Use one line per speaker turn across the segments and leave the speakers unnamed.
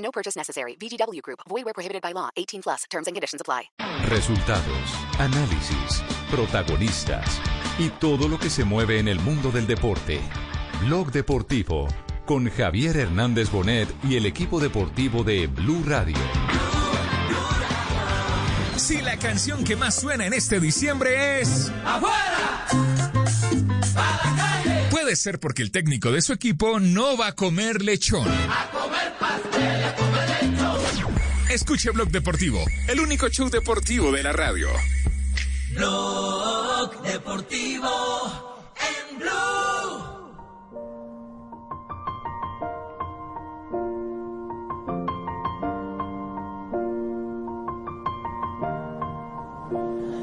No purchase necessary. VGW Group. Void where prohibited by law. 18 plus. Terms and conditions apply.
Resultados, análisis, protagonistas y todo lo que se mueve en el mundo del deporte. Blog Deportivo con Javier Hernández Bonet y el equipo deportivo de Blue Radio.
Si la canción que más suena en este diciembre es
¡Afuera! ¡A la calle!
Puede ser porque el técnico de su equipo no va a comer lechón.
¡A comer pastel, a comer lechón!
Escuche Blog Deportivo, el único show deportivo de la radio.
Blog Deportivo en Blue.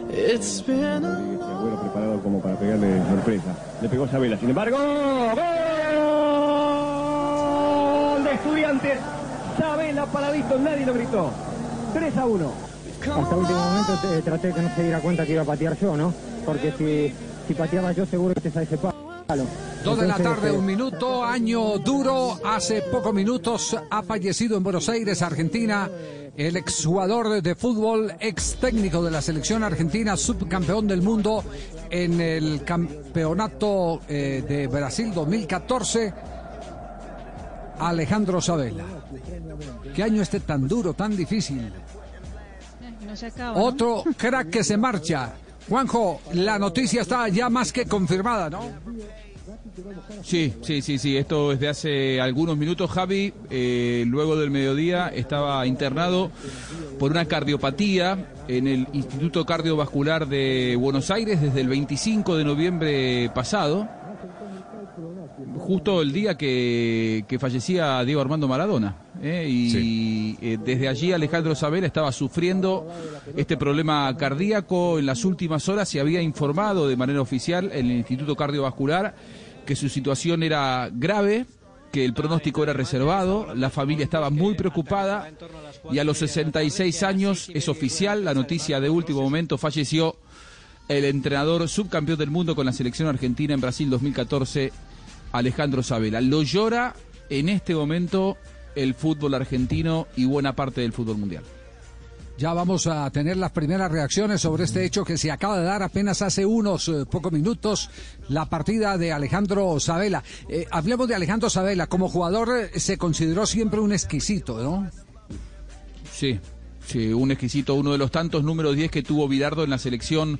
It's been
Como para pegarle sorpresa. Le pegó Sabela. Sin embargo, ¡gol de estudiantes! Sabela paradito, nadie lo gritó. 3 a 1.
Hasta último momento traté que no se diera cuenta que iba a patear yo, ¿no? Porque si, si pateaba yo seguro que te sale ese palo.
Dos de la tarde,
eh,
un minuto, año duro. Hace pocos minutos ha fallecido en Buenos Aires, Argentina, el exjugador de fútbol, ex técnico de la selección argentina, subcampeón del mundo en el campeonato eh, de Brasil 2014, Alejandro Sabela. ¿Qué año este tan duro, tan difícil?
No se acaba. ¿no?
Otro crack que se marcha. Juanjo, la noticia está ya más que confirmada, ¿no?
Sí, sí, sí, sí. Esto es de hace algunos minutos. Javi, eh, luego del mediodía, estaba internado por una cardiopatía en el Instituto Cardiovascular de Buenos Aires desde el 25 de noviembre pasado, justo el día que, que fallecía Diego Armando Maradona. ¿eh? Y eh, desde allí Alejandro Sabela estaba sufriendo este problema cardíaco. En las últimas horas se había informado de manera oficial en el Instituto Cardiovascular que su situación era grave, que el pronóstico era reservado, la familia estaba muy preocupada y a los 66 años es oficial, la noticia de último momento, falleció el entrenador subcampeón del mundo con la selección argentina en Brasil 2014, Alejandro Sabela. Lo llora en este momento el fútbol argentino y buena parte del fútbol mundial.
Ya vamos a tener las primeras reacciones sobre este hecho que se acaba de dar apenas hace unos eh, pocos minutos, la partida de Alejandro Sabela. Eh, hablemos de Alejandro Sabela. Como jugador eh, se consideró siempre un exquisito, ¿no?
Sí, sí, un exquisito, uno de los tantos números 10 que tuvo Bilardo en la selección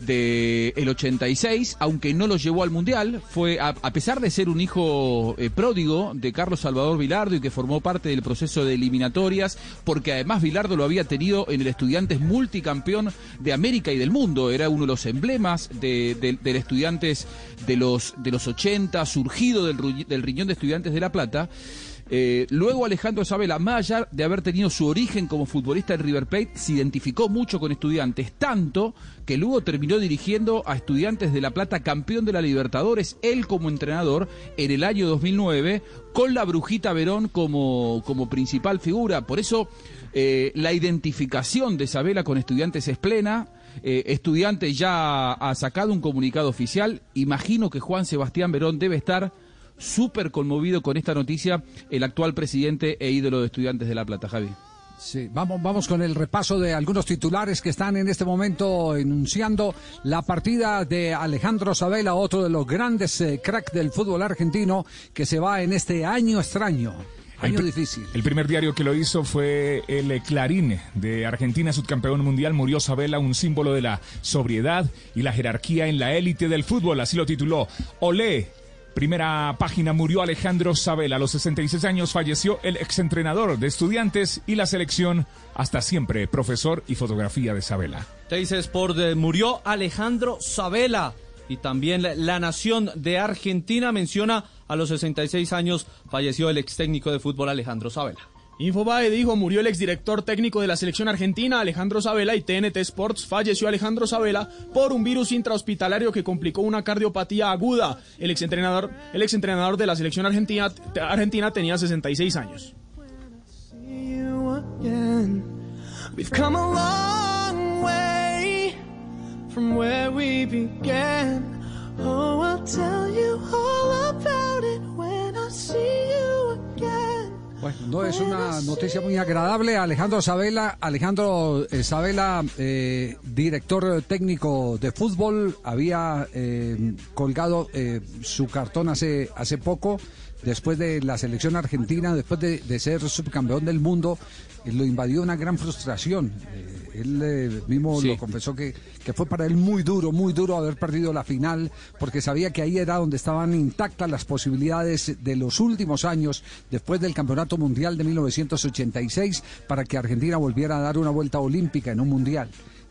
del el 86, aunque no lo llevó al Mundial, fue a, pesar de ser un hijo eh, pródigo de Carlos Salvador Vilardo y que formó parte del proceso de eliminatorias, porque además Vilardo lo había tenido en el Estudiantes multicampeón de América y del mundo, era uno de los emblemas de, de- del Estudiantes de los, de los 80, surgido del riñón de Estudiantes de La Plata. Eh, luego Alejandro Sabela, allá de haber tenido su origen como futbolista en River Plate, se identificó mucho con estudiantes, tanto que luego terminó dirigiendo a estudiantes de La Plata, campeón de la Libertadores, él como entrenador, en el año 2009, con la Brujita Verón como, como principal figura. Por eso eh, la identificación de Sabela con estudiantes es plena. Eh, estudiante ya ha sacado un comunicado oficial. Imagino que Juan Sebastián Verón debe estar súper conmovido con esta noticia, el actual presidente e ídolo de estudiantes de La Plata, Javi.
Sí, vamos, vamos con el repaso de algunos titulares que están en este momento enunciando la partida de Alejandro Sabela, otro de los grandes eh, crack del fútbol argentino que se va en este año extraño, año difícil.
El primer diario que lo hizo fue el Clarín de Argentina, subcampeón mundial. Murió Sabela, un símbolo de la sobriedad y la jerarquía en la élite del fútbol. Así lo tituló. Olé. Primera página, murió Alejandro Sabela. A los 66 años falleció el exentrenador de estudiantes y la selección. Hasta siempre, profesor y fotografía de Sabela.
Teis Sport eh, murió Alejandro Sabela. Y también la, la Nación de Argentina menciona a los 66 años falleció el ex técnico de fútbol Alejandro Sabela.
Infobae dijo murió el exdirector técnico de la selección argentina Alejandro Sabela y TNT Sports falleció Alejandro Sabela por un virus intrahospitalario que complicó una cardiopatía aguda. El exentrenador, el de la selección argentina, argentina tenía 66 años.
When I see you again.
No es una noticia muy agradable. Alejandro Sabela, Alejandro eh, Sabela, eh, director técnico de fútbol, había eh, colgado su cartón hace, hace poco, después de la selección argentina, después de, ser subcampeón del mundo, lo invadió una gran frustración. Eh, él eh, mismo
Sí.
lo confesó que, que fue para él muy duro, muy duro haber perdido la final, porque sabía que ahí era donde estaban intactas las posibilidades de los últimos años, después del Campeonato Mundial de 1986, para que Argentina volviera a dar una vuelta olímpica en un mundial.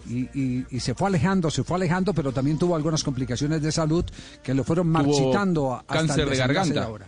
Y, y- y se fue alejando, se fue alejando, pero también tuvo algunas complicaciones de salud que lo fueron marchitando hasta el
cáncer de
desenlace
garganta.
ahora.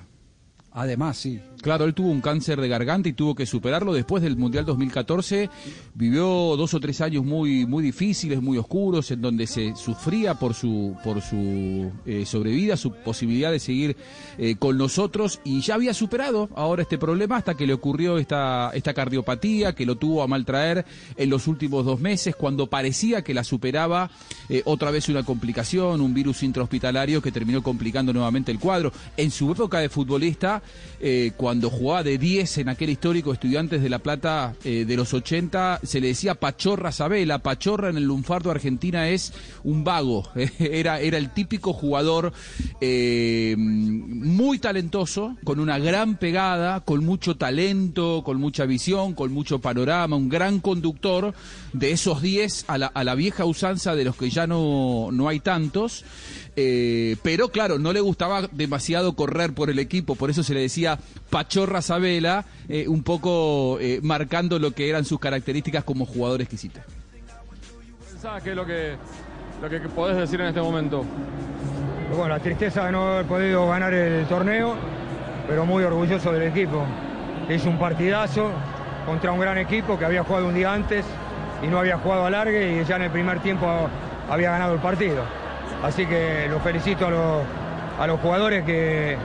Además, sí.
Claro, él tuvo un cáncer de garganta y tuvo que superarlo después del Mundial 2014. Vivió dos o tres años muy, muy difíciles, muy oscuros, en donde se sufría por su, por su eh, sobrevida, su posibilidad de seguir eh, con nosotros y ya había superado ahora este problema hasta que le ocurrió esta, esta cardiopatía que lo tuvo a maltraer en los últimos dos meses, cuando parecía que la superaba eh, otra vez una complicación, un virus intrahospitalario que terminó complicando nuevamente el cuadro. En su época de futbolista, eh, cuando jugaba de 10 en aquel histórico Estudiantes de La Plata eh, de los 80, se le decía Pachorra Sabela. Pachorra en el lunfardo Argentina es un vago. Era, era el típico jugador eh, muy talentoso, con una gran pegada, con mucho talento, con mucha visión, con mucho panorama, un gran conductor de esos 10 a la, a la vieja usanza de los que ya no, no hay tantos. Eh, pero claro, no le gustaba demasiado correr por el equipo, por eso se le decía Pachorra Sabela, eh, un poco eh, marcando lo que eran sus características como jugador exquisito.
que es lo que, lo que podés decir en este momento?
Bueno, la tristeza de no haber podido ganar el torneo, pero muy orgulloso del equipo. Hizo un partidazo contra un gran equipo que había jugado un día antes y no había jugado a largue y ya en el primer tiempo había ganado el partido. Así que los felicito a los, a los jugadores que,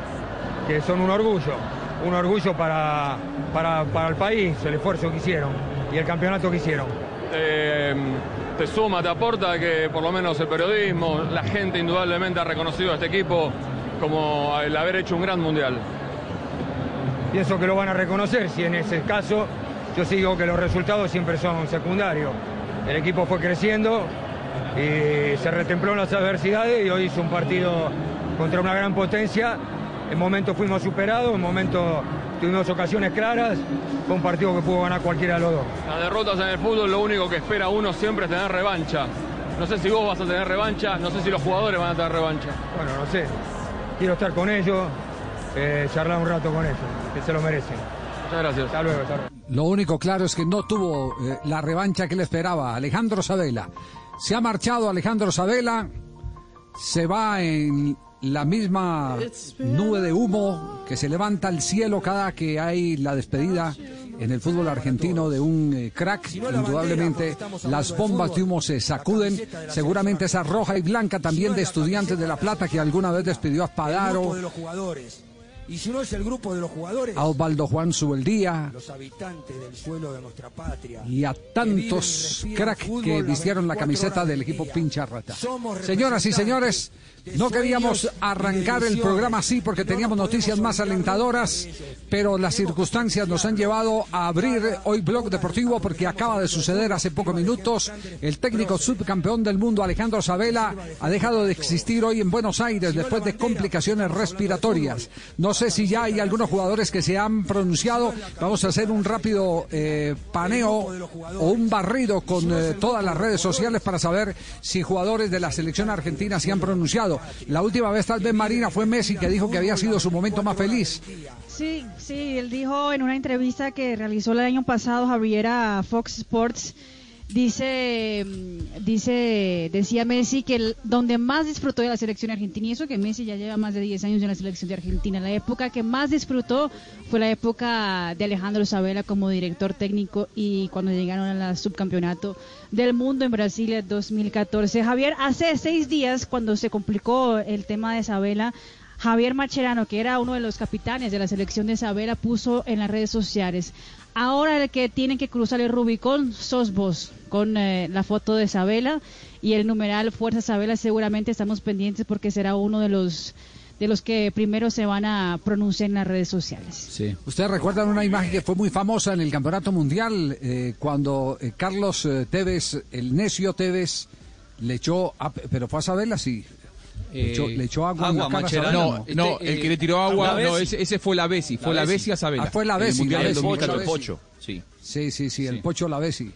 que son un orgullo, un orgullo para, para, para el país, el esfuerzo que hicieron y el campeonato que hicieron.
Eh, te suma, te aporta que por lo menos el periodismo, la gente indudablemente ha reconocido a este equipo como el haber hecho un gran mundial.
Pienso que lo van a reconocer si en ese caso yo sigo que los resultados siempre son secundarios. El equipo fue creciendo y se retempló en las adversidades y hoy hizo un partido contra una gran potencia. En momentos fuimos superados, en momentos tuvimos ocasiones claras. Fue un partido que pudo ganar cualquiera de los dos.
Las derrotas en el fútbol lo único que espera uno siempre es tener revancha. No sé si vos vas a tener revancha, no sé si los jugadores van a tener revancha.
Bueno, no sé. Quiero estar con ellos, eh, charlar un rato con ellos, que se lo merecen.
Muchas gracias.
Hasta luego, hasta luego.
Lo único claro es que no tuvo eh, la revancha que le esperaba Alejandro Sabela. Se ha marchado Alejandro Sabela, se va en la misma nube de humo que se levanta al cielo cada que hay la despedida en el fútbol argentino de un eh, crack. Indudablemente las bombas de humo se sacuden. Seguramente esa roja y blanca también de estudiantes de La Plata que alguna vez despidió a
grupo Y si no es el grupo de los jugadores,
a Osvaldo Juan Subeldía.
los habitantes del suelo de nuestra patria.
y a tantos crack que vistieron la camiseta del equipo Pincha Rata. Señoras y señores, no queríamos arrancar el programa así porque teníamos noticias más alentadoras, pero las circunstancias nos han llevado a abrir hoy Blog Deportivo porque acaba de suceder hace pocos minutos. El técnico subcampeón del mundo Alejandro Sabela ha dejado de existir hoy en Buenos Aires después de complicaciones respiratorias. No sé si ya hay algunos jugadores que se han pronunciado. Vamos a hacer un rápido eh, paneo o un barrido con eh, todas las redes sociales para saber si jugadores de la selección argentina se han pronunciado. La última vez tal vez Marina fue Messi que dijo que había sido su momento más feliz.
Sí, sí, él dijo en una entrevista que realizó el año pasado Javier a Fox Sports Dice, dice, decía Messi que donde más disfrutó de la selección argentina, y eso que Messi ya lleva más de 10 años en la selección de Argentina, la época que más disfrutó fue la época de Alejandro Sabela como director técnico y cuando llegaron al subcampeonato del mundo en Brasil en 2014. Javier, hace seis días cuando se complicó el tema de Sabela, Javier Macherano, que era uno de los capitanes de la selección de Sabela, puso en las redes sociales, ahora el que tiene que cruzar el Rubicón sos vos, con eh, la foto de Sabela y el numeral Fuerza Sabela, seguramente estamos pendientes porque será uno de los de los que primero se van a pronunciar en las redes sociales.
Sí. Ustedes recuerdan una imagen que fue muy famosa en el Campeonato Mundial eh, cuando eh, Carlos eh, Tevez, el necio Tevez, le echó, a- pero fue a Sabela, sí. Le echó,
Eh,
le echó agua, en la
agua,
cara a
Mascherano.
Sabela,
No, no,
Este,
el que le tiró
eh,
agua,
la
no,
Bessi.
ese, ese fue la Bessi, fue la
La
Bessi a Sabela.
Ah, fue la
el
Bessi,
Mundial
la
del
Bessi,
2014.
la Bessi.
Sí.
Sí, sí, sí, el Pocho Lavesi.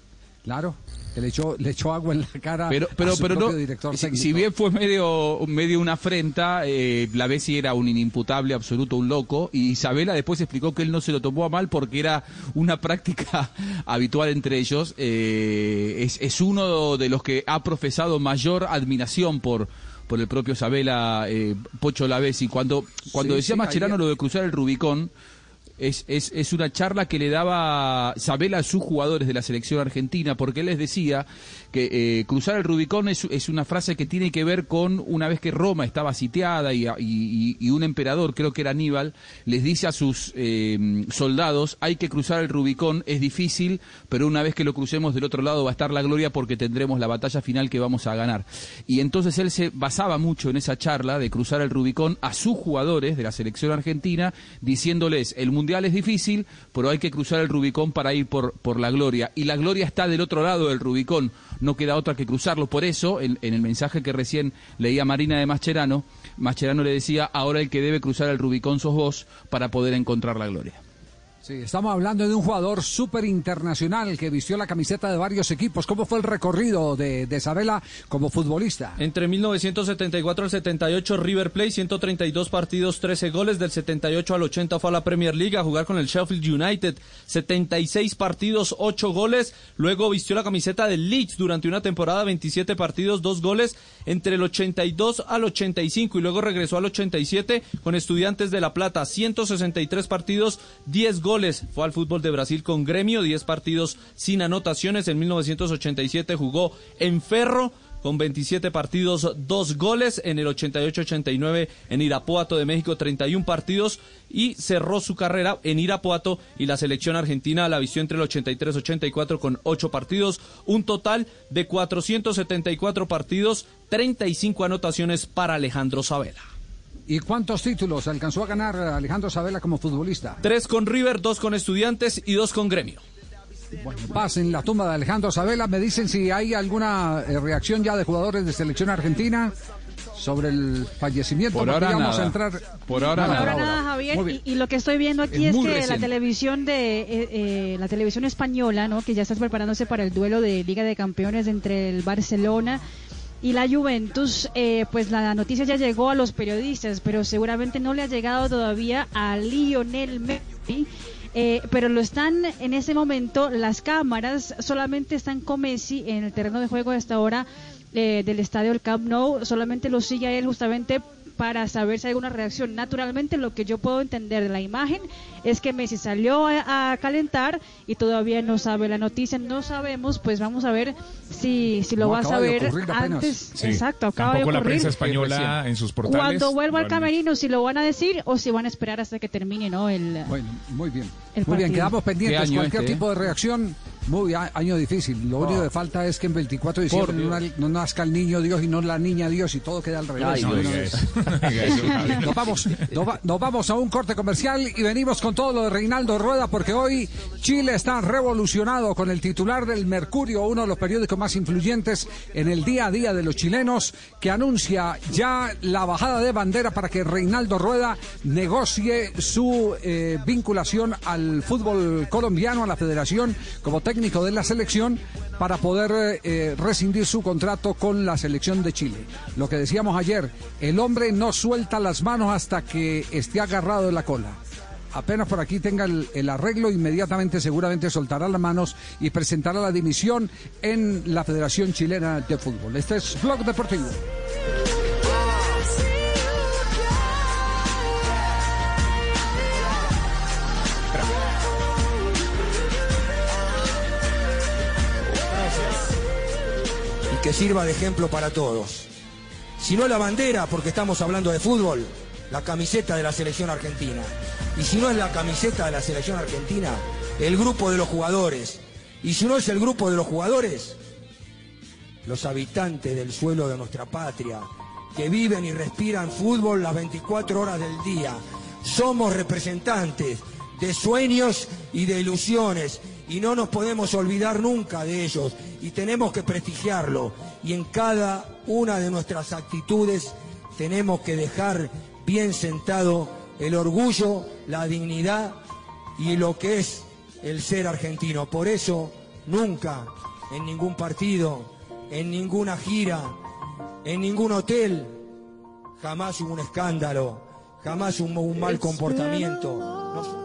Claro, que le echó, le echó agua en la cara
Pero,
a
pero,
su
pero no.
propio director
Si, bien fue medio, medio una afrenta, eh, la Bessi era un inimputable absoluto, un loco, y Isabela después explicó que él no se lo tomó a mal porque era una práctica habitual entre ellos. Eh, es, es uno de los que ha profesado mayor admiración por por el propio Isabela eh, Pocho Lavesi. Cuando, cuando
Sí,
decía
sí,
Mascherano lo de cruzar el Rubicón, es, es, es una charla que le daba Sabela a sus jugadores de la selección argentina, porque él les decía que eh, cruzar el Rubicón es, una frase que tiene que ver con una vez que Roma estaba sitiada y, un emperador, creo que era Aníbal, les dice a sus eh, soldados, hay que cruzar el Rubicón, es difícil, pero una vez que lo crucemos del otro lado va a estar la gloria porque tendremos la batalla final que vamos a ganar. Y entonces él se basaba mucho en esa charla de cruzar el Rubicón a sus jugadores de la selección argentina, diciéndoles, el Mundial es difícil, pero hay que cruzar el Rubicón para ir por la gloria. Y la gloria está del otro lado del Rubicón, no queda otra que cruzarlo. Por eso, en, el mensaje que recién leía Marina de Mascherano, Mascherano le decía, ahora el que debe cruzar el Rubicón sos vos para poder encontrar la gloria.
Sí, estamos hablando de un jugador súper internacional que vistió la camiseta de varios equipos. ¿Cómo fue el recorrido de, de Sabela como futbolista?
Entre 1974 al 78 River Plate, 132 partidos, 13 goles. Del 78 al 80 fue a la Premier League a jugar con el Sheffield United, 76 partidos, 8 goles. Luego vistió la camiseta del Leeds durante una temporada, 27 partidos, 2 goles. Entre el 82 al 85 y luego regresó al 87 con Estudiantes de La Plata, 163 partidos, 10 goles. Fue al fútbol de Brasil con Gremio, 10 partidos sin anotaciones. En 1987 jugó en Ferro con 27 partidos, 2 goles. En el 88-89 en Irapuato de México, 31 partidos. Y cerró su carrera en Irapuato y la selección argentina la vistió entre el 83-84 con 8 partidos. Un total de 474 partidos, 35 anotaciones para Alejandro Sabela.
¿Y cuántos títulos alcanzó a ganar Alejandro Sabela como futbolista?
Tres con River, dos con Estudiantes y dos con Gremio.
Bueno, paz en la tumba de Alejandro Sabela. Me dicen si hay alguna eh, reacción ya de jugadores de selección argentina sobre el fallecimiento.
Por ahora
vamos a
nada.
entrar.
Por ahora
Por
nada.
ahora nada, Javier. Y, y lo que estoy viendo aquí
Es
que la televisión de eh, eh, la televisión española, ¿no? Que ya está preparándose para el duelo de Liga de Campeones entre el Barcelona y la Juventus, eh, pues la noticia ya llegó a los periodistas, pero seguramente no le ha llegado todavía a Lionel Messi. Eh, pero lo están en ese momento, las cámaras solamente están con Messi en el terreno de juego hasta ahora eh, del estadio del Camp Nou, solamente lo sigue a él justamente para saber si hay alguna reacción. Naturalmente, lo que yo puedo entender de la imagen es que Messi salió a, a calentar y todavía no sabe la noticia, no sabemos, pues vamos a ver si, si lo
No,
va a saber antes.
Sí.
Exacto, acaba
Tampoco
de
la
ocurrir.
prensa española en sus portales.
Cuando vuelva al camerino, si lo van a decir o si van a esperar hasta que termine, ¿no? El,
Bueno, muy bien. Muy bien, quedamos pendientes. Cualquier
este,
tipo de reacción, muy año difícil. Lo único que falta es que en 24 de diciembre no, na- no nazca el niño Dios y no la niña Dios y todo queda al revés.
Ay,
No,
no.
Nos vamos, nos, va- nos vamos a un corte comercial y venimos con todo lo de Reinaldo Rueda porque hoy Chile está revolucionado con el titular del Mercurio, uno de los periódicos más influyentes en el día a día de los chilenos, que anuncia ya la bajada de bandera para que Reinaldo Rueda negocie su eh, vinculación al fútbol colombiano, a la federación, como técnico de la selección para poder eh, rescindir su contrato con la selección de Chile. Lo que decíamos ayer, el hombre no suelta las manos hasta que esté agarrado de la cola. apenas por aquí tenga el, el arreglo, inmediatamente seguramente soltará las manos y presentará la dimisión en la Federación Chilena de Fútbol. Este es Blog Deportivo.
Que sirva de ejemplo para todos. Si no la bandera, porque estamos hablando de fútbol, la camiseta de la selección argentina. Y si no es la camiseta de la selección argentina, el grupo de los jugadores. Y si no es el grupo de los jugadores, los habitantes del suelo de nuestra patria, que viven y respiran fútbol las 24 horas del día. Somos representantes de sueños y de ilusiones y no nos podemos olvidar nunca de ellos y tenemos que prestigiarlo y en cada una de nuestras actitudes tenemos que dejar bien sentado el orgullo, la dignidad y lo que es el ser argentino. Por eso nunca en ningún partido, en ninguna gira, en ningún hotel, jamás hubo un escándalo, jamás hubo un mal comportamiento. No-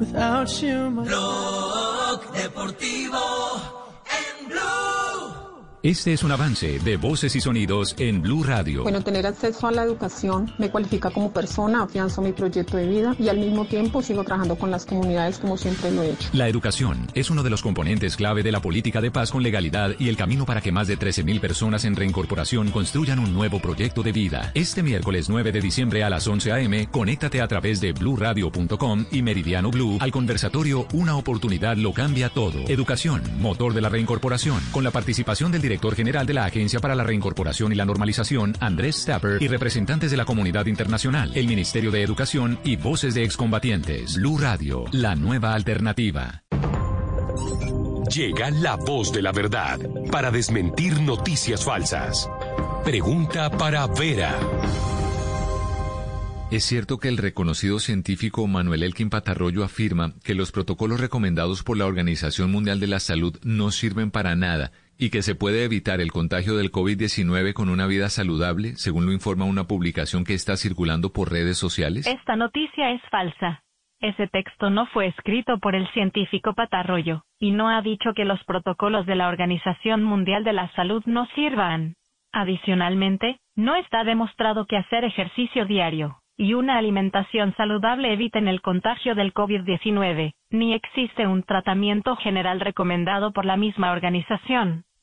Without you, my
Blog Deportivo.
Este es un avance de voces y sonidos en Blue Radio.
Bueno, tener acceso a la educación me cualifica como persona, afianzo mi proyecto de vida y al mismo tiempo sigo trabajando con las comunidades como siempre lo he hecho.
La educación es uno de los componentes clave de la política de paz con legalidad y el camino para que más de 13.000 personas en reincorporación construyan un nuevo proyecto de vida. Este miércoles 9 de diciembre a las 11 a.m., conéctate a través de bluradio.com y Meridiano Blue al conversatorio Una oportunidad lo cambia todo. Educación, motor de la reincorporación, con la participación del director general de la Agencia para la Reincorporación y la Normalización, Andrés Stapper, y representantes de la comunidad internacional, el Ministerio de Educación y voces de excombatientes. Blue Radio, la nueva alternativa.
Llega la voz de la verdad para desmentir noticias falsas. Pregunta para Vera.
Es cierto que el reconocido científico Manuel Elkin Patarroyo afirma que los protocolos recomendados por la Organización Mundial de la Salud no sirven para nada y que se puede evitar el contagio del COVID-19 con una vida saludable, según lo informa una publicación que está circulando por redes sociales.
Esta noticia es falsa. Ese texto no fue escrito por el científico Patarroyo, y no ha dicho que los protocolos de la Organización Mundial de la Salud no sirvan. Adicionalmente, no está demostrado que hacer ejercicio diario y una alimentación saludable eviten el contagio del COVID-19, ni existe un tratamiento general recomendado por la misma organización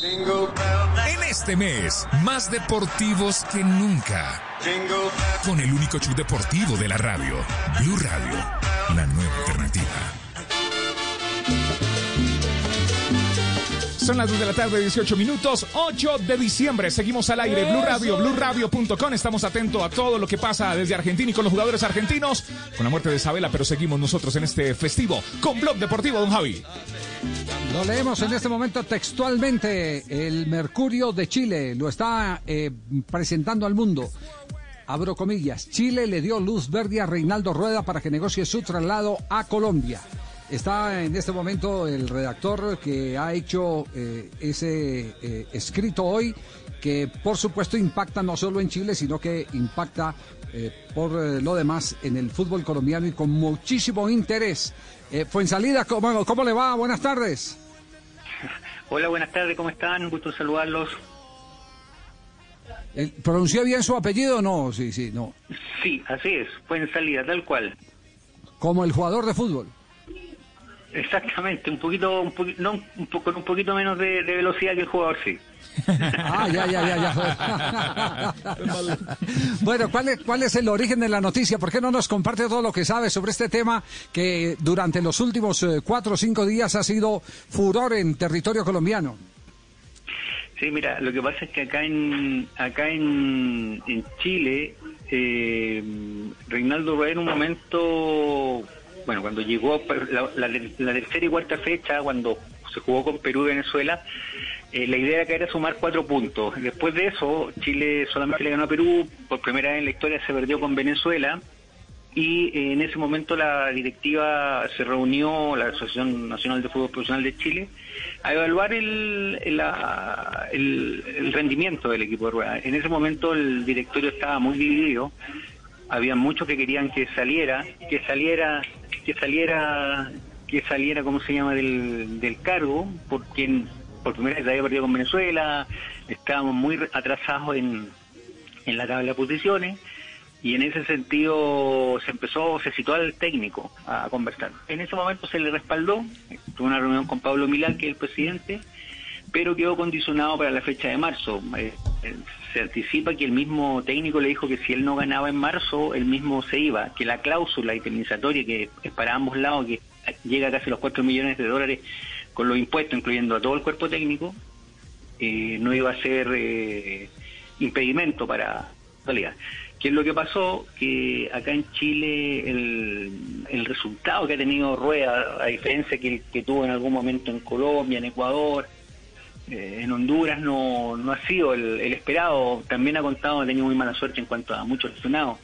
En este mes, más deportivos que nunca. Con el único show deportivo de la radio, Blue Radio, la nueva alternativa. Son las 2 de la tarde, 18 minutos, 8 de diciembre. Seguimos al aire, Blue Radio, BlueRadio.com. Estamos atentos a todo lo que pasa desde Argentina y con los jugadores argentinos. Con la muerte de Isabela, pero seguimos nosotros en este festivo con Blog Deportivo, don Javi.
Lo leemos en este momento textualmente. El Mercurio de Chile lo está eh, presentando al mundo. Abro comillas. Chile le dio luz verde a Reinaldo Rueda para que negocie su traslado a Colombia. Está en este momento el redactor que ha hecho eh, ese eh, escrito hoy, que por supuesto impacta no solo en Chile, sino que impacta eh, por lo demás en el fútbol colombiano y con muchísimo interés. Eh, Fuensalida, ¿cómo, ¿cómo le va? Buenas tardes.
Hola, buenas tardes, ¿cómo están? Un gusto saludarlos.
¿Pronunció bien su apellido o no? Sí, sí, no.
Sí, así es, fue en salida, tal cual.
Como el jugador de fútbol.
Exactamente, un poquito, un poquito, no, un po- con un poquito menos de, de velocidad que el jugador, sí.
Ah, ya, ya, ya, ya. bueno, ¿cuál es, ¿cuál es el origen de la noticia? ¿Por qué no nos comparte todo lo que sabe sobre este tema que durante los últimos eh, cuatro o cinco días ha sido furor en territorio colombiano?
Sí, mira, lo que pasa es que acá en acá en, en Chile, eh, Reinaldo Rueda en un momento, bueno, cuando llegó la, la- la tercera y cuarta fecha, cuando se jugó con Perú y Venezuela, eh, la idea acá era sumar cuatro puntos. Después de eso, Chile solamente le ganó a Perú, por primera vez en la historia se perdió con Venezuela, y eh, en ese momento la directiva se reunió, la Asociación Nacional de Fútbol Profesional de Chile, a evaluar el- el rendimiento del equipo de Rueda. En ese momento el directorio estaba muy dividido, había muchos que querían que saliera, que saliera, que saliera, que saliera, ¿cómo se llama?, del, del cargo, porque por primera vez había perdido con Venezuela, estábamos muy atrasados en, en la tabla de posiciones, y en ese sentido se empezó, se citó al técnico a conversar. En ese momento se le respaldó, tuvo una reunión con Pablo Milán, que es el presidente, pero quedó condicionado para la fecha de marzo. Eh, eh, se anticipa que el mismo técnico le dijo que si él no ganaba en marzo, él mismo se iba, que la cláusula indemnizatoria que es para ambos lados, que llega a casi los 4 millones de dólares con los impuestos, incluyendo a todo el cuerpo técnico, eh, no iba a ser eh, impedimento para salida. ¿Qué es lo que pasó? Que acá en Chile el, el resultado que ha tenido Rueda, a diferencia que que tuvo en algún momento en Colombia, en Ecuador, eh, en Honduras, no, no ha sido el, el esperado. También ha contado, ha tenido muy mala suerte en cuanto a muchos lesionados.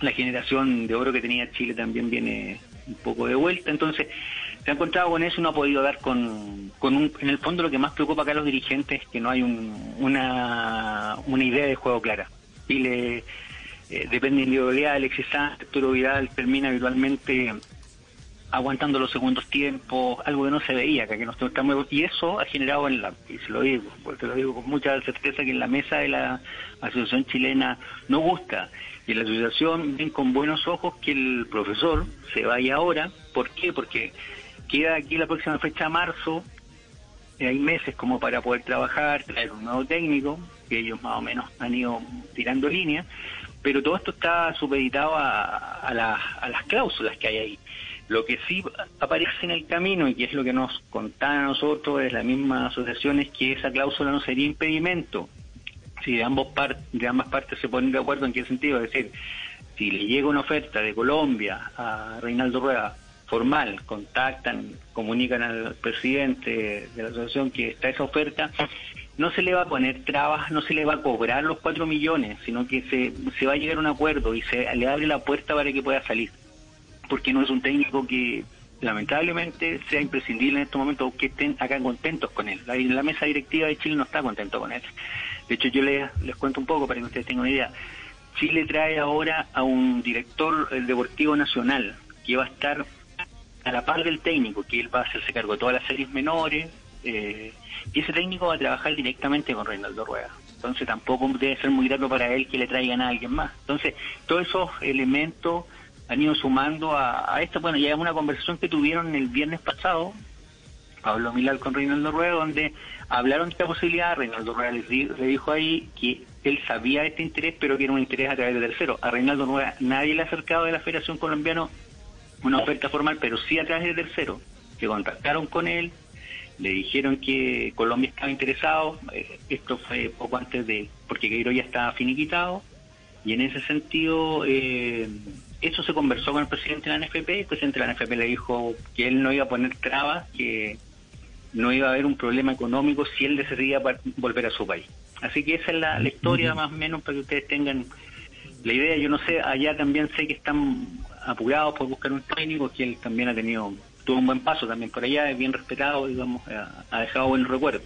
La generación de oro que tenía Chile también viene un poco de vuelta. Entonces, se ha encontrado con eso y no ha podido dar con, con un, en el fondo lo que más preocupa acá a los dirigentes es que no hay un- una, una idea de juego clara. Chile eh, depende de individualidad, Alexis Sánchez, Arturo Vidal termina habitualmente aguantando los segundos tiempos, algo que no se veía que no está muy- y eso ha generado en la, y se lo digo, porque lo digo con mucha certeza que en la mesa de la asociación chilena no gusta, y la asociación ven con buenos ojos que el profesor se vaya ahora, ¿por qué? Porque queda aquí la próxima fecha marzo, hay meses como para poder trabajar, traer un nuevo técnico, que ellos más o menos han ido tirando líneas, pero todo esto está supeditado a las cláusulas que hay ahí. Lo que sí aparece en el camino y que es lo que nos contaban a nosotros es la misma asociación es que esa cláusula no sería impedimento. Si de, ambos de ambas partes se ponen de acuerdo en qué sentido, es decir, si le llega una oferta de Colombia a Reinaldo Rueda formal, contactan, comunican al presidente de la asociación que está esa oferta, no se le va a poner trabas, no se le va a cobrar los cuatro millones, sino que se, se va a llegar a un acuerdo y se le abre la puerta para que pueda salir. Porque no es un técnico que lamentablemente sea imprescindible en estos momentos que estén acá contentos con él. La, mesa directiva de Chile no está contento con él. De hecho, yo les, les cuento un poco para que ustedes tengan una idea. Chile trae ahora a un director eh, deportivo nacional que va a estar a la par del técnico, que él va a hacerse cargo de todas las series menores, eh, y ese técnico va a trabajar directamente con Reinaldo Rueda. Entonces tampoco debe ser muy grato para él que le traigan a alguien más. Entonces, todos esos elementos han ido sumando a, a esto. Bueno, ya una conversación que tuvieron el viernes pasado, Pablo Milal con Reinaldo Rueda, donde hablaron de esta posibilidad. Reinaldo Rueda le dijo ahí que él sabía este interés, pero que era un interés a través de tercero. A Reinaldo Rueda nadie le ha acercado de la Federación Colombiana una oferta formal, pero sí a través de tercero, que contactaron con él, le dijeron que Colombia estaba interesado, eh, esto fue poco antes de, porque Queiro ya estaba finiquitado, y en ese sentido, eh, eso se conversó con el presidente de la NFP, el presidente de la NFP le dijo que él no iba a poner trabas, que no iba a haber un problema económico si él decidía volver a su país. Así que esa es la, la historia más o menos para que ustedes tengan la idea. Yo no sé, allá también sé que están apurados por buscar un técnico, que él también ha tenido, tuvo un buen paso también por allá, es bien respetado, digamos, ha, ha dejado buen recuerdo.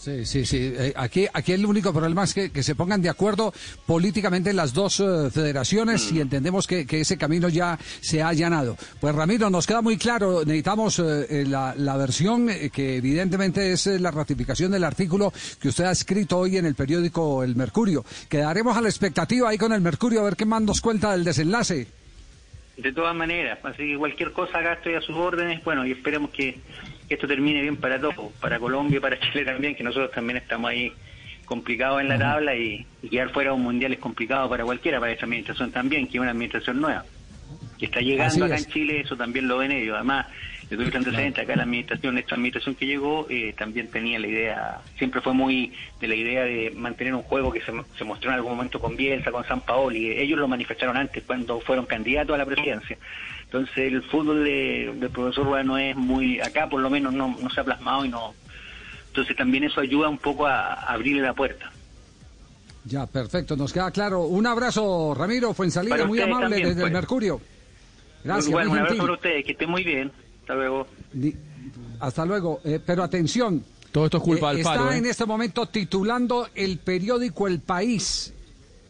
Sí, sí, sí. Eh, aquí, aquí el único problema es que, que se pongan de acuerdo políticamente las dos eh, federaciones y entendemos que, que ese camino ya se ha allanado. Pues Ramiro, nos queda muy claro, necesitamos eh, la, la versión que evidentemente es la ratificación del artículo que usted ha escrito hoy en el periódico El Mercurio. Quedaremos a la expectativa ahí con el Mercurio a ver qué más nos cuenta del desenlace.
De todas maneras, así que cualquier cosa acá estoy a sus órdenes, bueno, y esperemos que, que esto termine bien para todos, para Colombia y para Chile también, que nosotros también estamos ahí complicados en la tabla y, y quedar fuera de un mundial es complicado para cualquiera, para esta administración también, que es una administración nueva, que está llegando
Así
acá
es.
en Chile, eso también lo ven ellos. Además, yo tuve antecedentes acá la administración, esta administración que llegó eh, también tenía la idea, siempre fue muy de la idea de mantener un juego que se, se mostró en algún momento con Bielsa, con San Paoli, ellos lo manifestaron antes cuando fueron candidatos a la presidencia. Entonces el fútbol de- del profesor Rueda no es muy, acá por lo menos no, no se ha plasmado y no, entonces también eso ayuda un poco a, a abrirle la puerta.
Ya, perfecto, nos queda claro. Un abrazo, Ramiro
Para
muy amable
también,
desde el
pues.
Mercurio. Gracias,
bueno, un abrazo
gentil.
para ustedes, que estén muy bien. Hasta luego.
Hasta luego. Eh, pero atención.
Todo esto es culpa
Eh,
del
está
paro. ¿eh?
en este momento titulando el periódico El País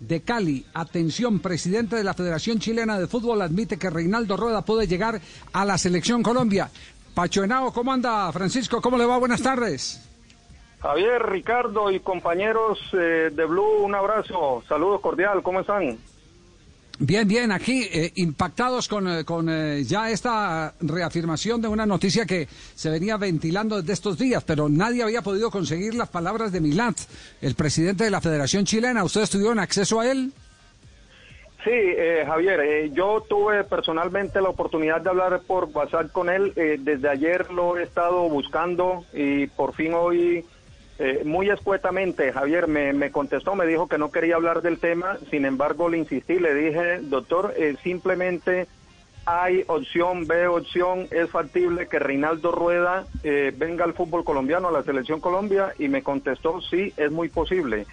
de Cali. Atención, presidente de la Federación Chilena de Fútbol admite que Reinaldo Rueda puede llegar a la selección Colombia. Pacho Henao, ¿cómo anda? Francisco, ¿cómo le va? Buenas tardes.
Javier, Ricardo y compañeros eh, de Blue, un abrazo, saludos cordial, ¿cómo están?
Bien, bien, aquí eh, impactados con, eh, con eh, ya esta reafirmación de una noticia que se venía ventilando desde estos días, pero nadie había podido conseguir las palabras de Milat, el presidente de la Federación Chilena. ¿Ustedes tuvieron acceso a él?
Sí, eh, Javier, eh, yo tuve personalmente la oportunidad de hablar por WhatsApp con él, eh, desde ayer lo he estado buscando y por fin hoy, eh, muy escuetamente, Javier me, contestó, me dijo que no quería hablar del tema, sin embargo le insistí, le dije, doctor, eh, simplemente hay opción, B opción, es factible que Reinaldo Rueda eh, venga al fútbol colombiano, a la selección Colombia, y me contestó, sí, es muy posible.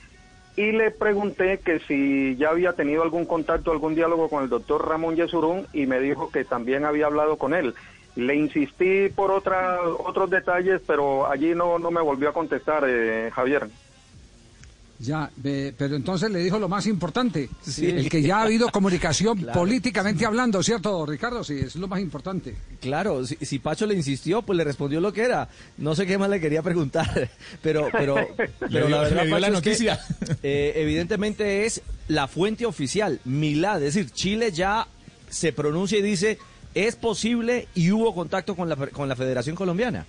Y le pregunté que si ya había tenido algún contacto, algún diálogo con el doctor Ramón Yesurún, y me dijo que también había hablado con él. Le insistí por otra, otros detalles, pero allí no, no me volvió a contestar, eh, Javier.
Ya, pero entonces le dijo lo más importante,
Sí.
el que ya ha habido comunicación
Claro.
políticamente hablando, ¿cierto, Ricardo? Sí, es lo más importante.
Claro, si, si Pacho le insistió, pues le respondió lo que era. No sé qué más le quería preguntar, pero, pero, pero la verdad, Pacho,
la
es
noticia.
que, eh, evidentemente es la fuente oficial, Milad, es decir, Chile ya se pronuncia y dice es posible y hubo contacto con la, con la Federación Colombiana.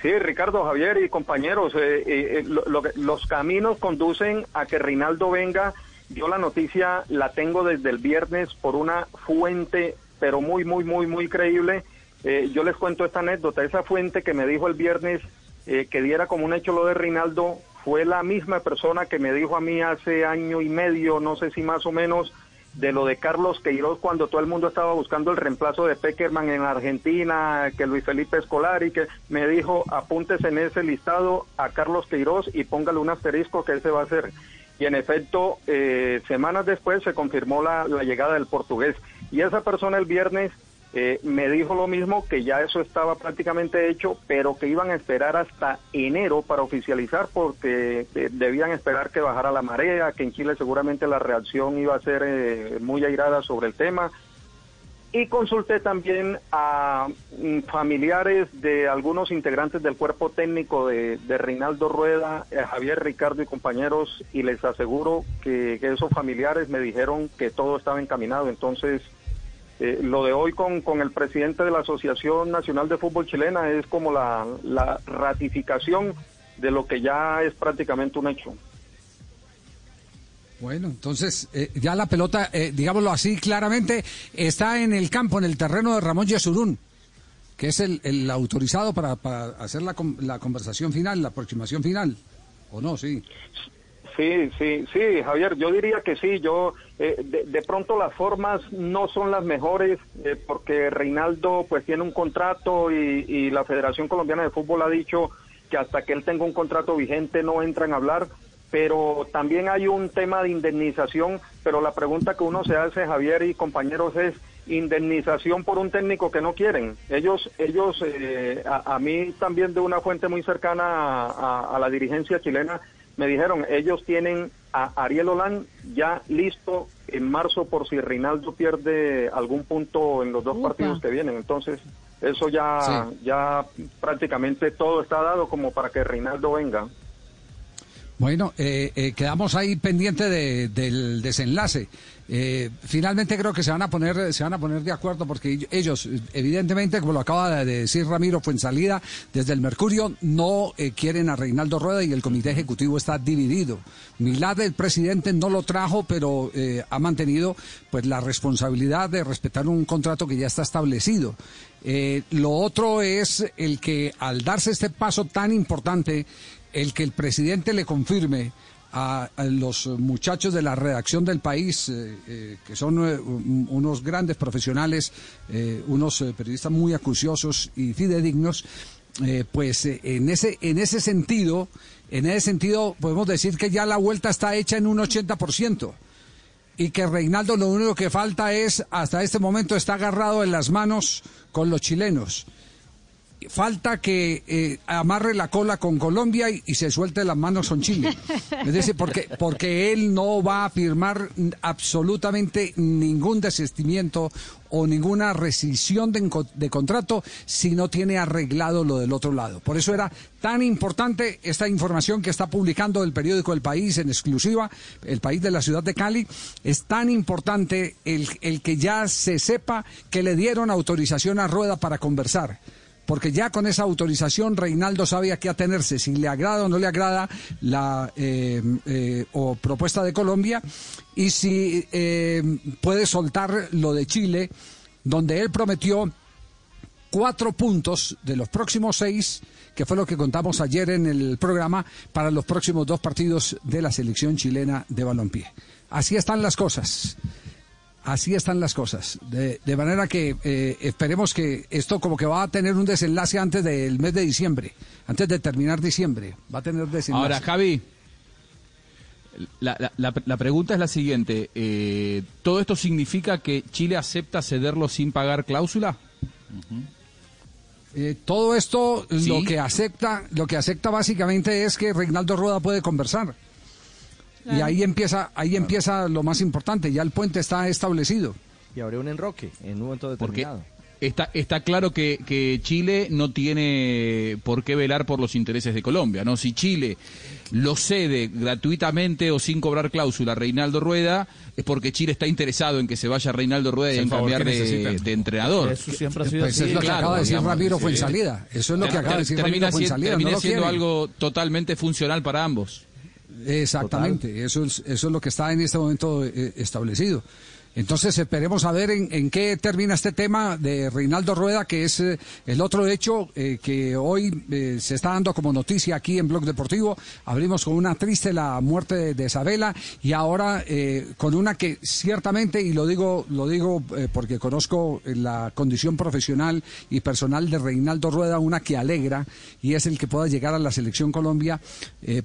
Sí, Ricardo, Javier y compañeros, eh, eh, eh, lo- lo los caminos conducen a que Reinaldo venga. Yo la noticia la tengo desde el viernes por una fuente, pero muy, muy, muy, muy creíble. Eh, yo les cuento esta anécdota. Esa fuente que me dijo el viernes eh, que diera como un hecho lo de Reinaldo fue la misma persona que me dijo a mí hace año y medio, no sé si más o menos, de lo de Carlos Queiroz cuando todo el mundo estaba buscando el reemplazo de Peckerman en Argentina, que Luis Felipe Escolar y que me dijo apúntese en ese listado a Carlos Queiroz y póngale un asterisco que ese va a ser. Y en efecto, eh, semanas después se confirmó la, la llegada del portugués. Y esa persona el viernes eh, me dijo lo mismo, que ya eso estaba prácticamente hecho, pero que iban a esperar hasta enero para oficializar porque eh, debían esperar que bajara la marea, que en Chile seguramente la reacción iba a ser eh, muy airada sobre el tema. Y consulté también a mm, familiares de algunos integrantes del cuerpo técnico de, de Reinaldo Rueda, eh, Javier Ricardo y compañeros, y les aseguro que, que esos familiares me dijeron que todo estaba encaminado. Entonces, eh, lo de hoy con, con el presidente de la Asociación Nacional de Fútbol Chilena es como la, la ratificación de lo que ya es prácticamente un hecho.
Bueno, entonces eh, ya la pelota, eh, digámoslo así claramente, está en el campo, en el terreno de Ramón Yesurún, que es el, el autorizado para, para hacer la, la conversación final, la aproximación final. ¿O no? Sí.
Sí, sí, sí, Javier, yo diría que sí, yo eh, de, pronto las formas no son las mejores eh, porque Reinaldo pues tiene un contrato y, y la Federación Colombiana de Fútbol ha dicho que hasta que él tenga un contrato vigente no entran a hablar, pero también hay un tema de indemnización, pero la pregunta que uno se hace, Javier y compañeros, es indemnización por un técnico que no quieren. Ellos, ellos, eh, a, a mí también de una fuente muy cercana a la dirigencia chilena, me dijeron, ellos tienen a Ariel Holán ya listo en marzo por si Reinaldo pierde algún punto en los dos
Upa.
partidos que vienen. Entonces, eso ya,
Sí.
ya prácticamente todo está dado como para que Reinaldo venga.
Bueno, eh, eh, quedamos ahí pendiente de- del desenlace. Eh, finalmente creo que se van a poner se van a poner de acuerdo porque ellos evidentemente como lo acaba de decir Ramiro Fuensalida desde el Mercurio no eh, quieren a Reinaldo Rueda y el comité ejecutivo está dividido. Milad el presidente no lo trajo pero eh, ha mantenido pues la responsabilidad de respetar un contrato que ya está establecido. Lo otro es el que al darse este paso tan importante el que el presidente le confirme a, los muchachos de la redacción del país, eh, eh, que son eh, un- unos grandes profesionales, unos periodistas muy acuciosos y fidedignos, pues en ese en ese sentido, en ese sentido podemos decir que ya la vuelta está hecha en un 80% y que Reinaldo lo único que falta es, hasta este momento está agarrado en las manos con los chilenos. Falta que eh, amarre la cola con Colombia y, se suelte las manos con Chile. Es decir, porque, porque él no va a firmar absolutamente ningún desistimiento o ninguna rescisión de contrato si no tiene arreglado lo del otro lado. Por eso era tan importante esta información que está publicando el periódico El País en exclusiva, El País de la ciudad de Cali. Es tan importante el, el que ya se sepa que le dieron autorización a Rueda para conversar porque ya con esa autorización Reinaldo sabe a qué atenerse, si le agrada o no le agrada la eh, eh, propuesta de Colombia y si eh, puede soltar lo de Chile, donde él prometió cuatro puntos de los próximos seis, que fue lo que contamos ayer en el programa, para los próximos dos partidos de la selección chilena de balompié. Así están las cosas. Así están las cosas. De, de manera que eh, esperemos que esto como que va a tener un desenlace antes del mes de diciembre, antes de terminar diciembre. Va a tener desenlace.
Ahora, Javi, la, la- la- la pregunta es la siguiente. eh, ¿Todo esto significa que Chile acepta cederlo sin pagar cláusula?
Eh, todo esto
Sí.
lo que acepta, lo que acepta básicamente es que Reinaldo Rueda puede conversar. Y ahí empieza, ahí empieza lo más importante, ya el puente está establecido.
Y habría un enroque en un momento
Porque
determinado.
está, está claro que, que Chile no tiene por qué velar por los intereses de Colombia, ¿no? Si Chile lo cede gratuitamente o sin cobrar cláusula a Reinaldo Rueda, es porque Chile está interesado en que se vaya Reinaldo Rueda y en cambiar de, entrenador.
Eso siempre ha sido
Pues
así.
es lo que
Claro,
acaba de decir Ramiro
sí.
Fuensalida. Eso es lo que acaba de decir Ramiro Fuensalida.
termina siendo
quieren.
algo totalmente funcional para ambos.
Exactamente, eso es, eso es lo que está en este momento eh, establecido. Entonces esperemos a ver en, qué termina este tema de Reinaldo Rueda, que es eh, el otro hecho eh, que hoy eh, se está dando como noticia aquí en Blog Deportivo. Abrimos con una triste la muerte de, de Isabela y ahora con una que ciertamente, y lo digo, lo digo porque conozco la condición profesional y personal de Reinaldo Rueda, una que alegra y es el que pueda llegar a la selección Colombia,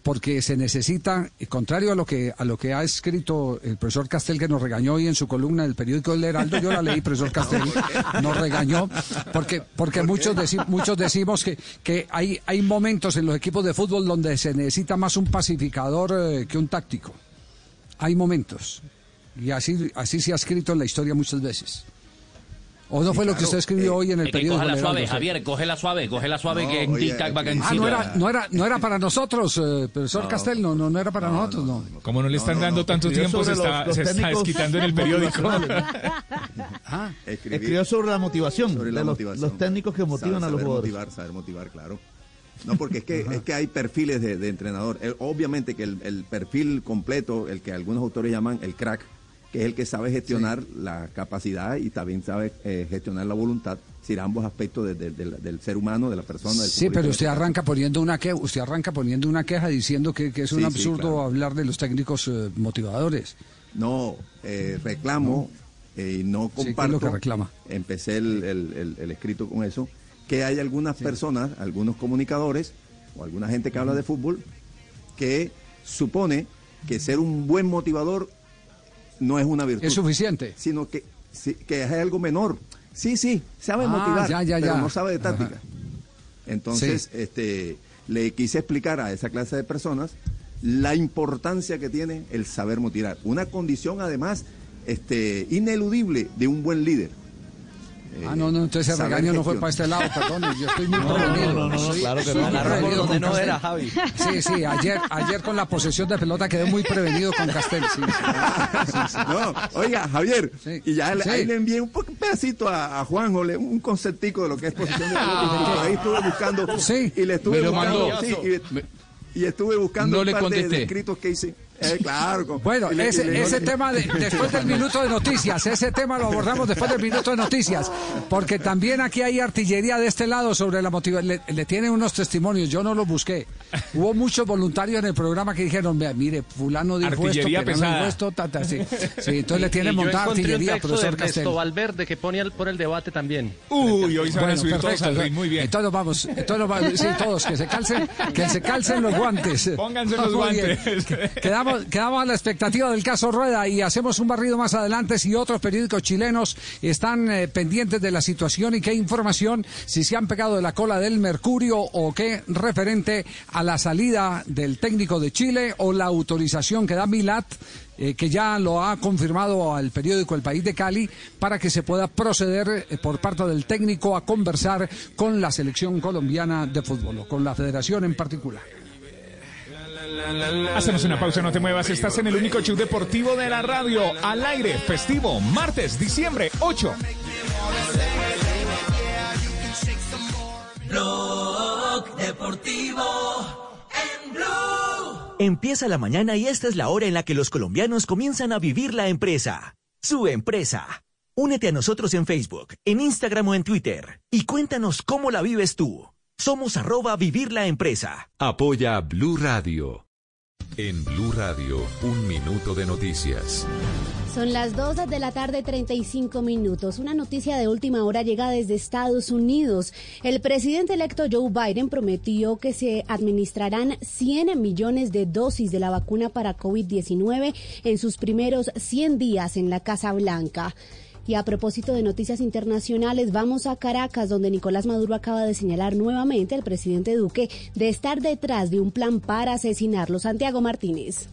porque se necesita, contrario a lo que a lo que ha escrito el profesor Castel que nos regañó hoy en su columna del periódico El Heraldo, yo la leí, profesor Castel, nos regañó, porque porque muchos deci- muchos decimos que que hay hay momentos en los equipos de fútbol donde se necesita más un pacificador eh, que un táctico. Hay momentos. Y así así se ha escrito en la historia muchas veces. ¿O no fue lo que usted escribió hoy en el
que
periódico?
coge la suave,
Heraldo?
Javier, coge la suave, coge la suave
No,
que en
oye,
tic-tac va
Ah, no era, no era, no era para nosotros, eh, profesor
No.
Castel, no, no, no era para nosotros, no.
Como no le están dando tanto tiempo, se está,
los-
se está desquitando en el periódico.
Ah,
Escribió sobre la motivación,
Sobre la
de los,
motivación.
los técnicos que motivan
Saber-
a los
saber
jugadores.
motivar, saber motivar, claro. No, porque es que, es que hay perfiles de, de entrenador. Eh, obviamente que el, el perfil completo, el que algunos autores llaman el crack, que es el que sabe gestionar la capacidad y también sabe eh, gestionar la voluntad, decir, ambos aspectos de- de- del- del ser humano, de la persona. Del
Sí, pero usted arranca poniendo una queja, usted arranca poniendo una queja diciendo que, que es un
Sí, sí,
absurdo
claro.
hablar de los técnicos eh, motivadores.
No, eh, reclamo eh, y no
¿qué es
comparto.
lo que reclama?
Empecé el, el- el- el escrito con eso, que hay algunas personas, algunos comunicadores o alguna gente que habla de fútbol que supone que ser un buen motivador no es una virtud.
Es suficiente.
Sino que, sí, que es algo menor. Sí, sí, sabe
Ah,
motivar,
ya, ya,
pero no sabe de táctica.
Ajá.
Entonces, este, le quise explicar a esa clase de personas la importancia que tiene el saber motivar. Una condición, además, este, ineludible de un buen líder.
Ah, no, no, entonces el regaño no fue para este lado, perdón, yo estoy muy
No, no,
prevenido.
no, no, no, claro que no,
prevenido
donde no era. Javi.
Sí, sí, ayer, ayer con la posesión de pelota quedé muy prevenido con Castel, sí.
No, oiga, Javier, y ya le-
Sí.
ahí le envié un, pedacito a, a Juanjo, le- un conceptico de lo que es posición de pelota. y por ahí estuve buscando. Y le estuve buscando. sí, y, y estuve buscando
No
un
le
par de- escritos que hice. Eh, claro. con-
Bueno,
le-
ese,
le-
ese tema de- después del minuto de noticias, ese tema lo abordamos después del minuto de noticias, porque también aquí hay artillería de este lado sobre la motivación. Le, le tienen unos testimonios, yo no los busqué. Hubo muchos voluntarios en el programa que dijeron, "Vea, mire, fulano dijo
Artillería
esto,
pesada.
esto, ta, ta", sí. Sí, entonces le tienen
Y
montada
un
artillería,
texto
profesor
de Ernesto
Castel.
Valverde que pone al- por el debate también.
Uy, hoy se van a
Bueno,
subir todos
perfecto.
al ring, muy bien.
Entonces vamos, entonces vamos, sí, todos, que se calcen, que se calcen los guantes.
Pónganse los guantes.
Quedamos, quedamos a la expectativa del caso Rueda y hacemos un barrido más adelante si otros periódicos chilenos están eh, pendientes de la situación y qué información, si se han pegado de la cola del Mercurio o qué referente a la salida del técnico de Chile o la autorización que da Milat eh, que ya lo ha confirmado al periódico El País de Cali, para que se pueda proceder eh, por parte del técnico a conversar con la selección colombiana de fútbol, o con la federación en particular.
Hacemos una pausa, no te muevas. Estás en el único show deportivo de la radio. Al aire, festivo, martes, diciembre 8.
Blog Deportivo en Blue.
Empieza la mañana y esta es la hora en la que los colombianos comienzan a vivir la empresa. Su empresa. Únete a nosotros en Facebook, en Instagram o en Twitter y cuéntanos cómo la vives tú. Somos arroba vivir la empresa.
Apoya Blue Radio. En Blue Radio, un minuto de noticias.
Son las 2 de la tarde, 35 minutos. Una noticia de última hora llega desde Estados Unidos. El presidente electo Joe Biden prometió que se administrarán 100 millones de dosis de la vacuna para COVID-19 en sus primeros 100 días en la Casa Blanca. Y a propósito de noticias internacionales, vamos a Caracas, donde Nicolás Maduro acaba de señalar nuevamente al presidente Duque de estar detrás de un plan para asesinarlo. Santiago Martínez.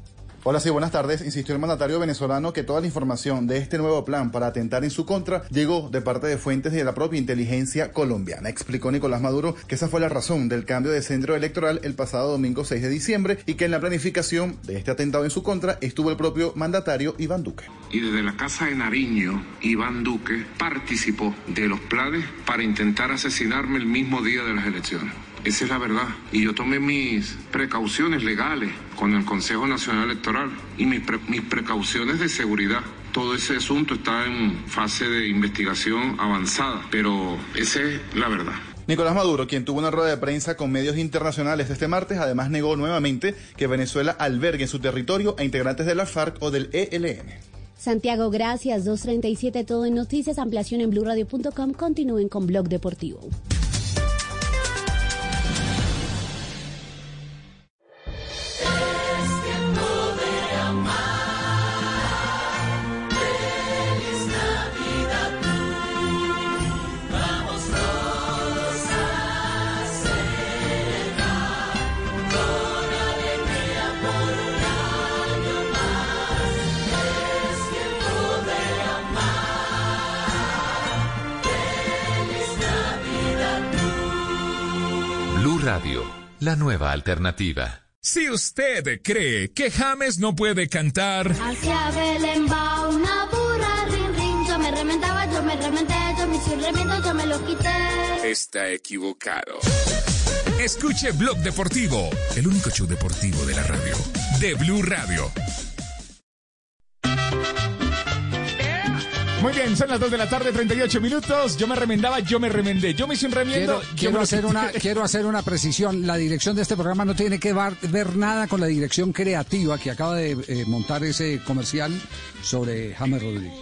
Hola, sí, buenas tardes. Insistió el mandatario venezolano que toda la información de este nuevo plan para atentar en su contra llegó de parte de fuentes de la propia inteligencia colombiana. Explicó Nicolás Maduro que esa fue la razón del cambio de centro electoral el pasado domingo 6 de diciembre y que en la planificación de este atentado en su contra estuvo el propio mandatario Iván Duque.
Y desde la Casa de Nariño, Iván Duque participó de los planes para intentar asesinarme el mismo día de las elecciones. Esa es la verdad. Y yo tomé mis precauciones legales con el Consejo Nacional Electoral y mis, pre- mis precauciones de seguridad. Todo ese asunto está en fase de investigación avanzada, pero esa es la verdad.
Nicolás Maduro, quien tuvo una rueda de prensa con medios internacionales este martes, además negó nuevamente que Venezuela albergue en su territorio a integrantes de la FARC o del ELN.
Santiago, gracias. 237 todo en noticias. Ampliación en blurradio.com. Continúen con Blog Deportivo.
La nueva alternativa.
Si usted cree que James no puede cantar,
Hacia Belén va una burra, rin, rin. Yo me rementaba, yo me rementé, yo me hice un remiendo, yo me lo quité.
está equivocado. Escuche Blog Deportivo, el único show deportivo de la radio. De Blue Radio. Muy bien, son las 2 de la tarde, 38 minutos. Yo me remendaba, yo me remendé. Yo me hice un remiendo.
Quiero, hacer una, quiero hacer una precisión. La dirección de este programa no tiene que ver nada con la dirección creativa que acaba de eh, montar ese comercial sobre James Rodríguez.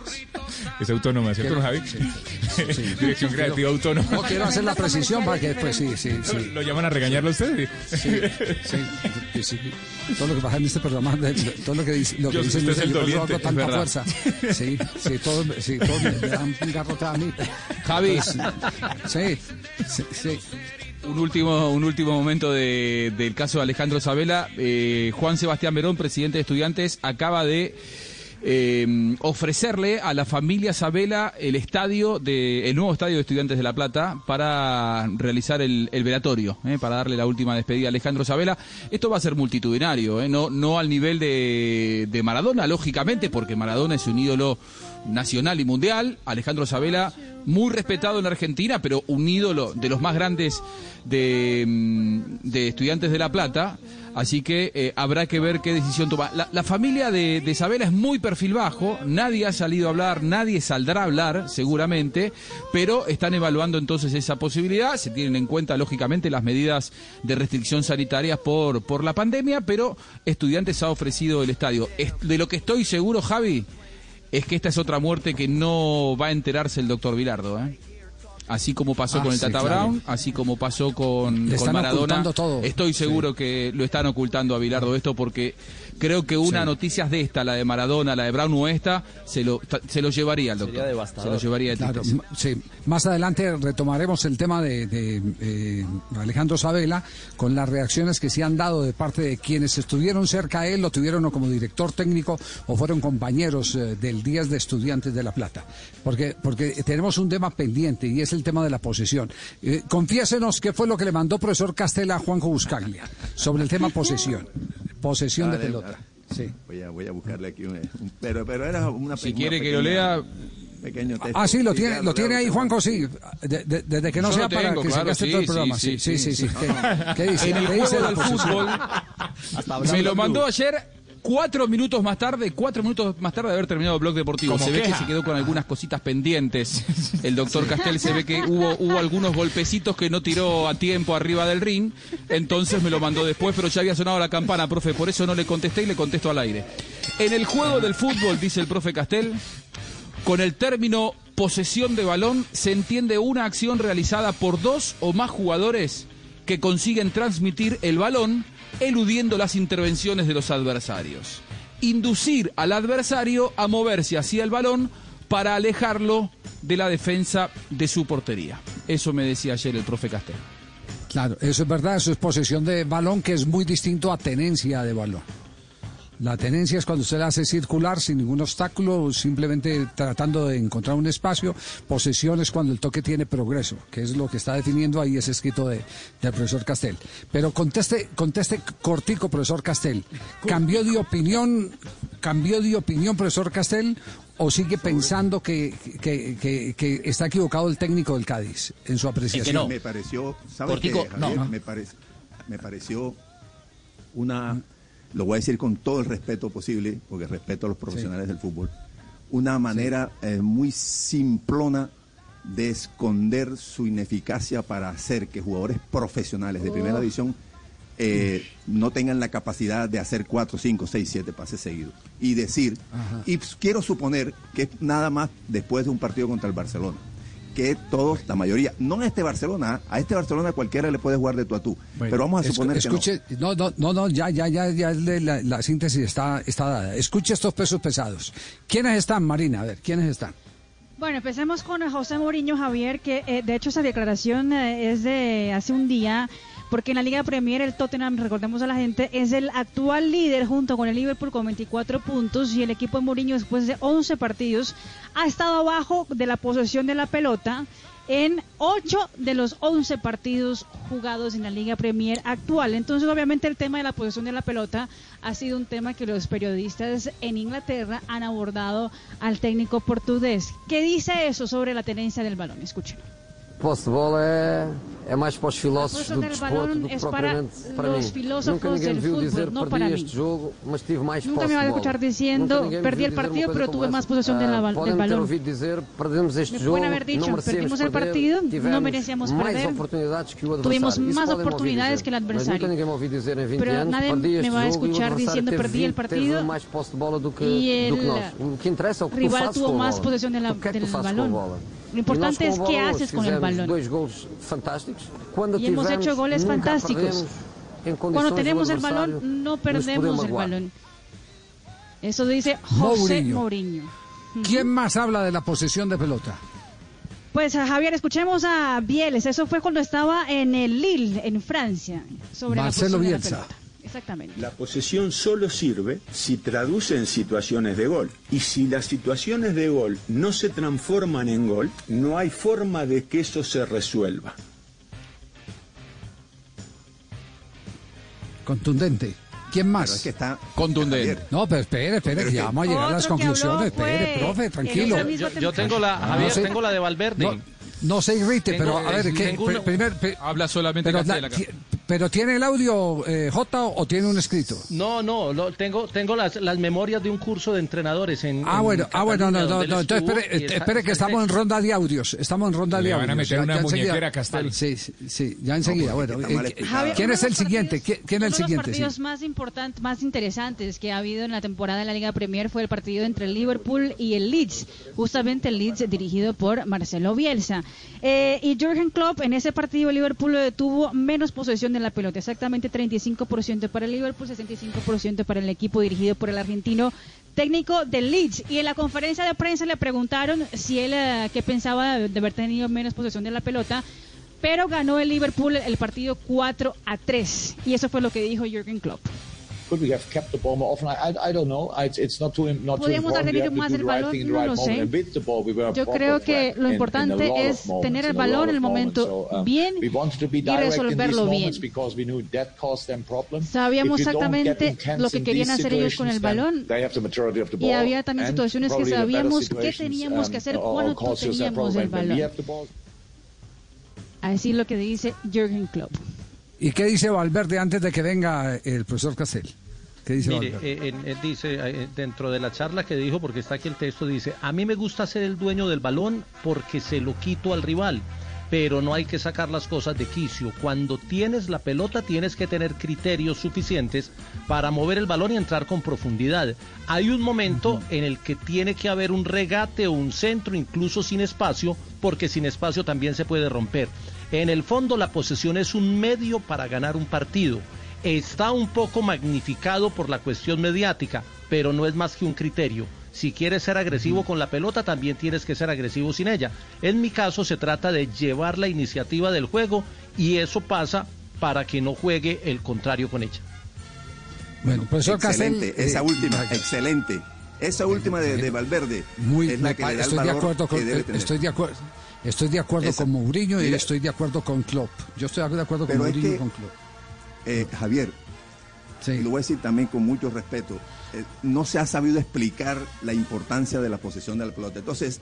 Es autónoma, ¿cierto, Javi?
sí,
Dirección
Quiero-
creativa autónoma.
No, quiero hacer la precisión para que después sí, sí,
¿Lo,
sí.
lo llaman a regañarlo a usted?
Sí, sí. Todo lo que pasa en este programa, todo lo que dice, lo que
Yo-
dice
usted es
Luis,
el
yo hago tanta fuerza. Sí, sí, todos, sí, todos me, me dan a mí.
Javi.
Sí, sí, sí.
Un último, un último momento de- del caso de Alejandro Sabela. Eh, Juan Sebastián Verón, presidente de estudiantes, acaba de eh, ofrecerle a la familia Sabela el estadio de el nuevo estadio de Estudiantes de La Plata para realizar el, el velatorio, eh, para darle la última despedida a Alejandro Sabela. Esto va a ser multitudinario, no, no al nivel de, de Maradona, lógicamente, porque Maradona es un ídolo nacional y mundial. Alejandro Sabela, muy respetado en Argentina, pero un ídolo de los más grandes de, mm, de Estudiantes de La Plata. Así que eh, habrá que ver qué decisión toma. La, la familia de, de Sabela es muy perfil bajo, nadie ha salido a hablar, nadie saldrá a hablar, seguramente, pero están evaluando entonces esa posibilidad. Se tienen en cuenta, lógicamente, las medidas de restricción sanitarias por, por la pandemia, pero Estudiantes ha ofrecido el estadio. Es- de lo que estoy seguro, Javi, es que esta es otra muerte que no va a enterarse el doctor Vilardo. ¿eh? Así como pasó
Ah,
con el
sí,
Tata
claro.
Brown, así como pasó con,
Le
con
están
Maradona.
ocultando todo.
Estoy seguro que lo están ocultando a Vilardo esto porque creo que una
Sí.
noticia de esta, la de Maradona, la de Brown o esta, se lo, se lo llevaría al doctor. Se lo llevaría de
Claro, sí. Más adelante retomaremos el tema de, de, eh, Alejandro Sabela con las reacciones que se han dado de parte de quienes estuvieron cerca a él, lo tuvieron o como director técnico o fueron compañeros eh, del 10 de Estudiantes de La Plata. Porque, porque tenemos un tema pendiente y es el tema de la posesión. Eh, confiésenos qué fue lo que le mandó profesor Castela a Juanjo Buscaglia sobre el tema posesión. Posesión de
Vale,
pelota. Sí.
Voy a, voy a buscarle aquí un, un- pero, pero era una
Si
una
quiere que lo
pequeña-
lea-
pequeño texto.
Ah, sí, lo tiene, lo tiene ahí
tengo.
Juanjo, sí. De- de- desde que no
Yo
sea
lo
para
tengo,
que se
claro,
gaste
sí,
todo el programa.
sí,
Sí, sí,
sí,
sí.
sí.
¿Qué, qué dice?
En el
¿Qué dice
del fútbol, me lo mandó ayer cuatro minutos más tarde, cuatro minutos más tarde de haber terminado el blog deportivo.
Como
Se ve que se quedó con algunas cositas pendientes. El doctor Castel se ve que hubo, hubo algunos golpecitos que no tiró a tiempo arriba del ring. Entonces me lo mandó después, pero ya había sonado la campana, profe. Por eso no le contesté y le contesto al aire. En el juego del fútbol, dice el profe Castel, con el término posesión de balón se entiende una acción realizada por dos o más jugadores que consiguen transmitir el balón eludiendo las intervenciones de los adversarios. Inducir al adversario a moverse hacia el balón para alejarlo de la defensa de su portería. Eso me decía ayer el profe Castel.
Claro, eso es verdad, eso es posesión de balón que es muy distinto a tenencia de balón. La tenencia es cuando usted la hace circular sin ningún obstáculo, simplemente tratando de encontrar un espacio. Posesión es cuando el toque tiene progreso, que es lo que está definiendo ahí ese escrito de, del profesor Castel. Pero conteste, conteste cortico, profesor Castel. ¿Cambió de opinión, cambió de opinión, profesor Castel, o sigue pensando que, que- que- que está equivocado el técnico del Cádiz en su apreciación?
Me pareció, ¿sabes
Cortico,
qué,
no,
Javier?
no.
Me, parec- me pareció una, lo voy a decir con todo el respeto posible, porque respeto a los profesionales del fútbol, una manera eh, muy simplona de esconder su ineficacia para hacer que jugadores profesionales de primera
Oh.
división eh, no tengan la capacidad de hacer 4, 5, 6, 7 pases seguidos. Y decir,
Ajá.
y quiero suponer que es nada más después de un partido contra el Barcelona, que todos, la mayoría, no a este Barcelona, a este Barcelona cualquiera le puede jugar de tú a tú,
Bueno,
pero vamos a suponer
escuche, no. no, no, no, ya, ya, ya, ya la, la síntesis está, está dada. Escuche estos pesos pesados. ¿Quiénes están, Marina? A ver, ¿quiénes están?
Bueno, empecemos con José Mourinho Javier, que eh, de hecho esa declaración eh, es de hace un día, porque en la Liga Premier el Tottenham, recordemos a la gente, es el actual líder junto con el Liverpool con 24 puntos y el equipo de Mourinho después de 11 partidos ha estado abajo de la posesión de la pelota en 8 de los 11 partidos jugados en la Liga Premier actual. Entonces, obviamente, el tema de la posesión de la pelota ha sido un tema que los periodistas en Inglaterra han abordado al técnico portugués. ¿Qué dice eso sobre la tenencia del balón? Escuchen.
Posse de bola é, é mais para os filósofos
A
do
posse del
desporto
balón
do que
es para
propriamente para
los
mim.
filósofos
Nunca ninguém
del
me viu
fútbol,
dizer
no
perdi
para
este
mí.
jogo, mas tive mais
Nunca
posse
me va a
de bola.
escuchar diciendo,
Nunca ninguém me
perdí
viu
el
dizer
partido,
uma coisa
pero
como
tuve
essa.
más posesión de la
Ah,
bal-
podem
del
ter
balón.
ouvido dizer perdemos este
Me
jogo,
pueden haber dicho,
não merecemos
perdimos el
perder,
partido, no
tivemos
merecíamos
mais
perder,
oportunidades que o adversário.
tuvimos
Isso
más
podem-me ouvir
oportunidades
dizer.
que el
Mas
adversario.
nunca ninguém me ouviu dizer em 20
Pero
anos
nadie
perdi
me
este
va a
jogo e o
escuchar
adversário
diciendo,
teve
perdí el
20,
partido
teve mais posse de bola do que,
y
do que
el
nós. O que interessa é o que tu
rival
fazes
tuvo
com a
más
bola.
posesión de la-
O que é que
del
tu fazes
balón.
com a bola?
Lo importante es qué haces con el balón.
dois gols fantásticos. Quando
Y hemos hecho goles fantásticos. Cuando tenemos el balón, no
nos
perdemos el balón. Eso dice José
Mourinho.
Mourinho.
¿Quién más habla de la posesión de pelota?
Pues a Javier, escuchemos a Bieles. Eso fue cuando estaba en el Lille, en Francia, sobre
Marcelo
la posesión de la
Bielsa.
pelota. Exactamente.
La posesión solo sirve si traduce en situaciones de gol. Y si las situaciones de gol no se transforman en gol, no hay forma de que eso se resuelva.
Contundente. ¿Quién más?
Pero es que está
Contundente.
No, pero espere, espere, que ya vamos a llegar a las conclusiones. Espere, profe, tranquilo.
Yo- yo tengo la-
No
Javier,
se-
tengo la de Valverde.
No, no se irrite,
Tengo-
pero a ver, ¿qué? primer-
Habla solamente
pero,
Castel
la-
acá.
Pero ¿tiene el audio eh, J o, o tiene un escrito?
No, no, lo- tengo, tengo las, las memorias de un curso de entrenadores en.
Ah,
en
bueno, ah, bueno, no, no, no, entonces espere,
está-
espere que estamos en ronda de audios, estamos en ronda
Le
de
van a
audios.
meter una
enseguida-
muñequera a Castel.
Sí, sí, sí, ya enseguida, bueno. eh.
Javier,
¿Quién es el siguiente? ¿Quién, quién es el
Uno de los
siguiente? Sí.
partidos más importantes, más interesantes que ha habido en la temporada de la Liga Premier fue el partido entre el Liverpool y el Leeds, justamente el Leeds dirigido por Marcelo Bielsa. Eh, y Jürgen Klopp en ese partido el Liverpool eh, tuvo menos posesión de la pelota, exactamente 35% para el Liverpool, 65% para el equipo dirigido por el argentino técnico del Leeds. Y en la conferencia de prensa le preguntaron si él eh, qué pensaba de haber tenido menos posesión de la pelota. Pero ganó el Liverpool el partido 4 a 3. Y eso fue lo que dijo Jürgen Klopp.
Could we have kept the ball more often? I, I, I don't know. I, it's not too not too
Podíamos
important. We
haber
have to
más el
the right
balón,
thing in the
no
right
lo
moment.
sé.
And with the ball, we were a
Yo
proper
creo que lo
in- in a
importante es
moments,
tener el
lot
en el momento
So, um,
bien
we wanted to be
y
direct in these
resolverlo
moments
bien.
because we knew that caused them problems.
Sabíamos
If you don't get
exactamente
intense
lo que querían hacer ellos con el balón.
they have the majority of the
Y
ball,
había también
and
situaciones que sabíamos qué
situations,
teníamos que
um,
hacer cuando
causes us that
teníamos el balón.
have the ball,
Así lo que dice Jürgen Klopp.
¿Y qué dice Valverde antes de que venga el profesor Castel? ¿Qué dice
Mire, eh, él, él dice, eh, dentro de la charla que dijo, porque está aquí el texto, dice, a mí me gusta ser el dueño del balón porque se lo quito al rival, pero no hay que sacar las cosas de quicio. Cuando tienes la pelota tienes que tener criterios suficientes para mover el balón y entrar con profundidad. Hay un momento en el que tiene que haber un regate o un centro, incluso sin espacio, porque sin espacio también se puede romper. En el fondo la posesión es un medio para ganar un partido está un poco magnificado por la cuestión mediática, pero no es más que un criterio. Si quieres ser agresivo con la pelota, también tienes que ser agresivo sin ella. En mi caso se trata de llevar la iniciativa del juego y eso pasa para que no juegue el contrario con ella.
Bueno, profesor Castel.
Excelente, esa
eh,
última, excelente. Esa última de, de Valverde
Muy,
es la
me
que
pa-
le da el
estoy de acuerdo con,
que debe tener.
estoy de acuerdo. Estoy de acuerdo
Esa-
con Mourinho y
mira,
estoy de acuerdo con Klopp. Yo estoy de acuerdo con
Pero es
Mourinho y con Klopp.
Eh, Javier, y lo voy a decir también con mucho respeto, eh, no se ha sabido explicar la importancia de la posesión de la pelota. Entonces,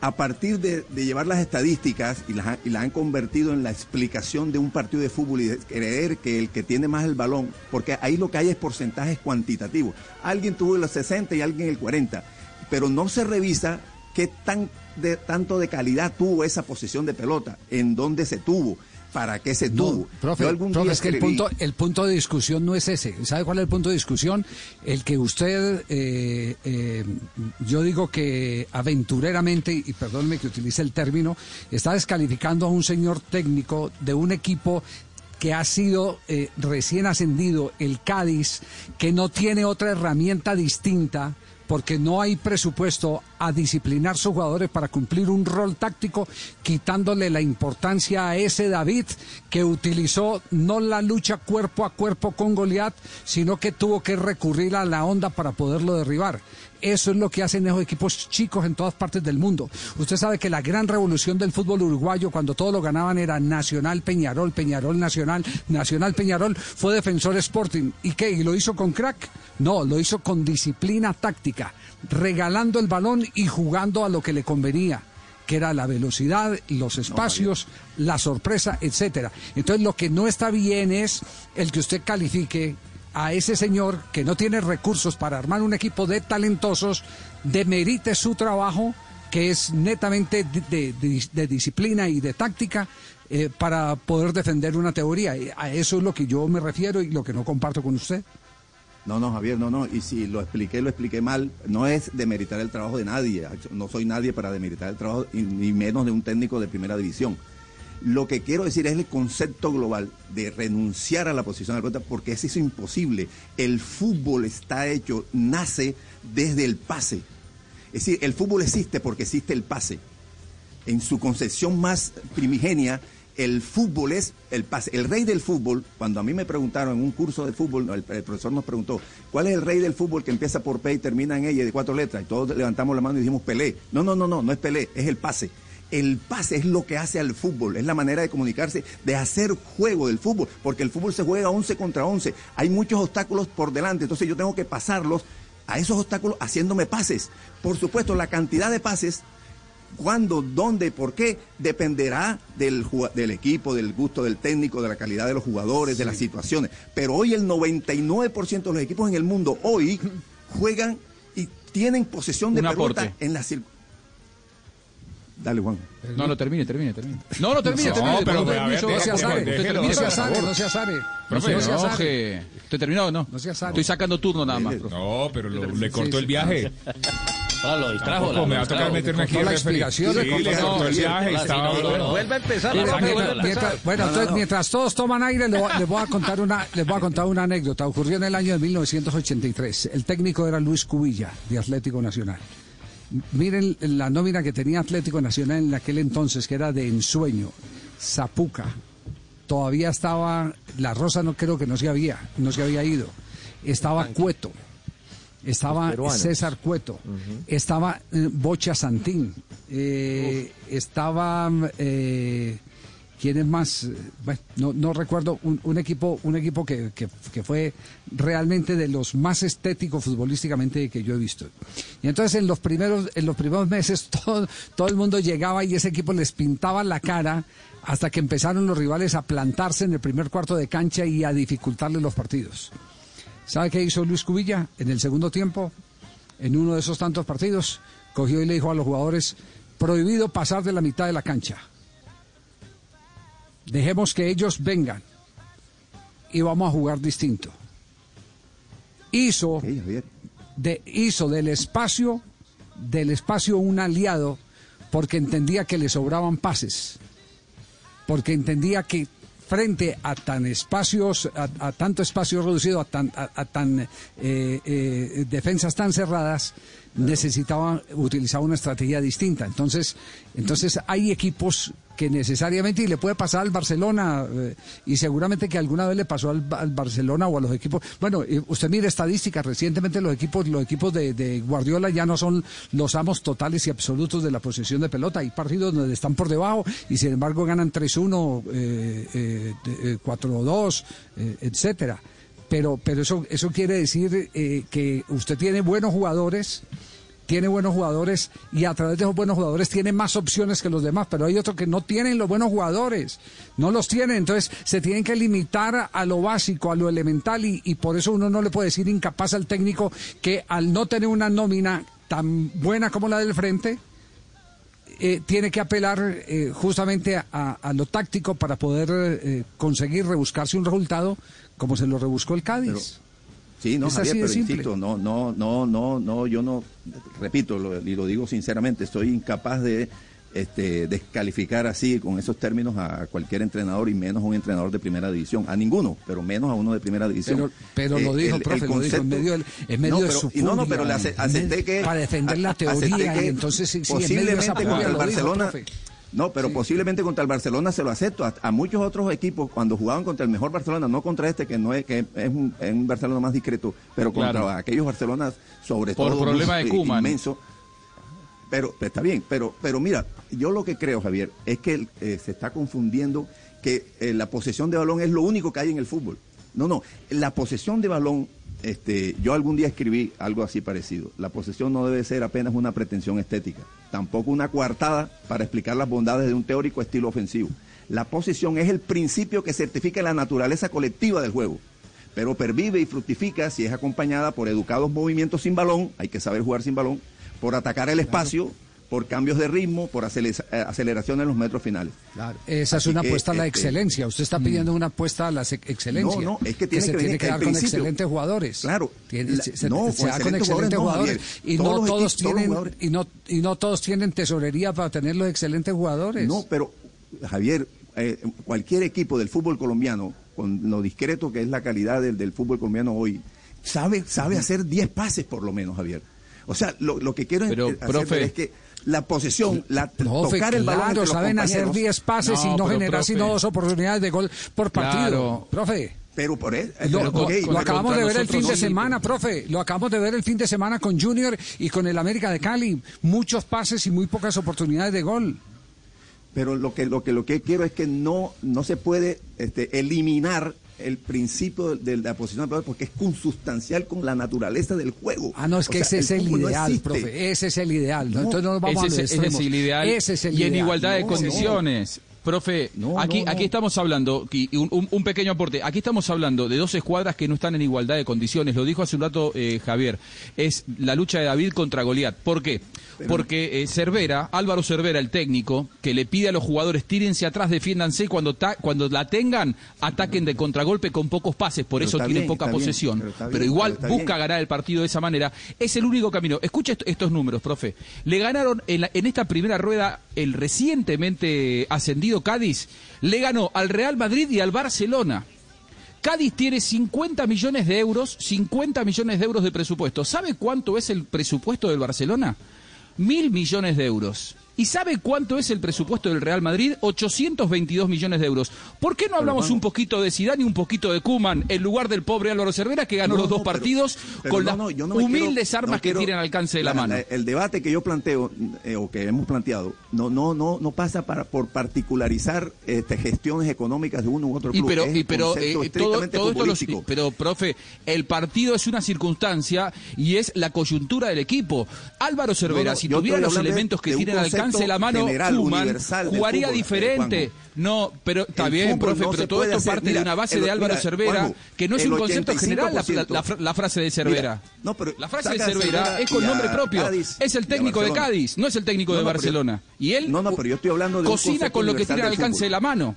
a partir de, de llevar las estadísticas y las, y las han convertido en la explicación de un partido de fútbol y de creer que el que tiene más el balón, porque ahí lo que hay es porcentajes cuantitativos. Alguien tuvo el 60 y alguien el 40, pero no se revisa qué tan de, tanto de calidad tuvo esa posesión de pelota, en dónde se tuvo, para qué se tuvo.
Profe,
Yo algún
profe,
día
es que el punto, el punto de discusión no es ese. ¿Sabe cuál es el punto de discusión? El que usted, eh, eh, yo digo que aventureramente, y perdóneme que utilice el término, está descalificando a un señor técnico de un equipo que ha sido eh, recién ascendido, el Cádiz, que no tiene otra herramienta distinta porque no hay presupuesto a disciplinar sus jugadores para cumplir un rol táctico, quitándole la importancia a ese David que utilizó no la lucha cuerpo a cuerpo con Goliat, sino que tuvo que recurrir a la onda para poderlo derribar. Eso es lo que hacen esos equipos chicos en todas partes del mundo. Usted sabe que la gran revolución del fútbol uruguayo, cuando todos lo ganaban, era Nacional Peñarol, Peñarol Nacional, Nacional Peñarol, fue Defensor Sporting. ¿Y qué? ¿Y lo hizo con crack? No, lo hizo con disciplina táctica, regalando el balón y jugando a lo que le convenía que era la velocidad, los espacios, la sorpresa, etcétera. Entonces lo que no está bien es el que usted califique a ese señor que no tiene recursos para armar un equipo de talentosos, demerite su trabajo, que es netamente de, disciplina y de táctica, eh, para poder defender una teoría. A eso es lo que yo me refiero y lo que no comparto con usted.
No, no, Javier, no, no. Y si lo expliqué, lo expliqué mal. No es demeritar el trabajo de nadie. No soy nadie para demeritar el trabajo, ni menos de un técnico de primera división. Lo que quiero decir es el concepto global de renunciar a la posición de pelota, porque es eso imposible. El fútbol está hecho, nace desde el pase. Es decir, el fútbol existe porque existe el pase. En su concepción más primigenia, El fútbol es el pase. El rey del fútbol, cuando a mí me preguntaron en un curso de fútbol, el, el profesor nos preguntó, ¿cuál es el rey del fútbol que empieza por P y termina en ella de cuatro letras? Y todos levantamos la mano y dijimos Pelé. No, no, no, no, no es Pelé, es el pase. El pase es lo que hace al fútbol, es la manera de comunicarse, de hacer juego del fútbol, porque el fútbol se juega 11 contra 11. Hay muchos obstáculos por delante, entonces yo tengo que pasarlos a esos obstáculos haciéndome pases. Por supuesto, la cantidad de pases cuándo, dónde, por qué, dependerá del, equipo, del gusto del técnico, de la calidad de los jugadores, de las situaciones. Pero hoy el 99% de los equipos en el mundo hoy juegan y tienen posesión de pelota en la cir- Dale, Juan.
No, no, termine, termine, termine. No, no, termine,
No,
termine.
pero,
Usted
a ver,
termine,
deje-
usted
deje-
termine,
déjelo,
termine,
no sare,
favor.
no sea sare.
Profe,
No sea
no,
sare.
que- ¿Estoy terminado o no?
No sea sare.
Estoy sacando turno nada más. profe.
No, pero lo- le cortó
sí.
el viaje.
Ah, lo distrajo.
Tampoco
la-
me va a tocar
distrajo.
meterme aquí
la explicación,
Sí,
le cortó
le
la
cortó el viaje.
No, no, no.
Vuelve a empezar.
Bueno, entonces, mientras todos toman aire, les voy a contar una, les voy a contar una anécdota. Ocurrió en el año de 1983. El técnico era Luis Cubilla, de Atlético Nacional. Miren la nómina que tenía Atlético Nacional en aquel entonces, que era de ensueño, Zapuca. Todavía estaba, la Rosa no creo que no se había, no se había ido. Estaba Cueto, estaba. César Cueto, estaba eh, Bocha Santín, eh, estaba eh, ¿quién es más? Eh, Bueno, no, recuerdo un, equipo, un equipo que fue realmente de los más estéticos futbolísticamente que yo he visto. Y entonces en los primeros, en los primeros meses todo, todo el mundo llegaba y ese equipo les pintaba la cara hasta que empezaron los rivales a plantarse en el primer cuarto de cancha y a dificultarle los partidos. ¿Sabe qué hizo Luis Cubilla en el segundo tiempo? En uno de esos tantos partidos, cogió y le dijo a los jugadores, prohibido pasar de la mitad de la cancha. Dejemos que ellos vengan y vamos a jugar distinto. Hizo, de, hizo del espacio, del espacio un aliado porque entendía que le sobraban pases, porque entendía que frente a tan espacios, a, a tanto espacio reducido, a tan, a, a tan eh, eh, defensas tan cerradas, necesitaba utilizar una estrategia distinta. Entonces, entonces hay equipos que necesariamente, y le puede pasar al Barcelona, eh, y seguramente que alguna vez le pasó al, Barcelona o a los equipos. Bueno, eh, usted mire estadísticas, recientemente los equipos, los equipos de, Guardiola ya no son los amos totales y absolutos de la posesión de pelota. Hay partidos donde están por debajo y sin embargo ganan 3-1, eh, eh, de- eh, 4-2, eh, etcétera. Pero, pero eso, eso quiere decir eh, que usted tiene buenos jugadores, tiene buenos jugadores y a través de esos buenos jugadores tiene más opciones que los demás, pero hay otros que no tienen los buenos jugadores, no los tienen, entonces se tienen que limitar a lo básico, a lo elemental y, por eso uno no le puede decir incapaz al técnico que al no tener una nómina tan buena como la del frente, eh, tiene que apelar eh, justamente a, a lo táctico para poder eh, conseguir rebuscarse un resultado como se lo rebuscó el Cádiz.
Sí, no, Javier, pero insisto, no, no, no, no, no, yo no, repito, lo- y lo digo sinceramente, estoy incapaz de este, descalificar así, con esos términos, a cualquier entrenador y menos a un entrenador de primera división, a ninguno, pero menos a uno de primera división.
Pero, pero lo
Eh,
dijo,
el-
profe,
el
lo dijo en medio, del- en medio
No,
de su
no, no, pero le acepté que...
Para defender la teoría,
que
y entonces sí, sí, en medio de esa
posiblemente
furia
contra el
dijo,
Barcelona... No, pero posiblemente contra el Barcelona se lo acepto. A, a muchos otros equipos, cuando jugaban contra el mejor Barcelona, no contra este, que no es, que es, un, es un Barcelona más discreto, pero contra
Claro.
aquellos Barcelonas, sobre
Por
todo.
problema de
eh. Inmenso. Pero está bien, pero, pero mira, yo lo que creo, Javier, es que eh, se está confundiendo que eh, la posesión de balón es lo único que hay en el fútbol. No, no, la posesión de balón, este, yo algún día escribí algo así parecido. La posesión no debe ser apenas una pretensión estética, tampoco una coartada para explicar las bondades de un teórico estilo ofensivo. La posesión es el principio que certifica la naturaleza colectiva del juego pero pervive y fructifica si es acompañada por educados movimientos sin balón, hay que saber jugar sin balón, por atacar el espacio, por cambios de ritmo, por eh, aceleración en los metros finales.
Esa es una
que,
apuesta a la
este,
excelencia. Usted está pidiendo una apuesta a la ex- excelencia.
No, no, es que tiene
se
que
tiene que dar con excelentes jugadores.
Claro.
Tiene-
La-
se,
no,
se
con
da con
excelentes jugadores
Y
Javier.
no
Todos equipos,
tienen y no y no todos tienen tesorería para tener los excelentes jugadores.
No, pero Javier, eh, cualquier equipo del fútbol colombiano, con lo discreto que es la calidad del, del fútbol colombiano hoy, sabe, sabe hacer 10 pases por lo menos, Javier. O sea, lo, lo que quiero
Pero,
hacer
profe,
es que la posesión, la
Profe,
tocar el balón
claro, saben hacer
compañeros.
10 pases y no generar
profe,
sino dos oportunidades de gol por partido.
Claro.
Profe.
Pero por eso,
Lo, acabamos de ver el fin de
no, sí,
semana, profe. Lo acabamos de ver el fin de semana con Junior y con el América de Cali. Muchos pases y muy pocas oportunidades de gol.
pero lo que lo que lo que quiero es que no no se puede este, eliminar el principio de, la posición del porque es consustancial con la naturaleza del juego.
Ah, no, es que
O sea,
ese es el
no
ideal, profe. Ese es el ideal. ¿no?
No,
Entonces no nos vamos
ese,
a los
ese es el ideal.
Ese es el
y en igualdad de
No,
condiciones. Profe,
No,
aquí,
no,
aquí
no.
estamos hablando, y un, pequeño aporte, aquí estamos hablando de dos escuadras que no están en igualdad de condiciones, lo dijo hace un rato eh, Javier, es la lucha de David contra Goliat. ¿Por qué? Porque eh, Cervera, Álvaro Cervera, el técnico, que le pide a los jugadores tírense atrás, defiéndanse y cuando, ta- cuando la tengan, ataquen de contragolpe con pocos pases, por
Pero
eso tiene poca
bien,
posesión,
pero
igual busca
bien.
ganar el partido de esa manera, es el único camino. Escucha est- estos números, profe. Le ganaron en, la- en esta primera rueda el recientemente ascendido Cádiz, le ganó al Real Madrid y al Barcelona. Cádiz tiene 50 millones de euros, 50 millones de euros de presupuesto. ¿Sabe cuánto es el presupuesto del Barcelona? Mil millones de euros. ¿Y sabe cuánto es el presupuesto del Real Madrid? 822 millones de euros. ¿Por qué no hablamos un poquito de Zidane y un poquito de Kuman en lugar del pobre Álvaro Cervera que ganó
No,
los dos
no, pero-
partidos
pero
con
no,
las humildes
quiero-
armas que tienen al alcance de la, mano?
el debate que yo planteo eh, o que hemos planteado no no no no pasa para por particularizar este, gestiones económicas de uno u otro
Y
club.
pero,
Es
y
el
pero eh, todo,
estrictamente
todo esto lo-
futbolístico.
pero profe, el partido es una circunstancia y es la coyuntura del equipo. Álvaro Cervera, si tuviera los elementos que
de un
tiene al alcance de la mano,
general, universal
jugaría
fútbol, eh,
diferente. No, pero está
El
bien, profe,
no
pero todo esto
hacer.
parte
Mira,
de una base
el-
de Álvaro
mira,
Cervera,
Juanjo,
que no es un concepto general la,
85%.
la fra- la frase de Cervera.
Mira, no, pero
la frase de Cervera es con nombre propio.
Cádiz
es el técnico de. Cádiz, no es el técnico
No,
de
yo-
Barcelona. y él
No, no, pero yo estoy hablando de
cocina con lo que tiene al alcance de la mano.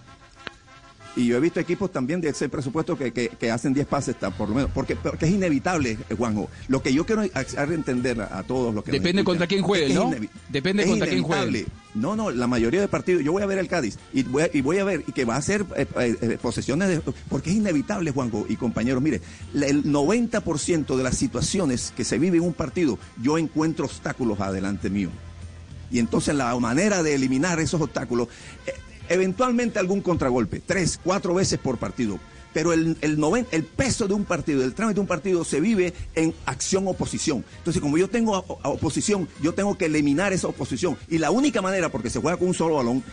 Y yo he visto equipos también de ese presupuesto que, que, que hacen 10 pases, por lo menos, porque, porque es inevitable, eh, Juanjo. Lo que yo quiero hacer entender a, a todos los que
Depende contra quién juegue, ¿no? Depende
es
contra quién juegue.
No, no, la mayoría de partidos, yo voy a ver el Cádiz y voy a, y voy a ver y que va a ser eh, eh, eh, posesiones de... Porque es inevitable, Juanjo y compañeros, mire, el 90% de las situaciones que se vive en un partido, yo encuentro obstáculos adelante mío. Y entonces la manera de eliminar esos obstáculos, eh, eventualmente algún contragolpe, tres, cuatro veces por partido. Pero el, el, peso de un partido, el trámite de un partido se vive en acción-oposición. Entonces, como yo tengo oposición, yo tengo que eliminar esa oposición. Y la única manera, porque se juega con un solo balón,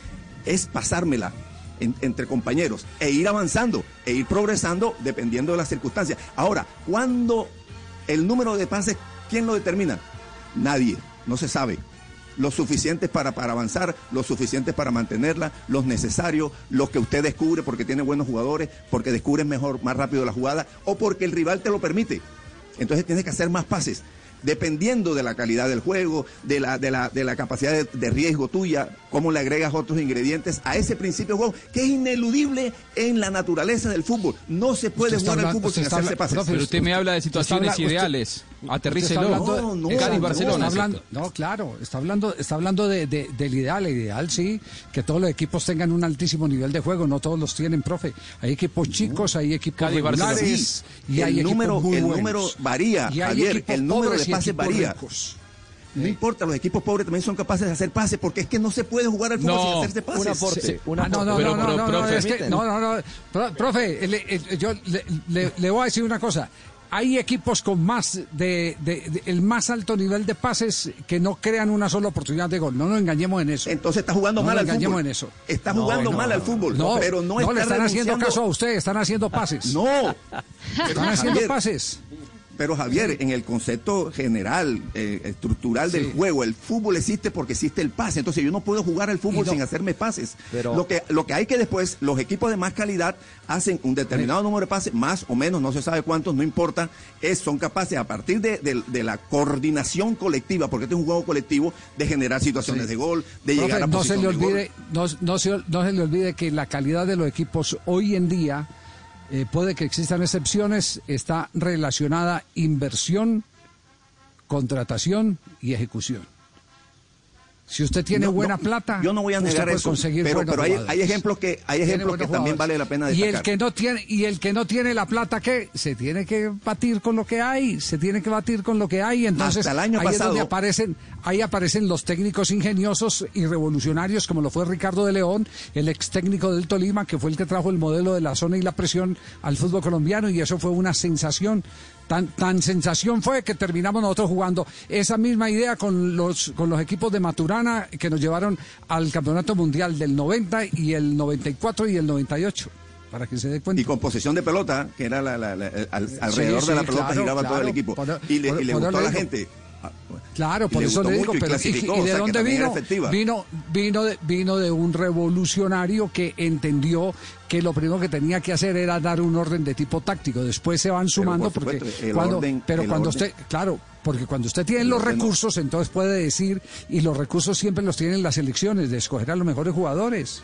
es pasármela en- entre compañeros e ir avanzando, e ir progresando dependiendo de las circunstancias. Ahora, cuando el número de pases, ¿quién lo determina? Nadie, no se sabe. Los suficientes para, para avanzar, los suficientes para mantenerla, los necesarios, los que usted descubre porque tiene buenos jugadores, porque descubres mejor, más rápido la jugada, o porque el rival te lo permite. Entonces tienes que hacer más pases. Dependiendo de la calidad del juego, de la, de la, de la capacidad de, de riesgo tuya, cómo le agregas otros ingredientes a ese principio de juego, que es ineludible en la naturaleza del fútbol. No se puede
Usted
jugar al fútbol sin hacerse
habla-
pases.
profe,
Pero usted me habla de situaciones
habla- usted-
ideales. Aterrícelo.
está hablando-
No, no,
Cádiz, Barcelona.
no,
Está hablando, no, claro, está hablando, está hablando de, de- del ideal. El ideal, sí, que todos los equipos tengan un altísimo nivel de juego. No todos los tienen, profe. Hay equipos chicos, hay equipos
Cádiz, Barcelona.
regulares
Sí,
y hay
el
equipos
número,
muy
el
buenos.
número varía,
Y hay
Javier,
equipos
el número
pobres
de
y
pases
equipos
varía.
ricos.
No importa, los equipos pobres también son capaces de hacer pases porque es que no se puede jugar al fútbol
No,
sin hacerse pases.
un aporte,
Sí.
un
Ah, no,
aporte.
no,
Pero,
no, no,
pero,
no, no,
profe,
es que- no, no, no, Pro- profe, le- le- yo le- le voy a decir una cosa. Hay equipos con más de, de- de- el más alto nivel de pases que no crean una sola oportunidad de gol. No nos engañemos en eso.
Entonces está jugando
No
mal
nos
al
engañemos
fútbol.
en eso.
Está jugando
No,
mal al fútbol,
no,
pero no,
no
está
le están haciendo caso a usted, están haciendo pases.
No.
Están haciendo
Javier,
pases.
Pero Javier, en el concepto general, eh, estructural del juego, el fútbol existe porque existe el pase. Entonces yo no puedo jugar al fútbol
no-
sin hacerme pases.
Pero-
Lo, que, lo que hay que después, los equipos de más calidad hacen un determinado número de pases, más o menos, no se sabe cuántos, no importa, es, son capaces a partir de, de- de la coordinación colectiva, porque este es un juego colectivo, de generar situaciones
Sí.
de gol, de
Profe,
llegar a
no se le olvide, no, no se, no se le olvide que la calidad de los equipos hoy en día eh, puede que existan excepciones, está relacionada inversión, contratación y ejecución. Si usted tiene
No,
buena
no,
plata,
yo no voy a negar eso,
conseguir
pero, hay, hay ejemplos que hay ejemplos que también vale la pena
Y
destacar.
el que no tiene y el que no tiene la plata que se tiene que batir con lo que hay, se tiene que batir con lo que hay, entonces
Hasta el año
ahí es donde
pasado-
aparecen ahí aparecen los técnicos ingeniosos y revolucionarios como lo fue Ricardo de León, el ex técnico del Tolima que fue el que trajo el modelo de la zona y la presión al fútbol colombiano y eso fue una sensación Tan, tan sensación fue que terminamos nosotros jugando esa misma idea con los, con los equipos de Maturana que nos llevaron al Campeonato Mundial del 90 y el 94 y el 98. Para que se dé cuenta.
Y con posesión de pelota, que era la, la- la- al- alrededor
Sí,
de la pelota
claro,
giraba todo el equipo.
Por-
y le,
por-
y le gustó a la
digo.
gente.
Claro, por eso le digo,
y
pero ¿y, de dónde vino? Vino, vino, de, vino de un revolucionario que entendió que lo primero que tenía que hacer era dar un orden de tipo táctico. Después se van sumando
por
porque
supuesto,
cuando,
orden-
pero cuando
orden-
usted, claro, porque cuando usted tiene los
no.
recursos, entonces puede decir y los recursos siempre los tienen las elecciones de escoger a los mejores jugadores.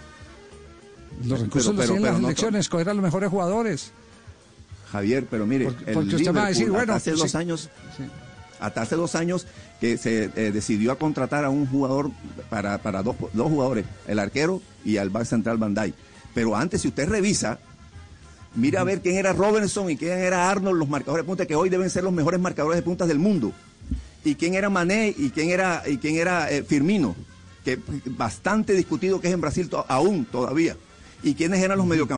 Los
Pero-
recursos los tienen
pero
las
no-
elecciones, escoger a los mejores jugadores.
Javier, pero mire,
Porque-
el
porque usted va a decir, bueno,
hace
sí.
dos años, hasta hace dos años que se eh, decidió a contratar a un jugador para, para dos, dos jugadores, el arquero y al back central Bandai. Pero antes, si usted revisa, mira a ver quién era Robertson y quién era Arnold, los marcadores de punta que hoy deben ser los mejores marcadores de puntas del mundo. Y quién era Mané y quién era y quién era eh, Firmino, que bastante discutido que es en Brasil to- aún todavía. Y quiénes eran los mediocampistas.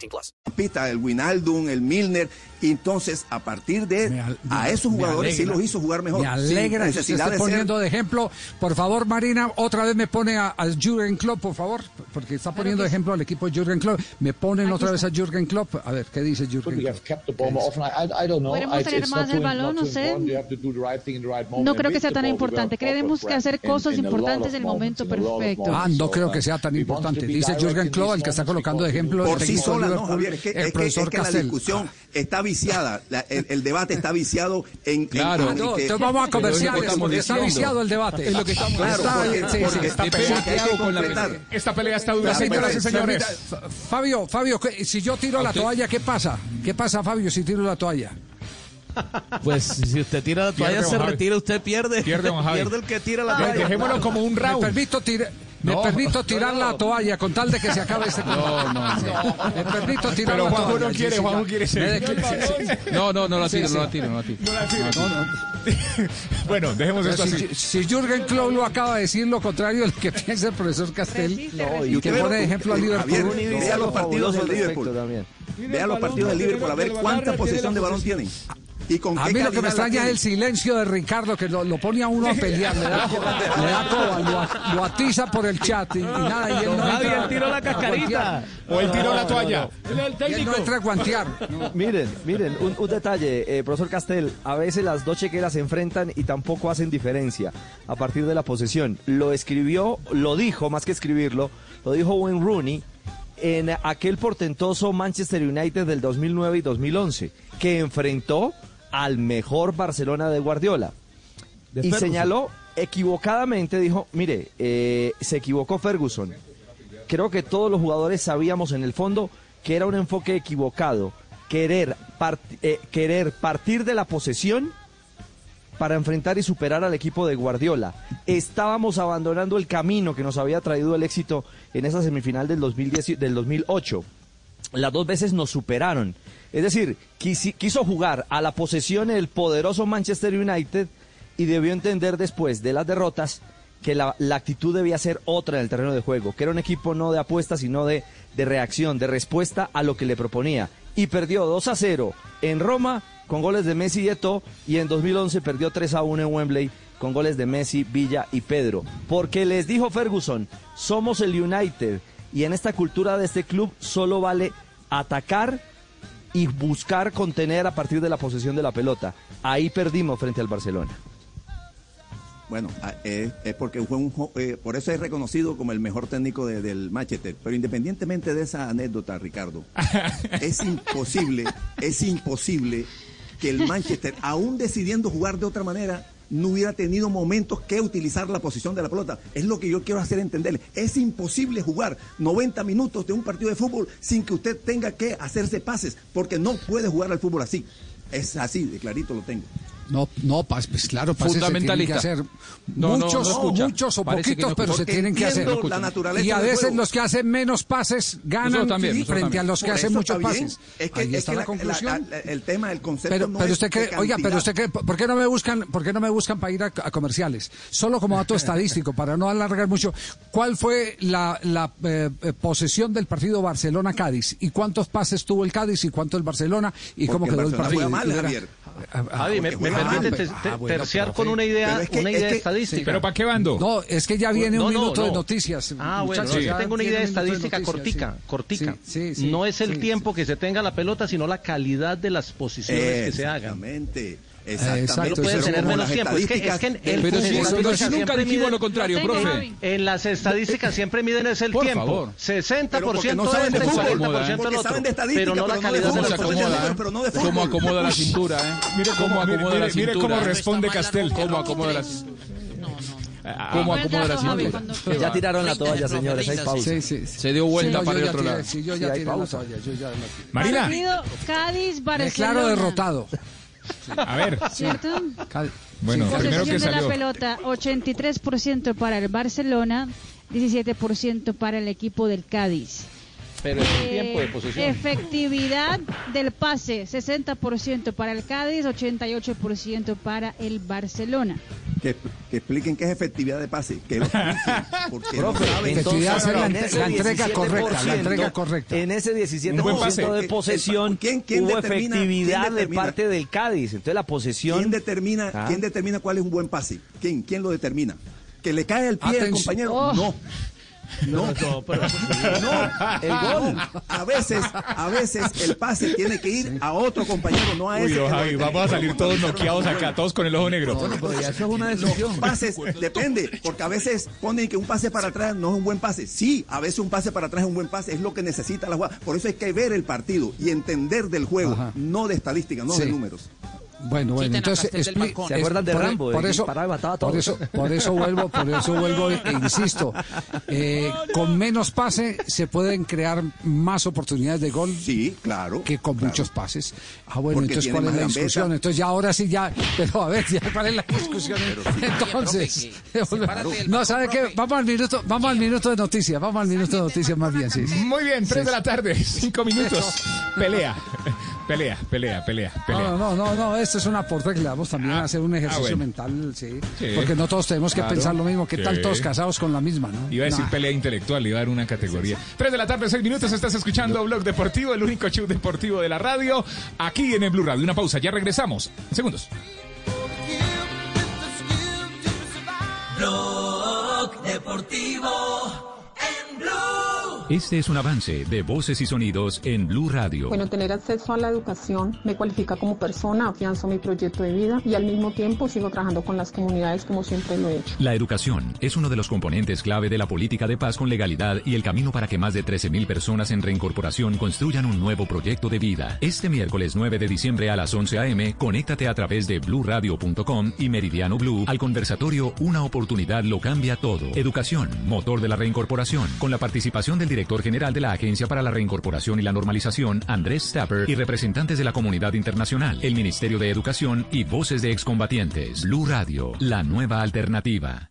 18 plus.
pista, el Winaldum, el Milner, y entonces a partir de a esos jugadores sí los hizo jugar mejor.
Me alegra que usted
necesidad
esté
de ser-
poniendo de ejemplo. Por favor, Marina, otra vez me pone a, a Jürgen Klopp, por favor, porque está poniendo de ejemplo al equipo de Jürgen Klopp. Me ponen otra vez a Jürgen Klopp. A ver, ¿qué dice Jürgen.
Podemos tener más el balón, no sé.
moment.
No creo que sea tan importante. Creemos que hacer cosas importantes en el momento perfecto.
Ah, no creo que sea tan importante. Dice Jürgen Klopp, el que está colocando de ejemplo
por sí sola, no, Javier, es que,
el
es que-
profesor
es que la discusión está viciada, la- el, el debate está viciado en... en-
Claro.
en
No,
que-
entonces vamos a
que
comerciales,
estamos
está viciado el debate.
Es lo que estamos
Claro,
Claro,
porque-
porque-
sí,
porque
sí.
esta pelea que
con la pelea.
Esta pelea está dura, señoras y señores.
Fabio, Fabio, ¿qué- si yo tiro la toalla, ¿qué pasa? ¿Qué pasa, Fabio, si tiro la toalla?
Pues si usted tira la toalla,
Pierde,
se retira, usted pierde.
Pierde.
Pierde el que tira la
Ah,
toalla.
dejémoslo
como un round.
Me permito, tira- me
No.
permito tirar la toalla con tal de que se acabe este
No, no,
Me permito tirar
Pero
la
Juanjo
toalla.
no quiere,
Sí,
Juanjo quiere
declaro-
No, no, no la tiro,
sí.
no la tiro, no la tiro.
No, no.
Bueno, dejemos esto
si,
así.
si Jürgen Klopp lo acaba de decir lo contrario de lo que piensa el profesor Castel y que pone de ejemplo a
eh,
Liverpool.
Vea los partidos del Liverpool. Vea los partidos del Liverpool, a ver cuánta posesión de balón tienen. Y con
A
qué
mí lo que me extraña es el silencio de Ricardo, que lo, lo pone a uno a pelear, le da, le da coba, lo, atiza por el chat y, y nada. Y él no entra
él tiró la cascarita.
O él tiró la toalla.
Y él no entra a guantear.
Miren, miren, un, un detalle, eh, profesor Castel, a veces las dos chequeras se enfrentan y tampoco hacen diferencia a partir de la posesión. Lo escribió, lo dijo, más que escribirlo, lo dijo Wayne Rooney en aquel portentoso Manchester United del 2009 y 2011, que enfrentó al mejor Barcelona de Guardiola. De y Ferguson. señaló equivocadamente, dijo, mire, eh, se equivocó Ferguson. Creo que todos los jugadores sabíamos en el fondo que era un enfoque equivocado. Querer, part- eh, querer partir de la posesión para enfrentar y superar al equipo de Guardiola. Estábamos abandonando el camino que nos había traído el éxito en esa semifinal del, 2010 del 2008. Las dos veces nos superaron. Es decir, quiso jugar a la posesión el poderoso Manchester United y debió entender después de las derrotas que la, actitud debía ser otra en el terreno de juego, que era un equipo no de apuesta, sino de, de reacción, de respuesta a lo que le proponía. Y perdió 2 a 0 en Roma con goles de Messi y Eto'o, y en 2011 perdió 3 a 1 en Wembley con goles de Messi, Villa y Pedro. Porque les dijo Ferguson, somos el United, y en esta cultura de este club solo vale atacar y buscar contener a partir de la posesión de la pelota. Ahí perdimos frente al Barcelona.
Bueno, ah, es, es porque fue un, eh, por eso es reconocido como el mejor técnico de- del Manchester. Pero independientemente de esa anécdota, Ricardo, es imposible, es imposible que el Manchester, aún decidiendo jugar de otra manera, no hubiera tenido momentos que utilizar la posición de la pelota. Es lo que yo quiero hacer entenderle. Es imposible jugar 90 minutos de un partido de fútbol sin que usted tenga que hacerse pases, porque no puede jugar al fútbol así. Es así, de clarito lo tengo.
No, no, pues claro, pases se tienen que
Fundamentalista.
hacer
No, no,
muchos,
no
muchos o
Parece
poquitos,
no
pero se tienen que hacer.
La naturaleza
y a veces
juego.
los que hacen menos pases ganan
también,
frente a los que
Por
hacen muchos pases.
Es que,
Ahí
es
está
que
la,
la-
conclusión.
la- el tema, el concepto
pero,
no
pero
es
usted qué, oiga, pero usted qué, ¿por qué no me buscan, por qué no me buscan para ir a, a comerciales? Solo como dato estadístico, para no alargar mucho. ¿Cuál fue la, la, eh, eh, posesión del partido Barcelona-Cádiz? ¿Y cuántos pases tuvo el Cádiz y cuánto el Barcelona? ¿Y cómo quedó el partido?
mal, Javier.
Ah, ah,
Javi, me, me permite
ah, bueno,
terciar
profe.
con una idea,
Pero es que-
una
es
idea
que-
estadística.
sí. ¿Pero para qué bando? No, es que ya viene un minuto de noticias,
Ah, bueno,
muchachos,
yo
ya
tengo una idea estadística
noticias,
cortica,
sí.
cortica.
Sí, sí, sí,
no es el
sí,
tiempo que se tenga la pelota, sino la calidad de las posiciones que se hagan.
Exactamente.
Exactamente. No puede tener menos tiempo. Es que, es que en, el-
Pero si- pero nunca dijimos
miden-
lo contrario,
tengo,
profe.
En las estadísticas siempre miden es el
Por
tiempo.
favor.
60%
Pero porque no saben de
este,
fútbol,
40%
porque
el
saben
otro.
de estadística,
Pero no la
pero no de
calidad de
fútbol, pero no de
¿Cómo
fútbol.
acomoda la cintura, eh?
Mire cómo,
¿Cómo
mire,
acomoda la
mire- mire
cintura?
cómo responde Castel.
¿Cómo acomoda la ¿Cómo acomoda la cintura?
Ya tiraron la toalla, señores, hay pausa.
Sí, sí,
Se dio vuelta
Sí,
para el otro
tiré,
lado.
sí, yo
Sí,
ya
hay
tiré la
pausa.
toalla, yo ya la-
Marina,
Partido Cádiz-Barcelona.
Declaro derrotado.
A ver.
¿Cierto?
Cal-
Bueno,
Sí,
primero
Posesión
que
de la
salió.
pelota, 83% para el Barcelona, 17% para el equipo del Cádiz.
Pero es el
Eh,
tiempo de posesión.
Efectividad del pase, 60% para el Cádiz, 88% para el Barcelona.
Que, que expliquen qué es efectividad de pase. Que lo expliquen, porque no
Profe,
saben.
Efectividad
entonces,
es la
en
entrega
17%,
correcta, la entrega correcta.
En ese 17%
Un buen pase.
de posesión
¿Quién- quién
hubo
determina-
efectividad
quién
de
determina?
parte del Cádiz. Entonces la posesión...
¿Quién determina,
Ah.
¿Quién determina cuál es un buen pase? ¿Quién, quién lo determina? ¿Que le cae al pie al compañero?
Oh.
No. No,
No, pero-
no, el gol. A veces, a veces el pase tiene que ir a otro compañero, no a ese.
no,
que
Javi, vamos a salir todos noqueados acá, todos con el ojo negro.
Bueno,
eso es una
Los pases, depende, porque a veces ponen que un pase para atrás no es un buen pase. Sí, a veces un pase para atrás es un buen pase, es lo que necesita la jugada. Por eso hay que ver el partido y entender del juego,
Ajá.
no de estadística, no
Sí.
de números.
Bueno, bueno, entonces expli-.
¿Se acuerdan de
por-
Rambo?
Por eso,
mataba a
por eso, por eso vuelvo, por eso vuelvo e insisto, eh, con menos pase se pueden crear más oportunidades de gol
Sí, claro.
que con
claro.
muchos pases. Ah, bueno,
Porque
entonces ¿cuál es la
gambeta.
discusión? Entonces ya ahora sí ya, pero a ver, ya cuál es la discusión. Entonces, no sabe qué, vamos al minuto, vamos al minuto de noticias, vamos al minuto de noticias más bien, sí.
Muy bien, 3 de la tarde, 5 minutos. Pelea, pelea, pelea, pelea,
No,
pelea.
no, no, no, esto es una aporte que le damos también a hacer un ejercicio
bueno.
mental, sí,
Sí.
Porque no todos tenemos que
Claro.
pensar lo mismo. ¿Qué tal todos casados con la misma, no?
Iba a decir
Nah.
pelea intelectual, le iba a dar una categoría. 3 de la tarde, 6 minutos, estás escuchando Blog Deportivo, el único show deportivo de la radio, aquí en el Blue Radio. Una pausa, ya regresamos. Segundos.
Blog Deportivo.
Este es un avance de voces y sonidos en Blue Radio.
Bueno, tener acceso a la educación me cualifica como persona, afianzo mi proyecto de vida y al mismo tiempo sigo trabajando con las comunidades como siempre lo he hecho.
La educación es uno de los componentes clave de la política de paz con legalidad y el camino para que más de 13.000 personas en reincorporación construyan un nuevo proyecto de vida. Este miércoles 9 de diciembre a las 11 a.m., conéctate a través de bluradio.com y Meridiano Blue al conversatorio Una oportunidad lo cambia todo. Educación, motor de la reincorporación, con la participación del director general de la Agencia para la Reincorporación y la Normalización, Andrés Stapper, y representantes de la comunidad internacional, el Ministerio de Educación y voces de excombatientes. Blue Radio, la nueva alternativa.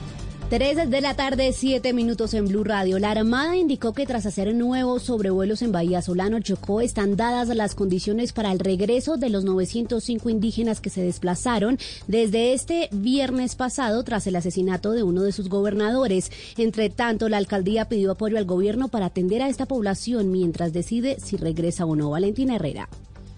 3 de la tarde, 7 minutos en Blue Radio. La Armada indicó que tras hacer nuevos sobrevuelos en Bahía Solano, Chocó, están dadas las condiciones para el regreso de los 905 indígenas que se desplazaron desde este viernes pasado tras el asesinato de uno de sus gobernadores. Entre tanto, la alcaldía pidió apoyo al gobierno para atender a esta población mientras decide si regresa o no. Valentina Herrera.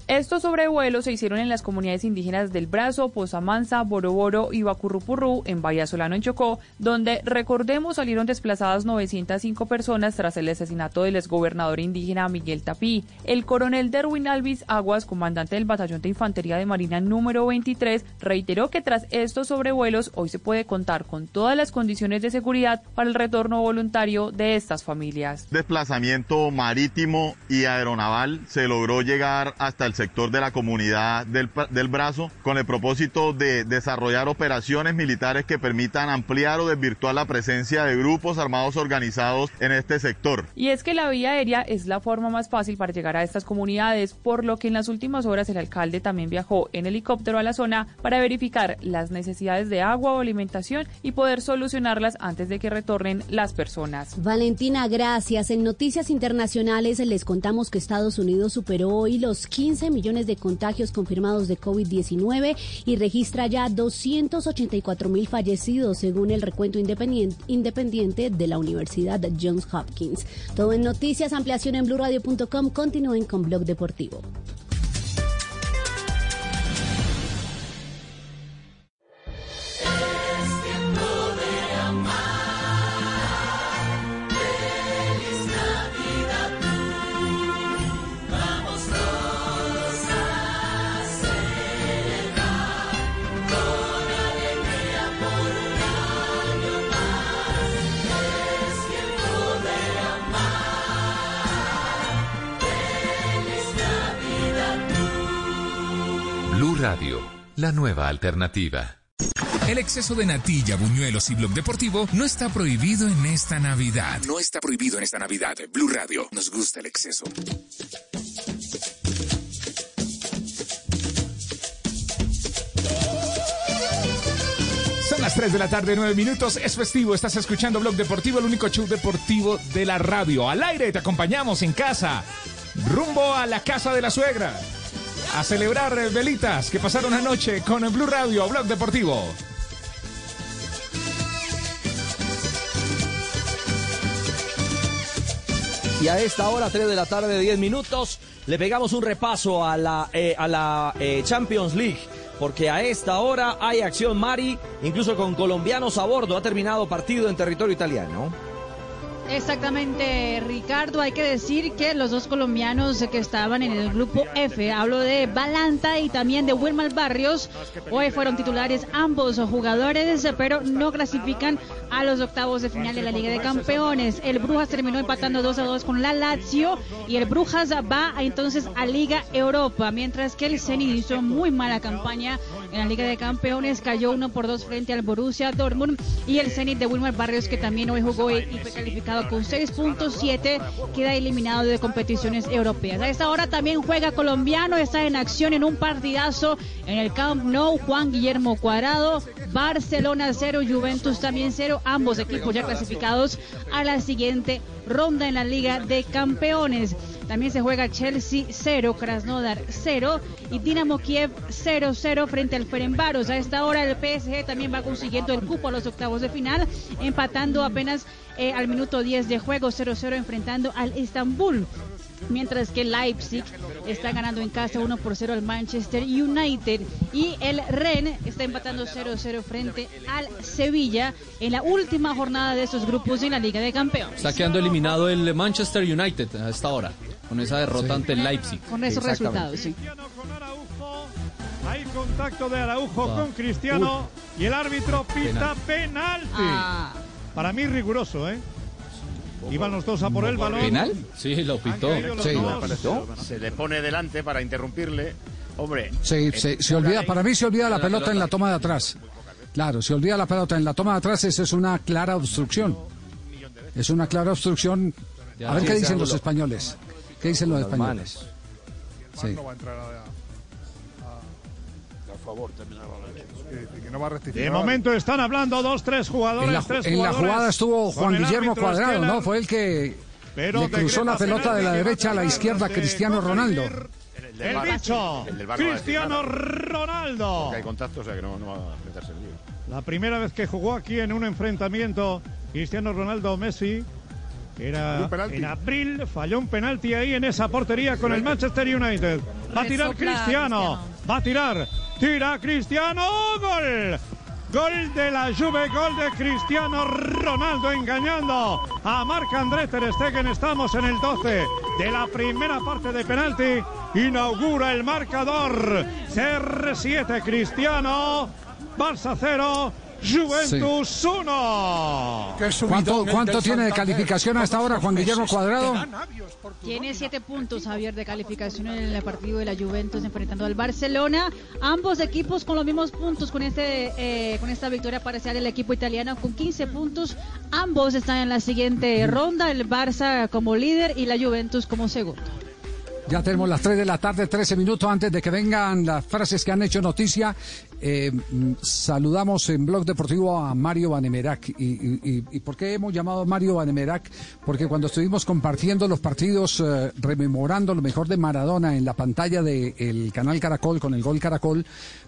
Estos sobrevuelos se hicieron en las comunidades indígenas del Brazo, Pozamansa, Boroboro y Bacurrupurrú, en Bahía Solano, en Chocó, donde, recordemos, salieron desplazadas 905 personas tras el asesinato del exgobernador indígena Miguel Tapí. El coronel Derwin Alvis Aguas, comandante del Batallón de Infantería de Marina número 23, reiteró que tras estos sobrevuelos hoy se puede contar con todas las condiciones de seguridad para el retorno voluntario de estas familias.
Desplazamiento marítimo y aeronaval se logró llegar hasta el sector de la comunidad del, del Brazo con el propósito de desarrollar operaciones militares que permitan ampliar o desvirtuar la presencia de grupos armados organizados en este sector.
Y es que la vía aérea es la forma más fácil para llegar a estas comunidades, por lo que en las últimas horas el alcalde también viajó en helicóptero a la zona para verificar las necesidades de agua o alimentación y poder solucionarlas antes de que retornen las personas.
Valentina, gracias. En noticias internacionales les contamos que Estados Unidos superó hoy los 15 millones de contagios confirmados de COVID-19 y registra ya 284 mil fallecidos según el recuento independiente, de la Universidad Johns Hopkins. Todo en noticias, ampliación en blurradio.com. Continúen con Blog Deportivo.
La nueva alternativa.
El exceso de natilla, buñuelos y blog deportivo no está prohibido en esta Navidad. No está prohibido en esta Navidad. Blue Radio, nos gusta el exceso. Son las 3 de la tarde, 9 minutos. Es festivo. Estás escuchando Blog Deportivo, el único show deportivo de la radio. Al aire te acompañamos en casa. Rumbo a la casa de la suegra. A celebrar eh, velitas que pasaron anoche con el Blue Radio, Blog Deportivo.
Y a esta hora, 3 de la tarde, 10 minutos, le pegamos un repaso a la, eh, a la eh, Champions League. Porque a esta hora hay acción Mari, incluso con colombianos a bordo. Ha terminado partido en territorio italiano.
Exactamente, Ricardo. Hay que decir que los dos colombianos que estaban en el grupo F, hablo de Balanta y también de Wilmar Barrios, hoy fueron titulares ambos jugadores, pero no clasifican a los octavos de final de la Liga de Campeones. El Brujas terminó empatando 2 a 2 con la Lazio y el Brujas va entonces a Liga Europa, mientras que el Zenit hizo muy mala campaña en la Liga de Campeones, cayó 1 por 2 frente al Borussia Dortmund y el Zenit de Wilmar Barrios que también hoy jugó y fue calificado con 6.7 queda eliminado de competiciones europeas. A esta hora también juega colombiano, está en acción en un partidazo en el Camp Nou, Juan Guillermo Cuadrado, Barcelona 0, Juventus también 0, ambos equipos ya clasificados a la siguiente ronda en la Liga de Campeones. También se juega Chelsea 0, Krasnodar 0 y Dinamo Kiev 0-0 frente al Ferenbaros. A esta hora el PSG también va consiguiendo el cupo a los octavos de final, empatando apenas eh, al minuto 10 de juego 0-0 enfrentando al Istanbul. Mientras que Leipzig está ganando en casa 1 por 0 al Manchester United y el Ren está empatando 0-0 frente al Sevilla en la última jornada de esos grupos en la Liga de Campeones.
Está quedando eliminado el Manchester United a esta hora, con esa derrota ante el Leipzig.
Con esos resultados, sí.
Hay contacto de Araujo
Ah.
con Cristiano y el árbitro pita penalti.
Ah.
Para mí riguroso, ¿eh? Iban los dos a por el balón.
Sí, lo pitó. Sí.
Se le pone delante para interrumpirle. Hombre.
Sí,
eh,
se, se olvida, para mí se olvida la pelota en la toma de atrás. Claro, se olvida la pelota en la toma de atrás, eso es una clara obstrucción. Es una clara obstrucción. A ver qué dicen los españoles. ¿Qué dicen los españoles? Sí.
No va a entrar a-
favor, terminar
no va a rectificar.
De momento están hablando dos, tres jugadores.
En la,
tres
en la jugada estuvo Juan
el
Guillermo Cuadrado. ¿no? Fue el que
Pero
le cruzó la pelota de la derecha a la izquierda
de
Cristiano Ronaldo.
El bicho,
El bar
Cristiano. Ronaldo.
Porque hay contacto, o sea que no, no va a meterse en lío.
La primera vez que jugó aquí en un enfrentamiento Cristiano Ronaldo Messi era
Un penalti.
en abril, falló un penalti ahí en esa portería con el Manchester United. Va a tirar Cristiano, va a tirar, tira Cristiano, gol. Gol de la Juve, gol de Cristiano Ronaldo engañando a Marc André Ter Stegen. Estamos en el 12 de la primera parte de penalti. Inaugura el marcador. CR7 Cristiano, Barça 0, Juventus 1.
¿Cuánto, cuánto tiene de calificación hasta ahora Juan Guillermo Cuadrado?
Tiene siete puntos, Javier, de calificación en el partido de la Juventus enfrentando al Barcelona. Ambos equipos con los mismos puntos con este eh, con esta victoria parcial del equipo italiano con 15 puntos. Ambos están en la siguiente ronda, el Barça como líder y la Juventus como segundo.
Ya tenemos las 3 de la tarde, 13 minutos antes de que vengan las frases que han hecho noticia. eh, saludamos en Blog Deportivo a Mario Vanemerac. ¿Y, por qué hemos llamado a Mario Vanemerac? Porque cuando estuvimos compartiendo los partidos, eh, rememorando lo mejor de Maradona en la pantalla del canal Caracol con el gol Caracol,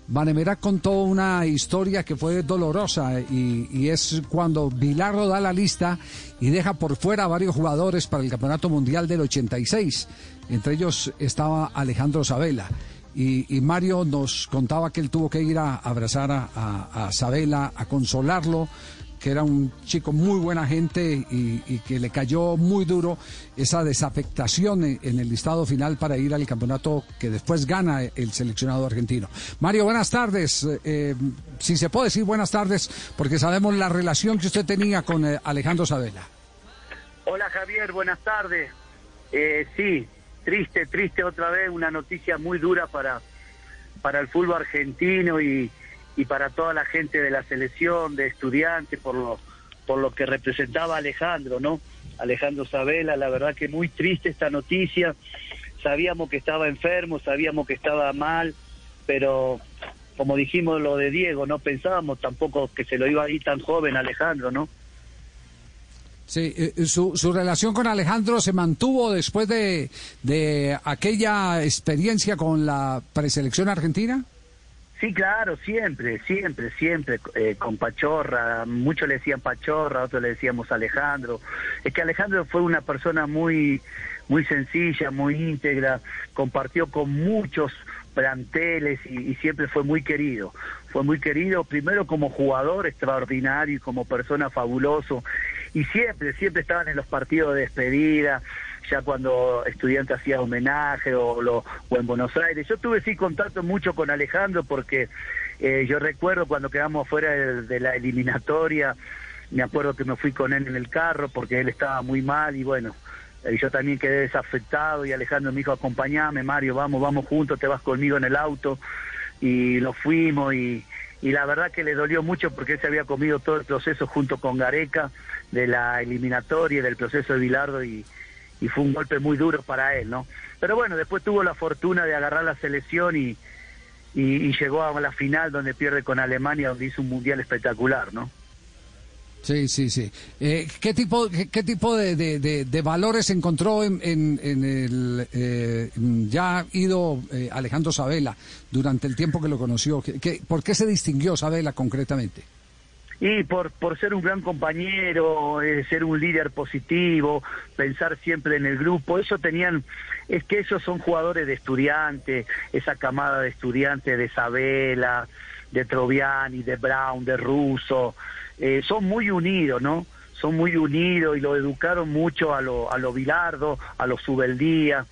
Vanemerac contó una historia que fue dolorosa y, es cuando Bilardo da la lista y deja por fuera a varios jugadores para el Campeonato Mundial del 86. Entre ellos estaba Alejandro Sabela. Y, Mario nos contaba que él tuvo que ir a abrazar a, a- Sabela, a consolarlo, que era un chico muy buena gente y, que le cayó muy duro esa desafectación en, en el listado final para ir al campeonato que después gana el seleccionado argentino. Mario, buenas tardes. Eh, si se puede decir buenas tardes, porque sabemos la relación que usted tenía con eh, Alejandro Sabela.
Hola Javier, buenas tardes. Eh, sí, triste, triste otra vez, una noticia muy dura para, para el fútbol argentino y, y para toda la gente de la selección, de estudiantes, por lo, por lo que representaba Alejandro, ¿no? Alejandro Sabela, la verdad que muy triste esta noticia. Sabíamos que estaba enfermo, sabíamos que estaba mal, pero como dijimos lo de Diego, no pensábamos tampoco que se lo iba a ir tan joven Alejandro, ¿no?
Sí, eh, su, su relación con Alejandro se mantuvo después de, de aquella experiencia con la preselección argentina.
Sí, claro, siempre, siempre, siempre, eh, con Pachorra, muchos le decían Pachorra, otros le decíamos Alejandro. Es que Alejandro fue una persona muy, muy sencilla, muy íntegra, compartió con muchos planteles y, y siempre fue muy querido. Fue muy querido primero como jugador extraordinario y como persona fabuloso. Y siempre, siempre estaban en los partidos de despedida, ya cuando estudiante hacía homenaje o, lo, o en Buenos Aires. Yo tuve sí contacto mucho con Alejandro porque eh, yo recuerdo cuando quedamos fuera de, la eliminatoria, me acuerdo que me fui con él en el carro porque él estaba muy mal y bueno, eh, yo también quedé desafectado y Alejandro me dijo, acompañame Mario, vamos, vamos juntos, te vas conmigo en el auto y lo fuimos y, y la verdad que le dolió mucho porque él se había comido todo el proceso junto con Gareca de la eliminatoria del proceso de Bilardo y, y fue un golpe muy duro para él, ¿no? Pero bueno, después tuvo la fortuna de agarrar la selección y, y, llegó a la final donde pierde con Alemania, donde hizo un mundial espectacular, ¿no?
Sí, sí, sí. Eh, ¿Qué tipo, qué, tipo de, valores encontró en, en- en el eh, ya ido eh, Alejandro Sabela durante el tiempo que lo conoció? ¿Qué- qué- ¿Por qué se distinguió Sabela concretamente?
Y por, por ser un gran compañero, eh, ser un líder positivo, pensar siempre en el grupo, eso tenían, es que ellos son jugadores de estudiantes, esa camada de estudiantes de Sabela, de Troviani, de Brown, de Russo, eh, son muy unidos, ¿no? Son muy unidos y lo educaron mucho a lo, a lo Bilardo, a lo Subeldía,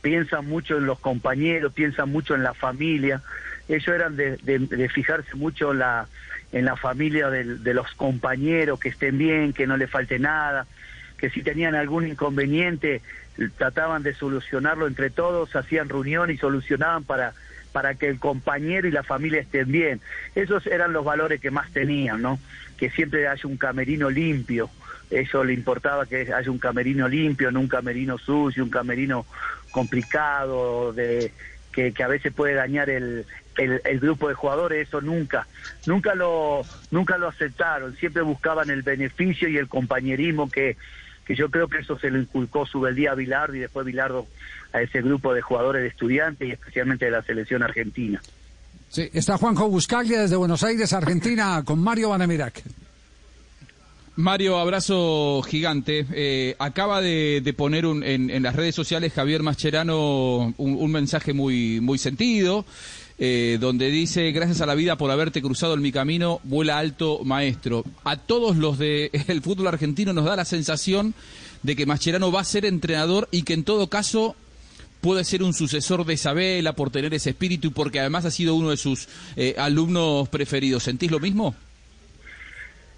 piensan mucho en los compañeros, piensan mucho en la familia. Ellos eran de, de- de fijarse mucho en la, en la familia del- de, los compañeros, que estén bien, que no le falte nada, que si tenían algún inconveniente trataban de solucionarlo entre todos, hacían reunión y solucionaban para, para que el compañero y la familia estén bien. Esos eran los valores que más tenían, ¿no? Que siempre haya un camerino limpio. Eso le importaba que haya un camerino limpio, no un camerino sucio, un camerino complicado, de que, a veces puede dañar el, el, el grupo de jugadores, eso nunca, nunca lo, nunca lo aceptaron, siempre buscaban el beneficio y el compañerismo que, que yo creo que eso se lo inculcó Subeldía a Bilardo y después Bilardo a ese grupo de jugadores de estudiantes y especialmente de la selección argentina.
Sí, está Juanjo Buscaglia desde Buenos Aires, Argentina, con Mario Banamirac.
Mario, abrazo gigante. Eh, acaba de, de poner un- en, las redes sociales Javier Mascherano un, mensaje muy, muy sentido, eh, donde dice, gracias a la vida por haberte cruzado en mi camino, vuela alto maestro. A todos los del fútbol argentino nos da la sensación de que Mascherano va a ser entrenador y que en todo caso puede ser un sucesor de Isabela por tener ese espíritu y porque además ha sido uno de sus eh, alumnos preferidos. ¿Sentís lo mismo?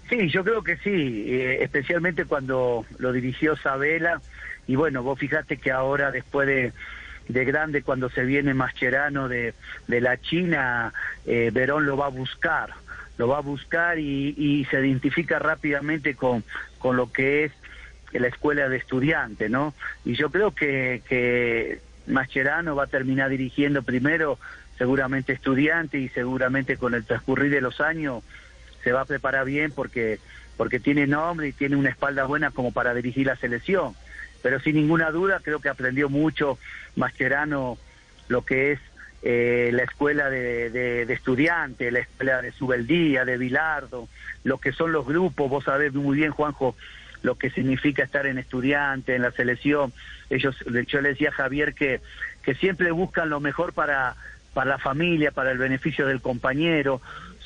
Sí, yo creo que sí, eh, especialmente cuando lo dirigió Sabela. Y bueno, vos fijate que ahora, después de, de grande, cuando se viene Mascherano de, de la China, eh, Verón lo va a buscar. Lo va a buscar y, se identifica rápidamente con, con lo que es la escuela de estudiantes, ¿no? Y yo creo que, que Mascherano va a terminar dirigiendo primero seguramente estudiantes y seguramente con el transcurrir de los años se va a preparar bien porque porque tiene nombre y tiene una espalda buena como para dirigir la selección. Pero sin ninguna duda creo que aprendió mucho Mascherano lo que es eh, la escuela de, de, de estudiantes, la escuela de Subeldía, de Bilardo, lo que son los grupos, vos sabés muy bien, Juanjo, lo que significa estar en estudiante, en la selección. Ellos, yo le decía a Javier que, que siempre buscan lo mejor para, para la familia, para el beneficio del compañero,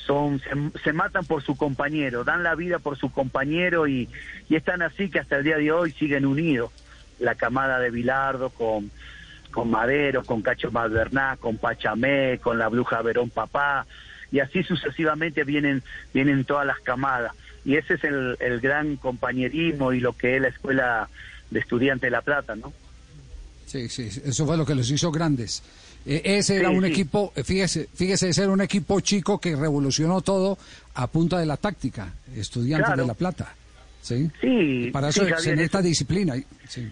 son se, matan por su compañero, dan la vida por su compañero y, y están así que hasta el día de hoy siguen unidos. La camada de Bilardo con, con Madero, con Cacho Malverná, con Pachamé, con la Bruja Verón Papá, y así sucesivamente vienen, vienen todas las camadas. Y ese es el, el gran compañerismo y lo que es la escuela de estudiantes de La Plata, ¿no?
Sí, sí, eso fue lo que los hizo grandes. Eh, ese era un
sí.
equipo, eh, fíjese, fíjese, ese era un equipo chico que revolucionó todo a punta de la táctica, estudiantes
Claro.
de La Plata. Sí.
Sí,
Para eso se necesita disciplina. Sí.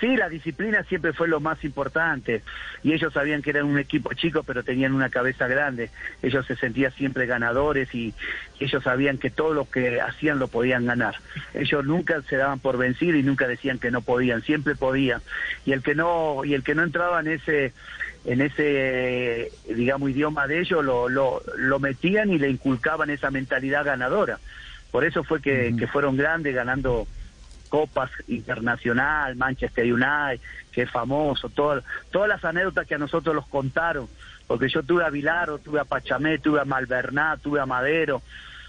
Sí, la disciplina siempre fue lo más importante y ellos sabían que eran un equipo chico pero tenían una cabeza grande. Ellos se sentían siempre ganadores y ellos sabían que todo lo que hacían lo podían ganar. Ellos nunca se daban por vencido y nunca decían que no podían, siempre podían. Y el que no y el que no entraba en ese en ese digamos idioma de ellos lo, lo, lo metían y le inculcaban esa mentalidad ganadora. Por eso fue que, que fueron grandes ganando copas internacional, Manchester United, que es famoso, todo- todas las anécdotas que a nosotros los contaron, porque yo tuve a Vilaro, tuve a Pachamé, tuve a Malverná, tuve a Madero,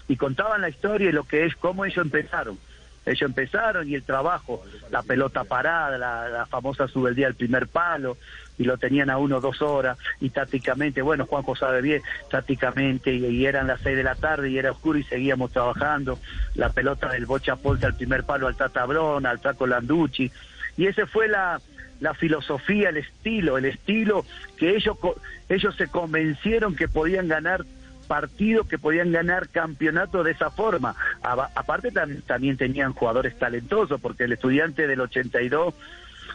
y contaban la historia y lo que es, cómo ellos empezaron. Ellos empezaron y el trabajo, la pelota parada, la, la famosa subeldía del primer palo, y lo tenían a uno dos horas, y tácticamente, bueno, Juanjo sabe bien, tácticamente, y, eran las seis de la tarde y era oscuro y seguíamos trabajando, la pelota del Bocha Ponte al primer palo al Tatabrón, al Taco Landucci, y ese fue la, la filosofía, el estilo, el estilo que ellos, ellos se convencieron que podían ganar partidos que podían ganar campeonatos de esa forma. Aparte tam- también tenían jugadores talentosos, porque el estudiante del 82,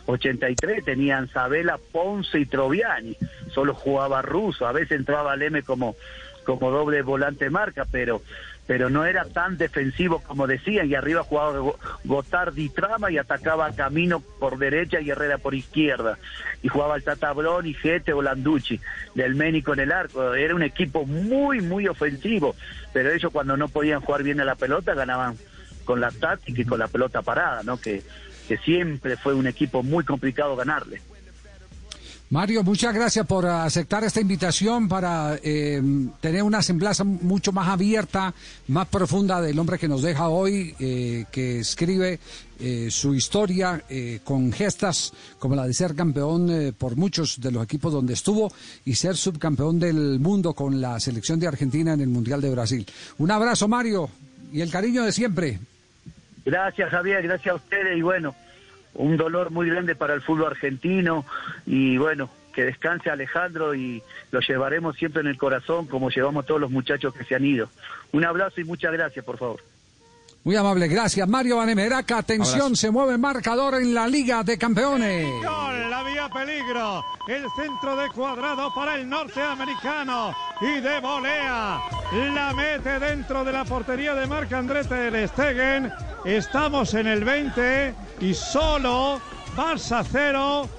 83 tenían Sabela, Ponce y Troviani, solo jugaba ruso, a veces entraba Leme como, como doble volante marca, pero pero no era tan defensivo como decían, y arriba jugaba Go- Gotardi Trama y atacaba Camino por derecha y Herrera por izquierda, y jugaba el Tatabrón y Gete o Landucci, del Ménico en el arco, era un equipo muy, muy ofensivo, pero ellos cuando no podían jugar bien a la pelota ganaban con la táctica y con la pelota parada, ¿no? Que, que siempre fue un equipo muy complicado ganarle.
Mario, muchas gracias por aceptar esta invitación para eh, tener una semblanza mucho más abierta, más profunda del hombre que nos deja hoy, eh, que escribe eh, su historia eh, con gestas como la de ser campeón por muchos de los equipos donde estuvo y ser subcampeón del mundo con la selección de Argentina en el Mundial de Brasil. Un abrazo, Mario, y el cariño de siempre.
Gracias Javier, gracias a ustedes y bueno, un dolor muy grande para el fútbol argentino y bueno, que descanse Alejandro y lo llevaremos siempre en el corazón como llevamos todos los muchachos que se han ido. Un abrazo y muchas gracias, por favor.
Muy amable, gracias. Mario Vanemeraca, atención,
Abrazo.
se mueve marcador en la Liga de Campeones.
Gol, había peligro. El centro de cuadrado para el norteamericano. Y de volea. La mete dentro de la portería de Marc André Ter Stegen. Estamos en el 20 y solo Barça 0,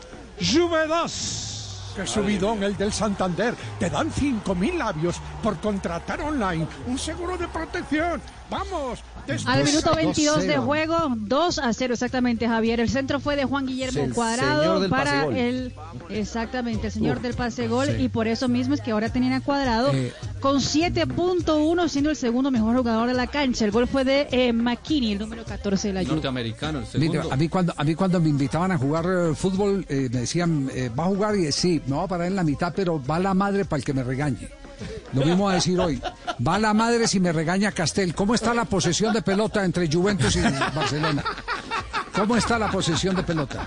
Juve 2.
Qué subidón el del Santander. Te dan 5.000 labios por contratar online un seguro de protección. Vamos.
Al minuto 22 de
2-0.
juego, 2 a 0 exactamente, Javier. El centro fue de Juan Guillermo
El
Cuadrado
señor del
para el exactamente, el señor
Uf,
del pase gol
sí.
y por eso mismo es que ahora tenían a Cuadrado
Eh.
con 7.1 siendo el segundo mejor jugador de la cancha. El gol fue de eh, McKinney, el número 14 de la Juve.
Norteamericano, el segundo.
a mí cuando a mí cuando me invitaban a jugar eh, fútbol eh, me decían eh, va a jugar y sí me va a parar en la mitad pero va la madre para el que me regañe lo mismo a decir hoy va la madre si me regaña Castel cómo está la posesión de pelota entre Juventus y Barcelona cómo está la posesión de pelota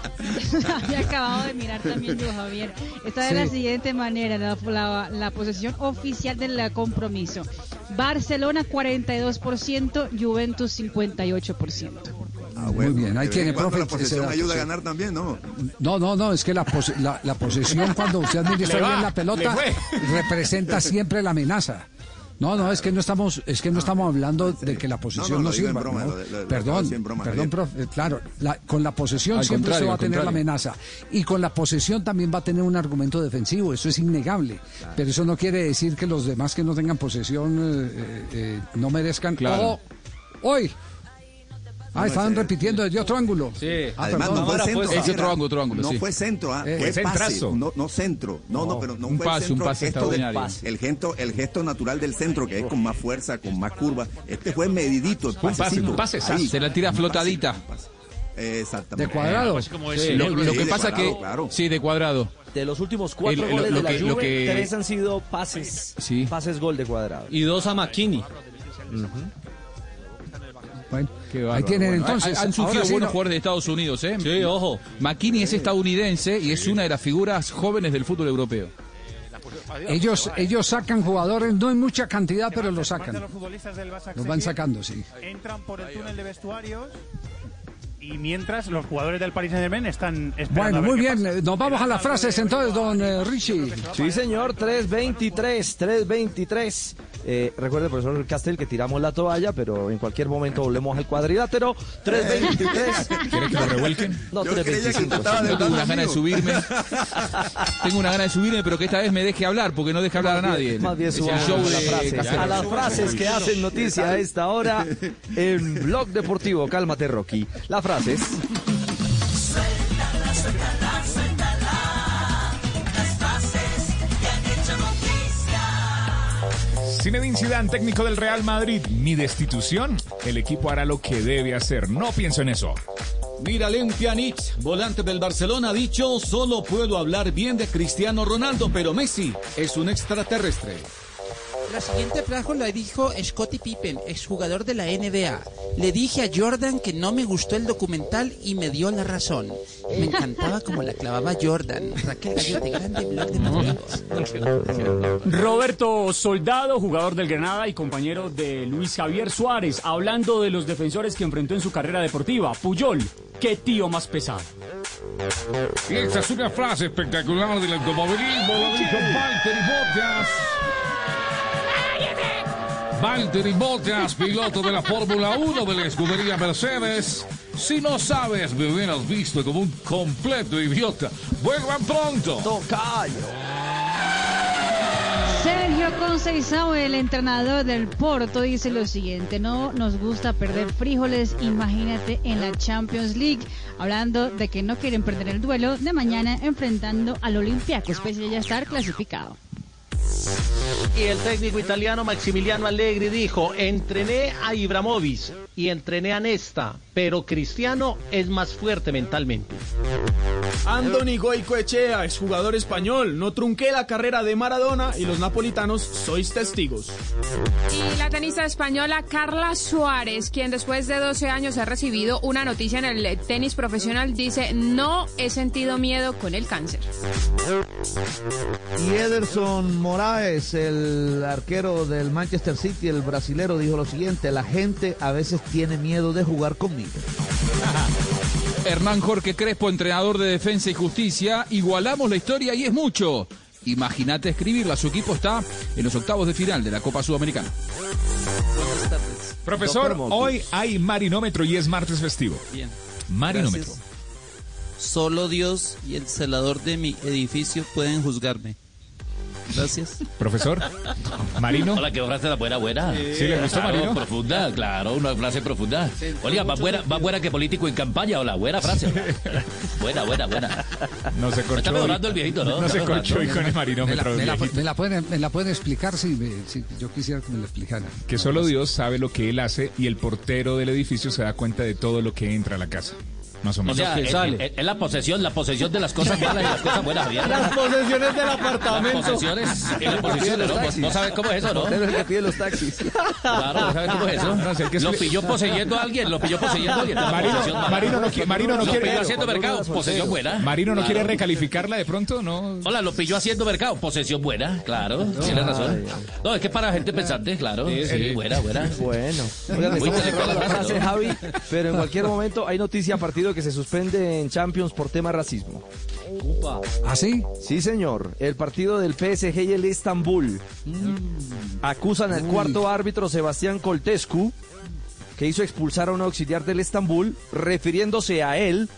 Había acabado de mirar también yo, Javier. Está de la siguiente manera, la, la- la posesión oficial del compromiso. Barcelona 42%, Juventus 58%.
Muy bien ahí
vez
tiene profe
La posesión
dato,
ayuda a
sí.
ganar también, ¿no?
No, no, no, es que la, pose- la, la posesión cuando usted administra bien la pelota representa siempre la amenaza. No, no, es que no estamos, es que no estamos hablando de que la posesión
No,
sirva.
broma,
¿no?
lo- lo- lo acabo de
perdón,
broma,
perdón, profe, claro, la- con la posesión
Al
siempre se va a tener la amenaza y con la posesión también va a tener un argumento defensivo. Eso es innegable. Pero eso no quiere decir que los demás que no tengan posesión eh, eh, eh, no merezcan.
Claro.
O- hoy. Ah, estaban repitiendo desde otro ángulo.
Sí.
Ah,
Además,
perdón.
no fue centro.
Es
Javier,
otro ángulo, otro ángulo,
No
sí.
fue centro, ah,
Eh,
fue pase.
centrazo.
No, no centro. No, no, pero no
un
fue
pase,
centro.
un pase
gesto de-
extraordinario.
el gesto, el gesto natural del centro, que es con más fuerza, con más curva. Este fue medidito, el
Un pase, un pase,
Ahí.
se la tira
Un
flotadita.
pase, un pase. Exactamente.
De cuadrado.
Sí, lo, lo que pasa
cuadrado,
que
claro.
sí de cuadrado
De los últimos cuatro
El- lo-
goles
lo
de la
que- lo
Juve,
que-
tres han sido pases,
Sí.
pases gol de cuadrado.
Y dos a McKinney.
Bueno,
Qué
ahí tienen
Bueno,
entonces.
Han, surgido
ahora sí
buenos
no-
jugadores de Estados Unidos, ¿eh?
Sí, ojo.
McKinney es estadounidense y es una de las figuras jóvenes del fútbol europeo.
Ellos, ellos sacan jugadores, no en mucha cantidad, pero los sacan.
Los futbolistas del Barça
Los van sacando, sí.
entran por el túnel de vestuarios y mientras los jugadores del Paris Saint-Germain están esperando
Bueno,
a ver
muy
qué
bien.
pasa.
Nos vamos a las frases entonces, don eh, Richie.
Sí, señor, 323, 323. Eh, recuerde, profesor Castel, que tiramos la toalla, pero en cualquier momento volvemos al cuadrilátero. 323.
¿Quieres que lo revuelquen?
No,
Yo creía que
325.
trataba
sí.
de
Yo tengo una gana de subirme. Tengo una gana de subirme, pero que esta vez me deje hablar, porque no deja hablar a nadie.
Más bien
show
a, a las frases que hacen noticia a esta hora en Blog Deportivo. Cálmate, Rocky. Las frases.
Zinedine Zidane, técnico del Real Madrid. Mi destitución. El equipo hará lo que debe hacer. No pienso en eso.
Miralem Pjanic, volante del Barcelona, ha dicho, solo puedo hablar bien de Cristiano Ronaldo, pero Messi es un extraterrestre.
La siguiente frase la dijo Scottie Pippen, exjugador de la NBA. Le dije a Jordan que no me gustó el documental y me dio la razón. Me encantaba como la clavaba Jordan. Raquel Gallote, grande blog deportivo.
Roberto Soldado, jugador del Granada y compañero de Luis Javier Suárez, hablando de los defensores que enfrentó en su carrera deportiva. Puyol, qué tío más pesado.
Y esta es una frase espectacular del automovilismo, lo dijo Valtteri Bottas. Valtteri Bottas, piloto de la Fórmula 1 de la escudería Mercedes. Si no sabes, me hubieras visto como un completo idiota. Vuelvan pronto.
Tocayo.
Sergio Conceição, el entrenador del Porto, dice lo siguiente, no nos gusta perder frijoles, imagínate en la Champions League, hablando de que no quieren perder el duelo de mañana enfrentando al Olympiacos, pese a ya estar clasificado.
Y el técnico italiano Maximiliano Allegri dijo, entrené a Ibrahimovic y entrené a Nesta, pero Cristiano es más fuerte mentalmente.
Anthony Goicoechea, exjugador español, no trunqué la carrera de Maradona y los napolitanos sois testigos.
Y la
tenista española Carla Suárez, quien después de 12 años ha recibido una noticia en el tenis profesional, dice, no he sentido miedo con el cáncer.
Y Ederson Moraes, el arquero del Manchester City, el brasilero, dijo lo siguiente, la gente a veces tiene miedo de jugar conmigo.
Hernán Jorge Crespo, entrenador de Defensa y Justicia. Igualamos la historia y es mucho. Imagínate escribirla. Su equipo está en los octavos de final de la Copa Sudamericana.
Profesor, hoy hay marinómetro y es martes festivo.
Bien.
Marinómetro.
Gracias. Solo Dios y el celador de mi edificio pueden juzgarme. Gracias.
Profesor, Marino.
Hola, qué frase la buena, buena.
¿Sí le gustó,
Claro,
Marino?
Profunda, claro, una frase profunda. Oiga, más buena, más buena que político en campaña, hola, buena frase. buena, buena, buena.
No se corchó.
Está mejorando el viejito, ¿no?
No se corchó hoy con el
Me la, me la- me la pueden, me la pueden explicar si, me- si yo quisiera que me lo explicaran.
Que solo Dios sabe lo que él hace y el portero del edificio se da cuenta de todo lo que entra a la casa. Más o
O
menos.
sea, es, es- es la posesión, la posesión de las cosas malas y las cosas buenas, Javier.
Las posesiones del
Las
apartamento.
posesiones y las posesiones, ¿no? ¿Vos, vos sabés cómo es eso, no?
Es el que pide los taxis.
Claro, ¿vos sabés cómo es eso?
No sé, ¿qué es
Lo pilló poseyendo a alguien, lo pilló poseyendo a alguien. la
Marino,
posesión
no qui- Marino no
Lo
quiere-
pilló haciendo mercado, posesión buena.
Marino no
Claro.
quiere recalificarla de pronto, ¿no?
Hola, lo pilló haciendo mercado. Posesión buena, claro. Tienes razón. No, es que para gente pensante, claro. Sí,
sí.
buena, buena.
Bueno, oigan, estamos la
la frase, ¿no?
Javi, pero en cualquier momento hay noticia a partido que se suspende en Champions por tema racismo.
¿Ah, sí?
Sí, señor. El partido del PSG y el Estambul acusan al cuarto árbitro Sebastián Coltescu, que hizo expulsar a un auxiliar del Estambul, refiriéndose a él,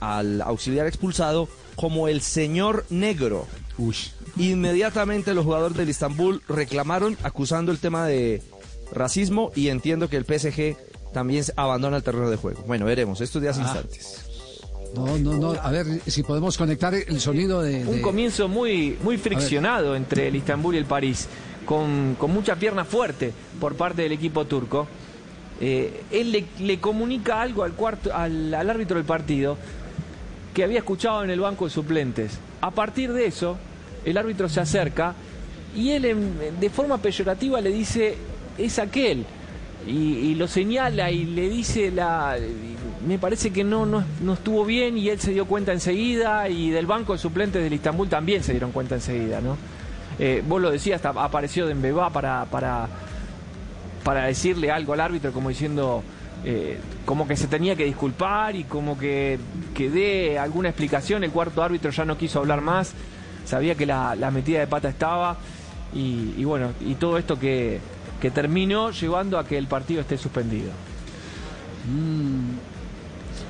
al auxiliar expulsado, como el señor negro. Inmediatamente los jugadores del Estambul reclamaron, acusando el tema de racismo, y entiendo que el PSG también abandona el terreno de juego. Bueno, veremos, estos días
Ah.
instantes.
No, no, no. A ver si podemos conectar el sonido de.
Un comienzo muy, muy friccionado entre el Istambul y el París, con, con mucha pierna fuerte por parte del equipo turco. Eh, él le, le comunica algo al, cuarto, al, al árbitro del partido que había escuchado en el banco de suplentes. A partir de eso, el árbitro se acerca y él en- de forma peyorativa le dice, es aquel. Y, lo señala y le dice, la, me parece que no, no, no estuvo bien y él se dio cuenta enseguida y del banco de suplentes del Istambul también se dieron cuenta enseguida. ¿no? Eh, vos lo decías, hasta apareció Dembélé para, para, para decirle algo al árbitro como diciendo eh, como que se tenía que disculpar y como que, que dé alguna explicación. El cuarto árbitro ya no quiso hablar más, sabía que la, la metida de pata estaba y bueno, y todo esto que, que terminó llevando a que el partido esté suspendido.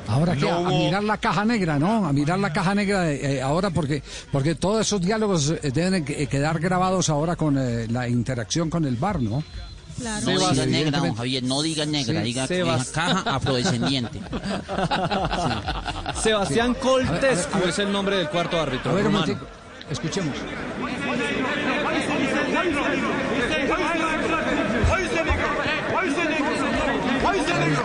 Ahora que
No
a, mirar la caja negra, ¿no? A mirar la caja negra eh, eh, ahora porque porque todos esos diálogos eh, deben eh, quedar grabados ahora con eh, la interacción con el bar, ¿no?
No diga negra, don Javier, no diga negra,
Sí.
diga
Sebas-
caja afrodescendiente.
Sebastián
Sí.
Coltescu
a ver.
es el nombre del cuarto árbitro.
A ver. Escuchemos.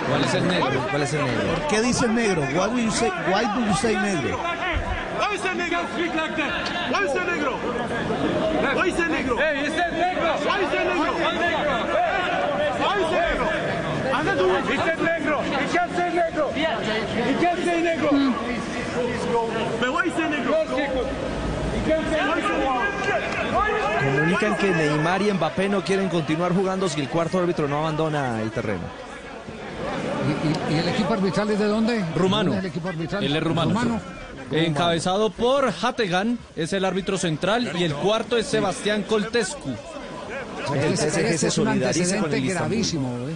¿Cuál es el negro?
¿Cuál es el negro?
¿Por qué dices negro? Why do you say, why do you say negro?
Why is that negro? Speak like that. Why is that negro? Why is that negro? Hey, is that negro? Why is that negro? Why is that negro? I'm not doing it. He said negro. He can't say negro. He can't say negro. But why is that negro? He can't say negro.
Comunican que Neymar y Mbappé no quieren continuar jugando si el cuarto árbitro no abandona el terreno.
¿Y, y- y el equipo arbitral es de dónde?
Rumano.
¿Dónde es el equipo arbitral?
Él es rumano. Encabezado por Hategan, es el árbitro central, y el cuarto es Sebastián Coltescu.
El PSG se
es un
solidariza con el
gravísimo, ¿eh?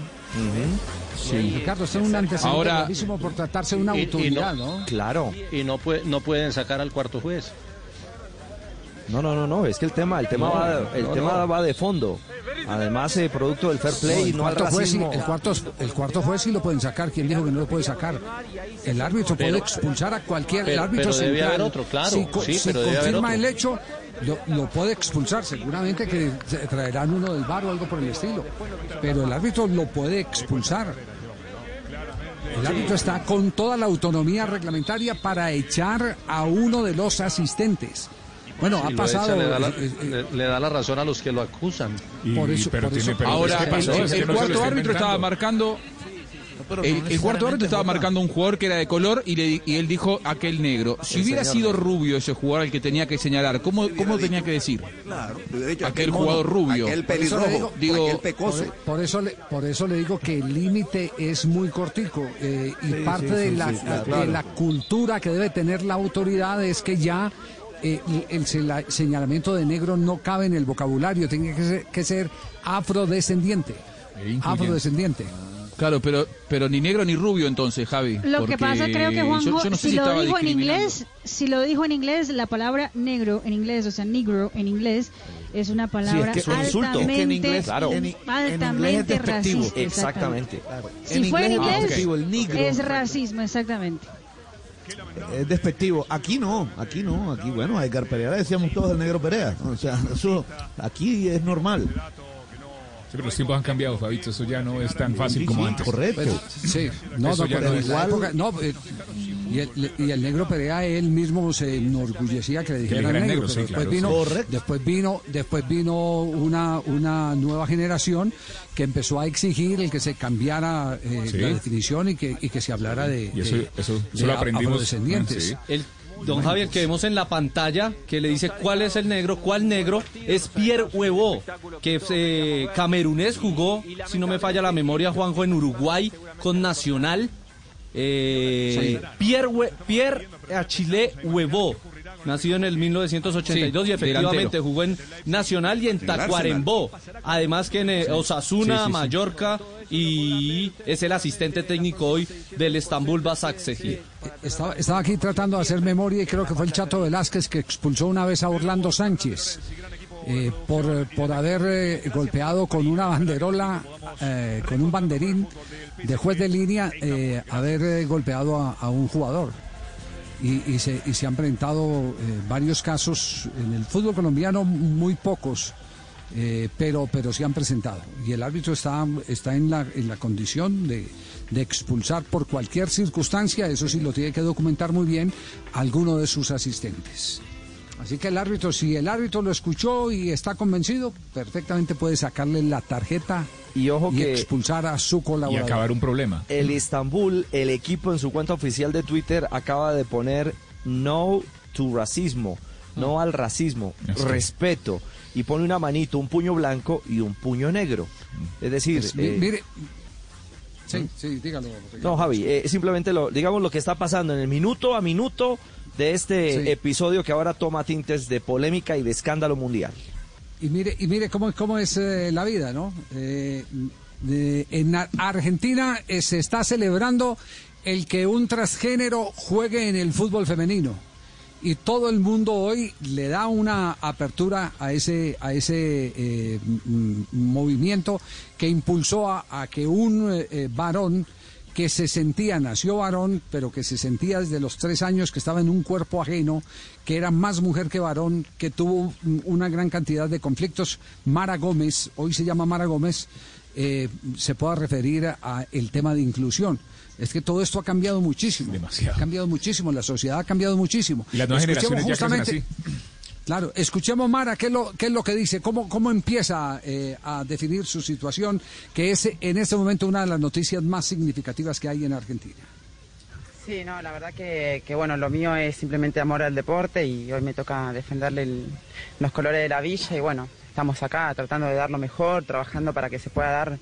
Ricardo, este es un antecedente
Ahora-
gravísimo por tratarse de una
Y- y
autoridad,
no-
¿no?
Claro.
Y no, puede, no pueden sacar al cuarto juez.
No, no, no, no, es que el tema, el tema,
No,
va, el
no,
tema
no.
va de fondo. Además, eh, producto del fair play y
el,
no al
cuarto juez, el, cuarto, el cuarto juez sí lo pueden sacar. ¿Quién dijo que no lo puede sacar? El árbitro puede expulsar a cualquier. el árbitro
pero debe
central.
haber otro, claro,
Si,
sí,
si
pero debe haber
confirma
otro.
el hecho, lo, lo puede expulsar. Seguramente que se- traerán uno del bar o algo por el estilo. Pero el árbitro lo puede expulsar. El árbitro está con toda la autonomía reglamentaria para echar a uno de los asistentes. Bueno, ha pasado.
echa, le, da la,
eh, eh,
le- le da la razón a los que lo acusan.
Por eso-
pero
por
tiene-
eso-
pero
Ahora,
¿qué pasó?
el, el
no lo
cuarto árbitro estaba marcando. El,
no
el cuarto árbitro estaba marcando un jugador que era de color y, le- y él dijo aquel negro. Si
El
hubiera
señor
sido rubio ese jugador al que tenía que señalar, ¿cómo, cómo tenía que decir?
Claro, dicho,
Aquel
mono,
jugador rubio.
Aquel
Por eso le
pelirrojo,
digo-
aquel
por,
pecoso.
por eso le, por eso le digo que el límite es muy cortico eh, y
Sí,
parte
sí,
de,
sí,
la,
sí, claro.
de la cultura que debe tener la autoridad es que ya eh, el, señalamiento de negro no cabe en el vocabulario, tiene que ser, que ser afrodescendiente.
incluyente.
Afrodescendiente.
Claro, pero, pero ni negro ni rubio entonces, Javi.
Lo que pasa creo que Juanjo,
yo, yo no sé
si,
si
lo dijo en inglés, si lo dijo en inglés, la palabra negro en inglés, o sea, negro en inglés, es una palabra
que es un insulto.
altamente,
Es que en inglés- claro.
en- en
altamente
inglés es despectivo.
racista.
Exactamente.
Si
En
fue en
inglés es
inglés,
despectivo, el negro.
es racismo, exactamente.
Es despectivo. Aquí no, aquí no, aquí bueno, a Edgar Pereira decíamos todos el negro Perea. O sea, eso aquí es normal.
Sí, pero los tiempos han cambiado, Fabito. Eso ya no es tan fácil como antes.
Correcto.
Pero, sí, no, no,
ya
pero
no es.
época- no, eh, y, el, y el negro Perea él mismo se enorgullecía que le dijeran
dijeran
negro,
negro,
pero
sí,
después
claro,
vino, después vino, después vino una, una nueva generación que empezó a exigir el que se cambiara eh,
Sí.
la definición y que, y que se hablara de,
Y eso-
de-
eso-
de
eso lo aprendimos,
afrodescendientes.
sí.
El don Javier que vemos en la pantalla que le dice cuál es el negro, cuál negro es Pierre Huevo, que eh, camerunés jugó, si no me falla la memoria, Juanjo en Uruguay con Nacional. Eh, Pierre, Achille Huevo, nacido en el 1982
Sí,
y efectivamente
delantero.
jugó en Nacional y en. Tacuarembó. Además que en eh, Osasuna,
Sí, sí, sí.
Mallorca y es el asistente técnico hoy del Estambul Basaksehir.
Estaba, estaba aquí tratando de hacer memoria y creo que fue el Chato Velázquez que expulsó una vez a Orlando Sánchez eh, por, por haber eh, golpeado con una banderola, eh, con un banderín de juez de línea, haber golpeado a, un jugador. Y, se, y se han presentado varios casos en el fútbol colombiano, muy pocos. pero pero se han presentado y el árbitro está está en la en la condición de, de expulsar por cualquier circunstancia eso sí lo tiene que documentar muy bien alguno de sus asistentes así que el árbitro si el árbitro lo escuchó y está convencido perfectamente puede sacarle la tarjeta
Y ojo que
expulsar a su
Y
colaborador
acabar un problema.
el Istanbul, el equipo en su cuenta oficial de Twitter acaba de poner no to racismo, no al racismo, respeto. Y pone una manito, un puño blanco y un puño negro. Es decir,
Pues,
eh,
mire sí sí dígalo
No, Javi, eh, simplemente lo, digamos lo que está pasando en el minuto a minuto de este
Sí.
episodio que ahora toma tintes de polémica y de escándalo mundial.
Y mire, y mire cómo, cómo es eh, la vida, ¿no? Eh, de- en Ar- Argentina eh, se está celebrando el que un transgénero juegue en el fútbol femenino. Y todo el mundo hoy le da una apertura a ese, a ese movimiento que impulsó a, a que un varón que se sentía, nació varón, pero que se sentía desde los tres años que estaba en un cuerpo ajeno, que era más mujer que varón, que tuvo una gran cantidad de conflictos. Mara Gómez, hoy se llama Mara Gómez, eh, se pueda referir a el tema de inclusión. Es que todo esto ha cambiado muchísimo.
Demasiado.
Ha cambiado muchísimo, la sociedad ha cambiado muchísimo.
Y las nuevas generaciones ya crecen
justamente- Claro, escuchemos Mara, ¿qué es lo, es lo que dice? ¿Cómo, cómo empieza eh, a definir su situación, que es en este momento una de las noticias más significativas que hay en Argentina?
Sí, no, la verdad que, que, bueno, lo mío es simplemente amor al deporte y hoy me toca defenderle los colores de la villa y bueno, estamos acá tratando de dar lo mejor, trabajando para que se pueda dar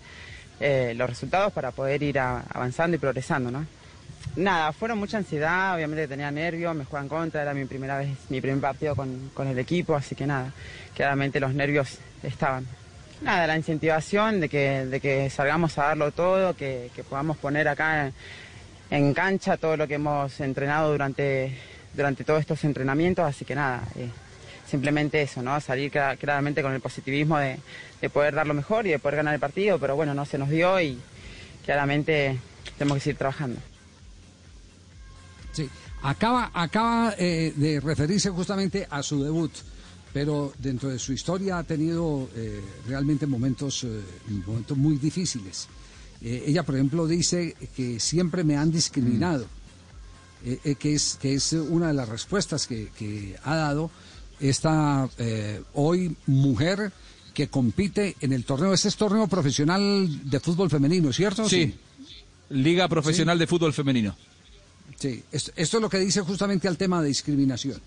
eh, los resultados para poder ir a- avanzando y progresando, ¿no? Nada, fueron mucha ansiedad, obviamente tenía nervios, me juegan contra, era mi primera vez, mi primer partido con, con el equipo, así que nada, claramente los nervios estaban. Nada, la incentivación de que, de que salgamos a darlo todo, que, que podamos poner acá en, cancha todo lo que hemos entrenado durante, durante todos estos entrenamientos, así que nada, eh, simplemente eso, ¿no? Salir cla- claramente con el positivismo de, de poder dar lo mejor y de poder ganar el partido, pero bueno, no se nos dio y claramente tenemos que seguir trabajando.
Sí, acaba, acaba eh, de referirse justamente a su debut, pero dentro de su historia ha tenido eh, realmente momentos, eh, momentos muy difíciles. Eh, ella, por ejemplo, dice que siempre me han discriminado, eh, eh, que, es, que es una de las respuestas que, que ha dado esta eh, hoy mujer que compite en el torneo. Este es torneo profesional de fútbol femenino, ¿cierto?
Sí. Liga Profesional de Fútbol Femenino.
Sí, esto, esto es lo que dice justamente al tema de discriminación.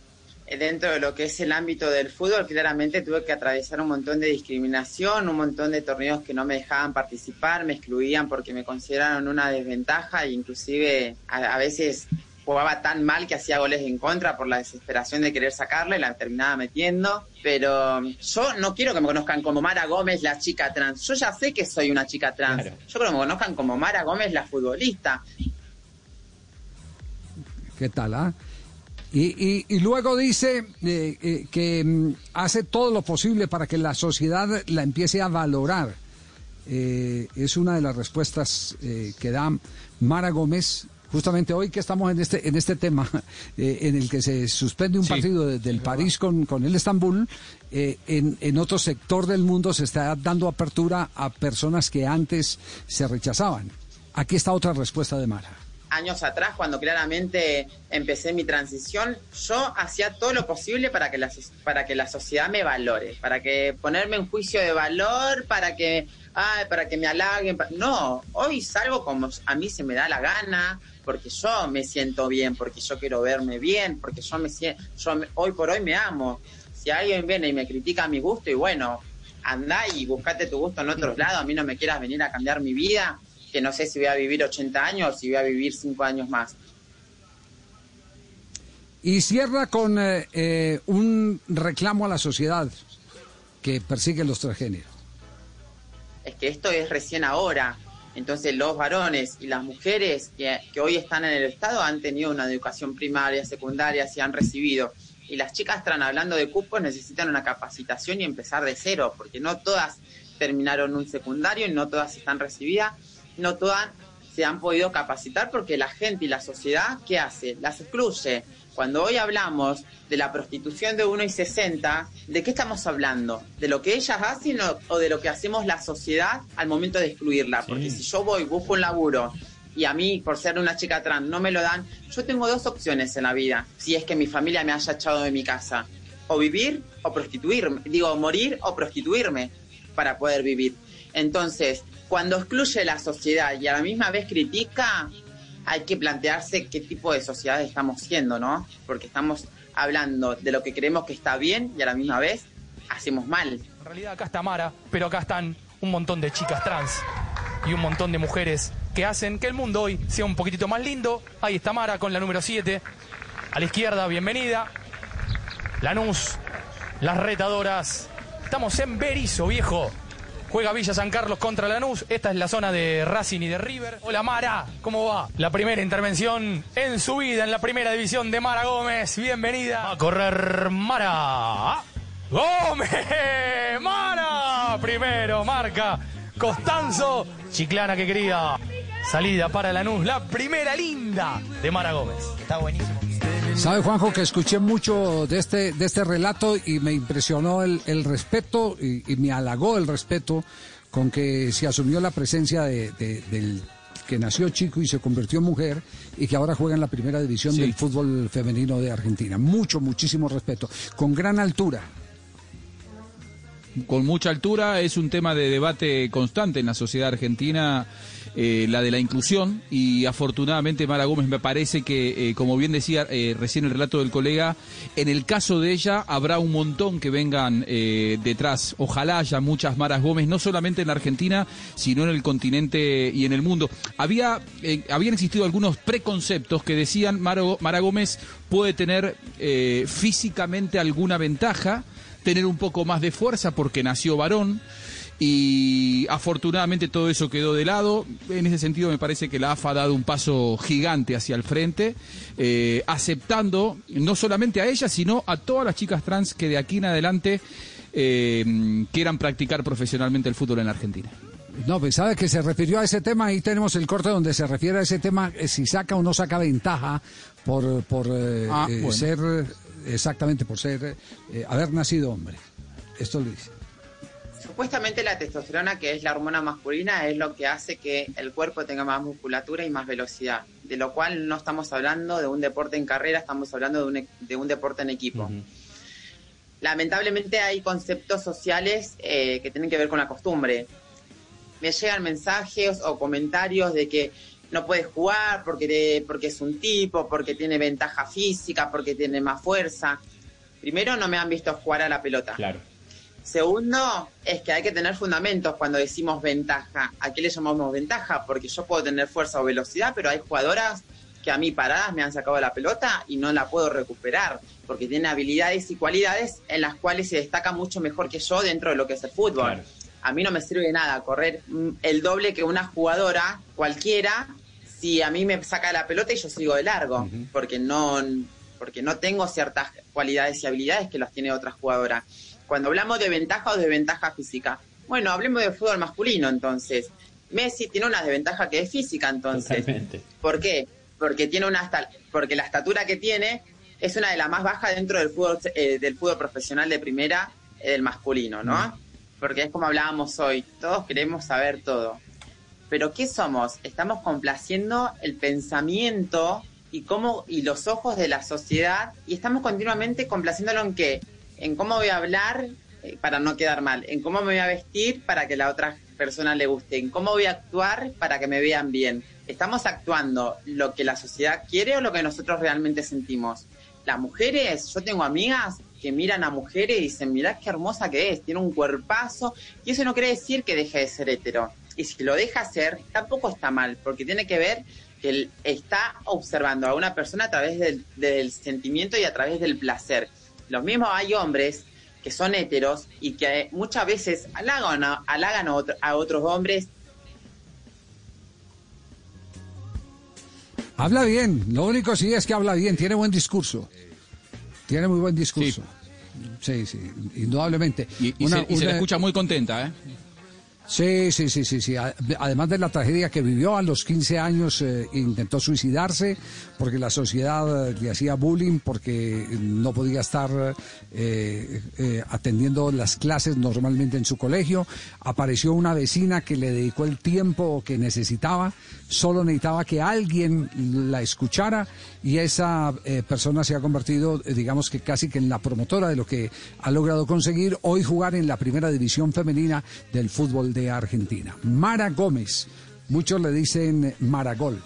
Eh, Dentro de lo que es el ámbito del fútbol, claramente tuve que atravesar un montón de discriminación, un montón de torneos que no me dejaban participar, me excluían porque me consideraron una desventaja e inclusive a, a veces jugaba tan mal que hacía goles en contra por la desesperación de querer sacarla y la terminaba metiendo. Pero yo no quiero que me conozcan como Mara Gómez, la chica trans. Yo ya sé que soy una chica trans. Yo quiero que me conozcan como Mara Gómez, la futbolista.
¿Qué tal, ah? Y, y- y luego dice eh, eh, que mm, hace todo lo posible para que la sociedad la empiece a valorar. Eh, es una de las respuestas eh, que da Mara Gómez. Justamente hoy que estamos en este en este tema eh, en el que se suspende un
Sí,
partido de- del París con, con el Estambul, eh, en, en otro sector del mundo se está dando apertura a personas que antes se rechazaban. Aquí está otra respuesta de Mara.
Años atrás, cuando claramente empecé mi transición, yo hacía todo lo posible para que la, para que la sociedad me valore, para que ponerme en juicio de valor, para que, para que me halaguen. No, hoy salgo como a mí se me da la gana, porque yo me siento bien, porque yo quiero verme bien, porque yo me siento, yo hoy por hoy me amo. Si alguien viene y me critica mi gusto, y bueno, andá y buscate tu gusto en otros lados, a mí no me quieras venir a cambiar mi vida, que no sé si voy a vivir 80 años o si voy a vivir 5 años más.
Y cierra con eh, eh, un reclamo a la sociedad que persigue los transgéneros.
Es que esto es recién ahora. Entonces los varones y las mujeres que, que hoy están en el Estado han tenido una educación primaria, secundaria, se han recibido. Y las chicas están hablando de cupos, necesitan una capacitación y empezar de cero, porque no todas terminaron un secundario y no todas están recibidas, no todas se han podido capacitar porque la gente y la sociedad, ¿qué hace? Las excluye. Cuando hoy hablamos de la prostitución de 1 y 60, ¿de qué estamos hablando? ¿De lo que ellas hacen o, o de lo que hacemos la sociedad al momento de excluirla? Porque si yo voy, busco un laburo y a mí, por ser una chica trans, no me lo dan, yo tengo dos opciones en la vida, si es que mi familia me haya echado de mi casa. O vivir o prostituirme, digo, morir o prostituirme para poder vivir. Entonces, cuando excluye la sociedad y a la misma vez critica, hay que plantearse qué tipo de sociedad estamos siendo, ¿no? Porque estamos hablando de lo que creemos que está bien y a la misma vez hacemos mal.
En realidad acá está Mara, pero acá están un montón de chicas trans y un montón de mujeres que hacen que el mundo hoy sea un poquitito más lindo. Ahí está Mara con la número 7. A la izquierda, bienvenida. Lanús, las retadoras. Estamos en Berizo, viejo. Juega Villa San Carlos contra Lanús. Esta es la zona de Racing y de River. Hola Mara, ¿cómo va? La primera intervención en su vida en la primera división de Mara Gómez. Bienvenida. Va a correr Mara. Gómez, Mara. Primero marca Costanzo. Chiclana que quería. Salida para Lanús. La primera linda de Mara Gómez. Está buenísimo.
¿Sabe, Juanjo, que escuché mucho de este, de este relato y me impresionó el, el respeto y, y me halagó el respeto con que se asumió la presencia de, de- del que nació chico y se convirtió en mujer y que ahora juega en la primera división del fútbol femenino de Argentina. Mucho, muchísimo respeto. Con gran altura.
Con mucha altura, es un tema de debate constante en la sociedad argentina, eh, la de la inclusión, y afortunadamente Mara Gómez me parece que, eh, como bien decía eh, recién el relato del colega, en el caso de ella habrá un montón que vengan eh, detrás. Ojalá haya muchas Maras Gómez, no solamente en la Argentina, sino en el continente y en el mundo. Había, habían existido algunos preconceptos que decían Mara, Mara Gómez puede tener físicamente alguna ventaja, tener un poco más de fuerza porque nació varón y afortunadamente todo eso quedó de lado. En ese sentido me parece que la AFA ha dado un paso gigante hacia el frente, eh, aceptando no solamente a ella, sino a todas las chicas trans que de aquí en adelante eh, quieran practicar profesionalmente el fútbol en la Argentina.
No, pues sabe que se refirió a ese tema, ahí tenemos el corte donde se refiere a ese tema, eh, si saca o no saca ventaja por, por eh,
Ah, bueno.
ser, exactamente, por ser, eh, haber nacido hombre. Esto lo dice.
Supuestamente la testosterona, que es la hormona masculina, es lo que hace que el cuerpo tenga más musculatura y más velocidad, de lo cual no estamos hablando de un deporte en carrera, estamos hablando de un, e- de un deporte en equipo. lamentablemente hay conceptos sociales eh, que tienen que ver con la costumbre. Me llegan mensajes o comentarios de que no puedes jugar porque, te- porque es un tipo, porque tiene ventaja física, porque tiene más fuerza. Primero, no me han visto jugar a la pelota.
Claro.
Segundo, es que hay que tener fundamentos cuando decimos ventaja. ¿A qué le llamamos ventaja? Porque yo puedo tener fuerza o velocidad, pero hay jugadoras que a mí paradas me han sacado la pelota y no la puedo recuperar, porque tienen habilidades y cualidades en las cuales se destaca mucho mejor que yo dentro de lo que es el fútbol. A mí no me sirve de nada correr mm, el doble que una jugadora cualquiera si a mí me saca la pelota y yo sigo de largo, porque no porque no tengo ciertas cualidades y habilidades que las tiene otras jugadoras. Cuando hablamos de ventaja o de ventaja física, bueno, hablemos de fútbol masculino entonces. Messi tiene una desventaja que es física entonces.
Totalmente.
¿Por qué? Porque tiene una porque la estatura que tiene es una de las más bajas dentro del fútbol eh, del fútbol profesional de primera eh, del masculino, ¿no? Porque es como hablábamos hoy, todos queremos saber todo. Pero ¿qué somos? Estamos complaciendo el pensamiento y cómo y los ojos de la sociedad y estamos continuamente complaciéndolo en qué? En cómo voy a hablar eh, para no quedar mal, en cómo me voy a vestir para que la otra persona le guste, en cómo voy a actuar para que me vean bien. ¿Estamos actuando lo que la sociedad quiere o lo que nosotros realmente sentimos? Las mujeres, yo tengo amigas que miran a mujeres y dicen, mirá qué hermosa que es, tiene un cuerpazo, y eso no quiere decir que deje de ser hetero. Y si lo deja ser, tampoco está mal, porque tiene que ver que él está observando a una persona a través del, del sentimiento y a través del placer. Lo mismo hay hombres que son heteros y que muchas veces halagan a, halagan a, otro- a otros hombres
Habla bien, lo único sí es que habla bien, tiene buen discurso. Tiene muy buen discurso. Sí, sí, indudablemente.
Y, y
Una-
se, y se
una-
escucha muy contenta, ¿eh?
Sí, sí, sí, sí, sí. Además de la tragedia que vivió a los 15 años, eh, intentó suicidarse porque la sociedad eh, le hacía bullying, porque no podía estar eh, eh, atendiendo las clases normalmente en su colegio. Apareció una vecina que le dedicó el tiempo que necesitaba, solo necesitaba que alguien la escuchara y esa eh, persona se ha convertido, eh, digamos que casi que en la promotora de lo que ha logrado conseguir hoy jugar en la primera división femenina del fútbol de Argentina. Mara Gómez, muchos le dicen Maragol.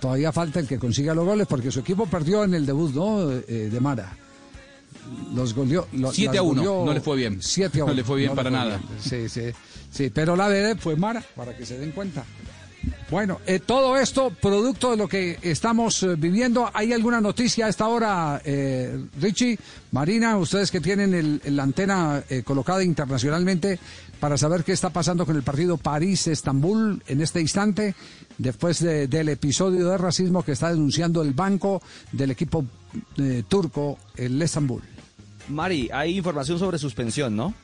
Todavía falta el que consiga los goles porque su equipo perdió en el debut, ¿no? Eh, de Mara. Los goleó. lo-
7
las
a 1,
goleó
no le fue bien.
7 a 1.
No le fue bien para nada.
Sí, sí, sí, pero la verdad fue Mara, para que se den cuenta. Bueno, eh, todo esto producto de lo que estamos eh, viviendo. ¿Hay alguna noticia a esta hora, eh, Richie, Marina, ustedes que tienen la antena eh, colocada internacionalmente para saber qué está pasando con el partido París-Estambul en este instante, después de- del episodio de racismo que está denunciando el banco del equipo eh, turco, el Estambul?
Mari, hay información sobre suspensión, ¿no?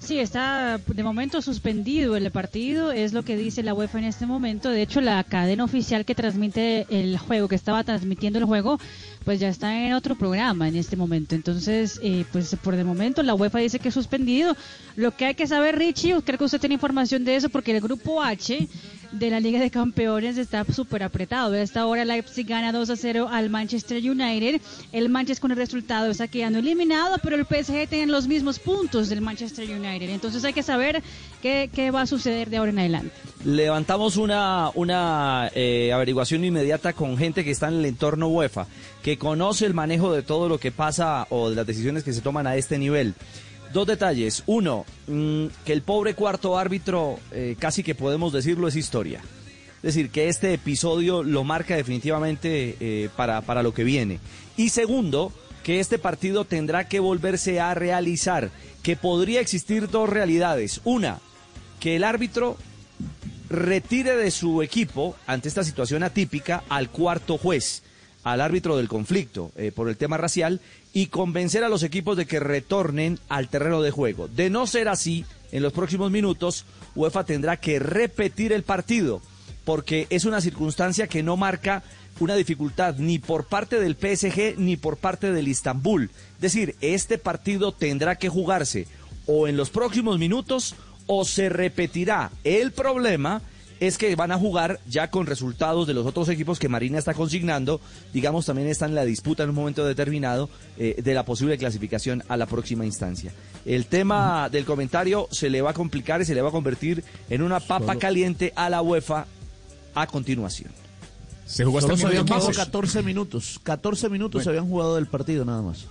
Sí, está de momento suspendido el partido, es lo que dice la UEFA en este momento. De hecho, la cadena oficial que transmite el juego, que estaba transmitiendo el juego, pues ya está en otro programa en este momento. Entonces, eh, pues por el momento la UEFA dice que es suspendido. Lo que hay que saber, Richie, creo que usted tiene información de eso, porque el grupo H de la Liga de Campeones está súper apretado. A esta hora Leipzig gana 2 a 0 al Manchester United. El Manchester con el resultado está quedando eliminado, pero el PSG tiene los mismos puntos del Manchester United. Entonces hay que saber qué, va a suceder de ahora en adelante.
Levantamos una, eh, averiguación inmediata con gente que está en el entorno UEFA, que conoce el manejo de todo lo que pasa o de las decisiones que se toman a este nivel. Dos detalles. Uno, mm, que el pobre cuarto árbitro, eh, casi que podemos decirlo, es historia. Es decir, que este episodio lo marca definitivamente eh, para lo que viene. Y segundo, que este partido tendrá que volverse a realizar, que podría existir dos realidades. Una, que el árbitro retire de su equipo ante esta situación atípica al cuarto juez, al árbitro del conflicto eh, por el tema racial y convencer a los equipos de que retornen al terreno de juego. De no ser así, en los próximos minutos, UEFA tendrá que repetir el partido porque es una circunstancia que no marca una dificultad ni por parte del PSG ni por parte del Istanbul. Es decir, este partido tendrá que jugarse o en los próximos minutos o se repetirá. El problema es que van a jugar ya con resultados de los otros equipos que Marina está consignando. Digamos, también están en la disputa en un momento determinado eh, de la posible clasificación a la próxima instancia. El tema del comentario se le va a complicar y se le va a convertir en una papa
Solo-
caliente a la UEFA a continuación.
Se jugó hasta
se
el
habían
minuto
jugado
15.
14 minutos. 14 minutos se habían jugado del partido nada más.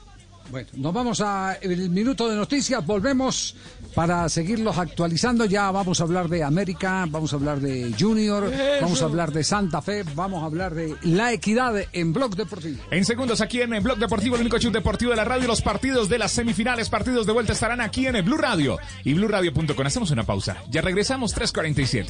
Bueno, nos vamos a el minuto de noticias, volvemos para seguirlos actualizando. Ya vamos a hablar de América, vamos a hablar de Junior,
Eso.
vamos a hablar de Santa Fe, vamos a hablar de la equidad en Blog Deportivo.
En segundos aquí en el Blog Deportivo, el único show deportivo de la radio, los partidos de las semifinales, partidos de vuelta estarán aquí en el Blue Radio y BlueRadio.com. Hacemos una pausa. Ya regresamos 3:47.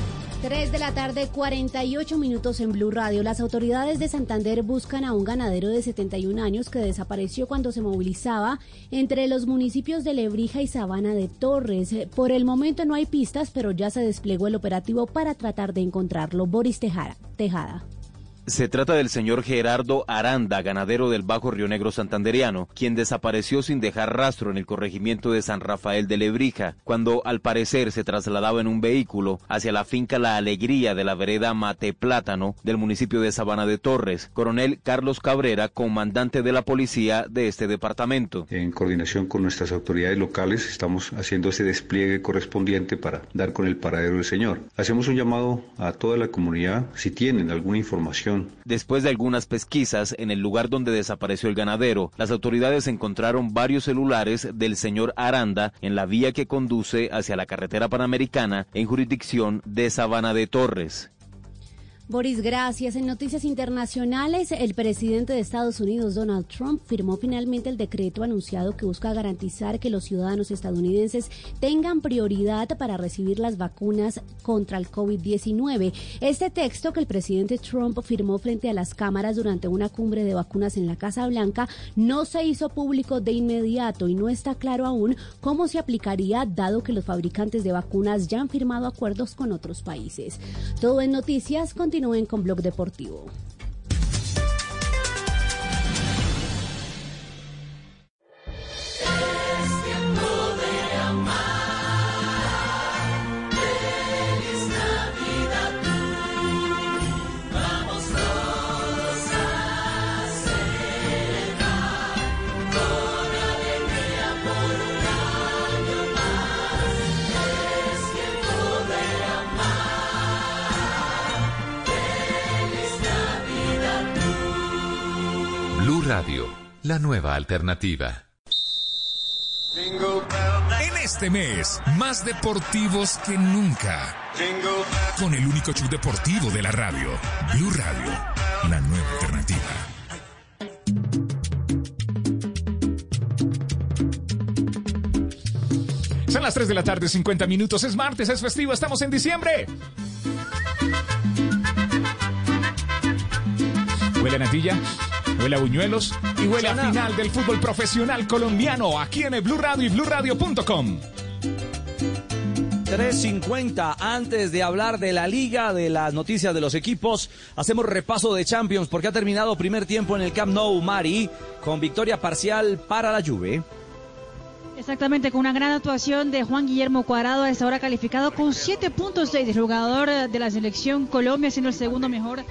3 de la tarde, 48 minutos en Blue Radio. Las autoridades de Santander buscan a un ganadero de 71 años que desapareció cuando se movilizaba entre los municipios de Lebrija y Sabana de Torres. Por el momento no hay pistas, pero ya se desplegó el operativo para tratar de encontrarlo. Boris Tejara, Tejada.
Se trata del señor Gerardo Aranda, ganadero del Bajo Río Negro Santanderiano, quien desapareció sin dejar rastro en el corregimiento de San Rafael de Lebrija, cuando al parecer se trasladaba en un vehículo hacia la finca La Alegría de la vereda Mate Plátano del municipio de Sabana de Torres. Coronel Carlos Cabrera, comandante de la policía de este departamento.
En coordinación con nuestras autoridades locales estamos haciendo ese despliegue correspondiente para dar con el paradero del señor. Hacemos un llamado a toda la comunidad si tienen alguna información
Después de algunas pesquisas en el lugar donde desapareció el ganadero, las autoridades encontraron varios celulares del señor Aranda en la vía que conduce hacia la carretera panamericana en jurisdicción de Sabana de Torres.
Boris, gracias. En noticias internacionales, el presidente de Estados Unidos, Donald Trump, firmó finalmente el decreto anunciado que busca garantizar que los ciudadanos estadounidenses tengan prioridad para recibir las vacunas contra el COVID-19. Este texto que el presidente Trump firmó frente a las cámaras durante una cumbre de vacunas en la Casa Blanca no se hizo público de inmediato y no está claro aún cómo se aplicaría dado que los fabricantes de vacunas ya han firmado acuerdos con otros países. Todo en noticias, continúen con Blog Deportivo.
La nueva alternativa.
En este mes, más deportivos que nunca. Con el único show deportivo de la radio, Blue Radio, la nueva alternativa. Son las 3 de la tarde, 50 minutos. Es martes, es festivo, estamos en diciembre. Huele a natilla, huele a buñuelos y huele a final del fútbol profesional colombiano aquí en el Blue Radio y BlueRadio.com.
3.50 antes de hablar de la liga, de las noticias de los equipos, hacemos repaso de Champions porque ha terminado primer tiempo en el Camp Nou Mari con victoria parcial para la Juve.
Exactamente, con una gran actuación de Juan Guillermo Cuadrado, a esta hora calificado con 7 puntos de jugador de la selección Colombia, siendo el segundo mejor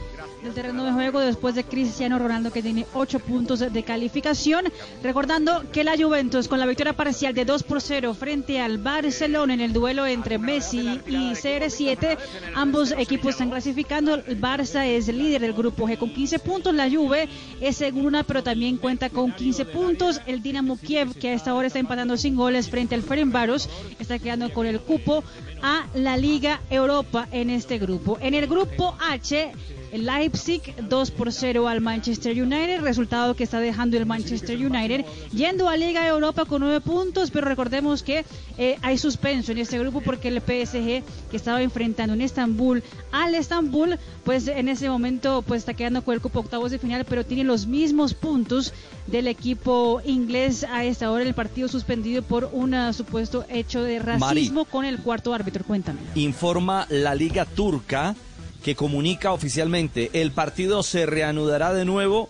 del terreno de juego después de Cristiano Ronaldo que tiene 8 puntos de calificación. Recordando que la Juventus con la victoria parcial de 2 por 0 frente al Barcelona en el duelo entre Messi y CR7, ambos equipos están clasificando. El Barça es el líder del grupo G con 15 puntos, la Juve es segunda pero también cuenta con 15 puntos. El Dinamo Kiev que a esta hora está empatando sin goles frente al Ferencváros está quedando con el cupo a la Liga Europa en este grupo. En el grupo H el Leipzig 2 por 0 al Manchester United, resultado que está dejando el Manchester United yendo a Liga de Europa con 9 puntos, pero recordemos que eh, hay suspenso en este grupo porque el PSG que estaba enfrentando en Estambul al Estambul, pues en ese momento pues está quedando con el cupo octavos de final, pero tiene los mismos puntos del equipo inglés a esta hora el partido suspendido por un ah, supuesto hecho de racismo con el cuarto árbitro. Cuéntame.
Informa la Liga Turca que comunica oficialmente el partido se reanudará de nuevo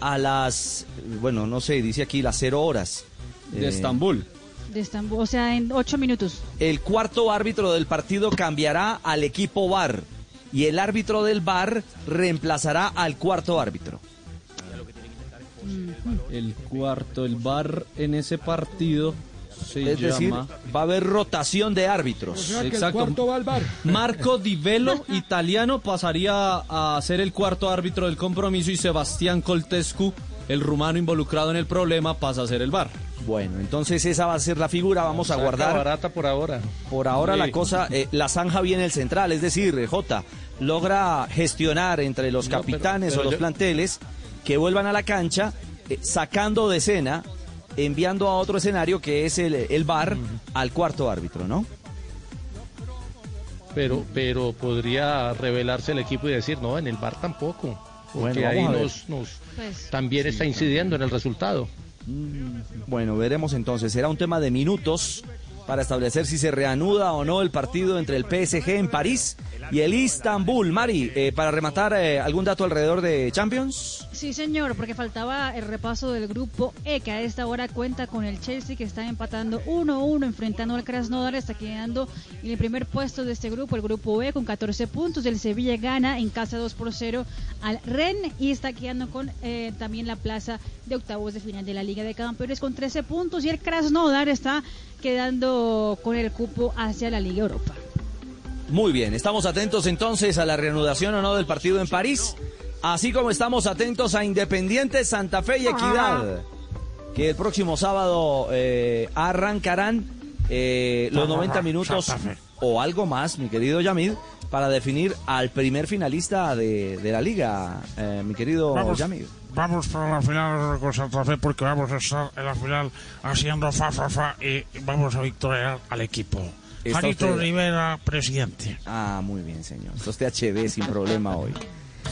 a las, bueno, no sé, dice aquí las cero horas.
De
Eh,
Estambul.
De Estambul, o sea, en ocho minutos.
El cuarto árbitro del partido cambiará al equipo VAR y el árbitro del VAR reemplazará al cuarto árbitro.
El cuarto, el bar en ese partido se
es decir,
llama...
va a haber rotación de árbitros.
Exacto. Marco Di Velo, italiano, pasaría a ser el cuarto árbitro del compromiso y Sebastián Coltescu, el rumano involucrado en el problema, pasa a ser el bar.
Bueno, entonces esa va a ser la figura, vamos a guardar.
barata por ahora.
Por ahora
Sí.
la cosa, eh, la zanja viene el central, es decir, eh, J logra gestionar entre los
No, pero-
capitanes
pero
o los
yo-
planteles que vuelvan a la cancha, eh, sacando de escena, enviando a otro escenario que es el, el bar al cuarto árbitro, ¿no?
Pero, pero podría revelarse el equipo y decir, no, en el bar tampoco. Porque
Bueno,
ahí nos, nos-
Pues,
también está incidiendo en el resultado.
Bueno, veremos entonces. Será un tema de minutos para establecer si se reanuda o no el partido entre el PSG en París y el Istanbul. Mari, eh, para rematar, eh, ¿algún dato alrededor de Champions?
Sí, señor, porque faltaba el repaso del grupo E, que a esta hora cuenta con el Chelsea, que está empatando 1-1, enfrentando al Krasnodar, está quedando en el primer puesto de este grupo, el grupo E, con 14 puntos. El Sevilla gana en casa 2 por 0 al Ren y está quedando con eh, también la plaza de octavos de final de la Liga de Campeones con 13 puntos. Y el Krasnodar está quedando con el cupo hacia la Liga Europa.
Muy bien, estamos atentos entonces a la reanudación o no del partido en París, así como estamos atentos a Independiente, Santa Fe y Equidad, que el próximo sábado eh, arrancarán eh, los 90 minutos o algo más, mi querido Yamid, para definir al primer finalista de, de la liga, eh, mi querido
Vamos, vamos para la final con Santa Fe porque vamos a estar en la final haciendo fa fa fa y vamos a victoriar al equipo. Jarito
usted-
Rivera, presidente.
Ah, muy bien, señor. Esto es THB sin problema hoy.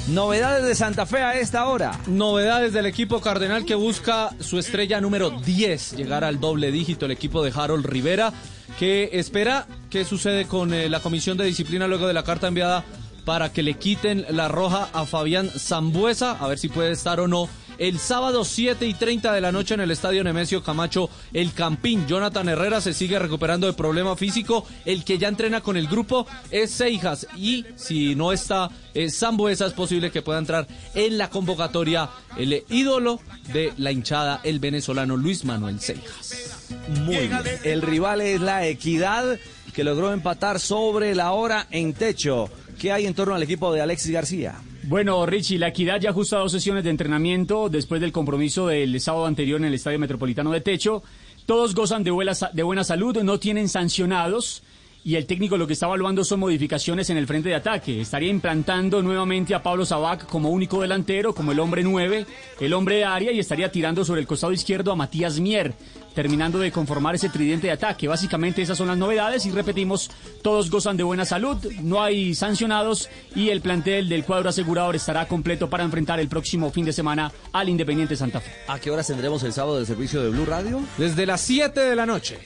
Novedades de Santa Fe a esta hora.
Novedades del equipo cardenal que busca su estrella número 10, llegar al doble dígito, el equipo de Harold Rivera, que espera qué sucede con eh, la comisión de disciplina luego de la carta enviada para que le quiten la roja a Fabián Zambuesa, a ver si puede estar o no. El sábado 7 y 30 de la noche en el estadio Nemesio Camacho, el Campín. Jonathan Herrera se sigue recuperando de problema físico. El que ya entrena con el grupo es Seijas. Y si no está eh, Zambuesa, es posible que pueda entrar en la convocatoria el ídolo de la hinchada, el venezolano Luis Manuel Seijas.
Muy bien. El rival es la Equidad, que logró empatar sobre la hora en techo. ¿Qué hay en torno al equipo de Alexis García?
Bueno, Richie, la Equidad ya ajusta dos sesiones de entrenamiento después del compromiso del sábado anterior en el Estadio Metropolitano de Techo. Todos gozan de buena, de buena salud, no tienen sancionados y el técnico lo que está evaluando son modificaciones en el frente de ataque. Estaría implantando nuevamente a Pablo Sabac como único delantero, como el hombre 9, el hombre de área y estaría tirando sobre el costado izquierdo a Matías Mier, terminando de conformar ese tridente de ataque. Básicamente esas son las novedades y repetimos, todos gozan de buena salud, no hay sancionados y el plantel del cuadro asegurador estará completo para enfrentar el próximo fin de semana al Independiente Santa Fe.
¿A qué horas tendremos el sábado del servicio de Blue Radio?
Desde las 7 de la noche.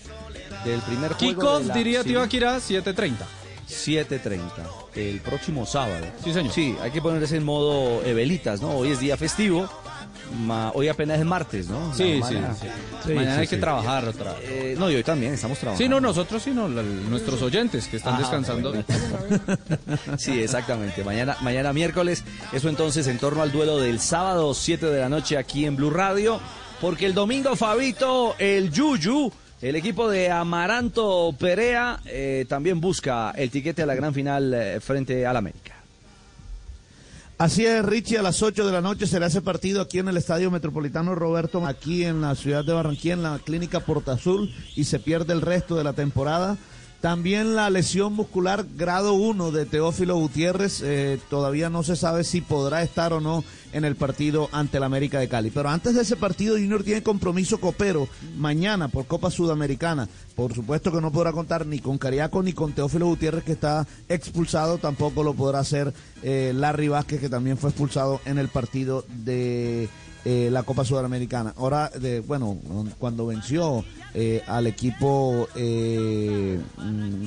Del primer juego
Kickoff,
de la-
diría
sí.
Tibaquira, 7.30.
7.30, el próximo sábado.
Sí, señor.
Sí, hay que ponerse en modo eh, velitas, ¿no? Hoy es día festivo, ma- hoy apenas es martes, ¿no?
Sí,
La
sí. Mañana hay que trabajar otra.
Eh, no, y hoy también estamos trabajando.
Sí, no nosotros, sino la- nuestros oyentes que están
Ah,
descansando.
bueno. Sí, exactamente. Mañana, mañana miércoles. Eso entonces en torno al duelo del sábado 7 de la noche aquí en Blue Radio. Porque el domingo, Fabito, el Yuyu, el equipo de Amaranto Perea, eh, también busca el tiquete a la gran final eh, frente al América.
Así es, Richie, a las 8 de la noche será ese partido aquí en el Estadio Metropolitano Roberto, aquí en la ciudad de Barranquilla, en la clínica Porta Azul, y se pierde el resto de la temporada. También la lesión muscular grado 1 de Teófilo Gutiérrez, eh, todavía no se sabe si podrá estar o no en el partido ante el América de Cali. Pero antes de ese partido, Junior tiene compromiso copero mañana por Copa Sudamericana. Por supuesto que no podrá contar ni con Cariaco ni con Teófilo Gutiérrez, que está expulsado. Tampoco lo podrá hacer eh, Larry Vázquez, que también fue expulsado en el partido de eh, la Copa Sudamericana. Ahora, de, bueno, cuando venció eh, al equipo eh,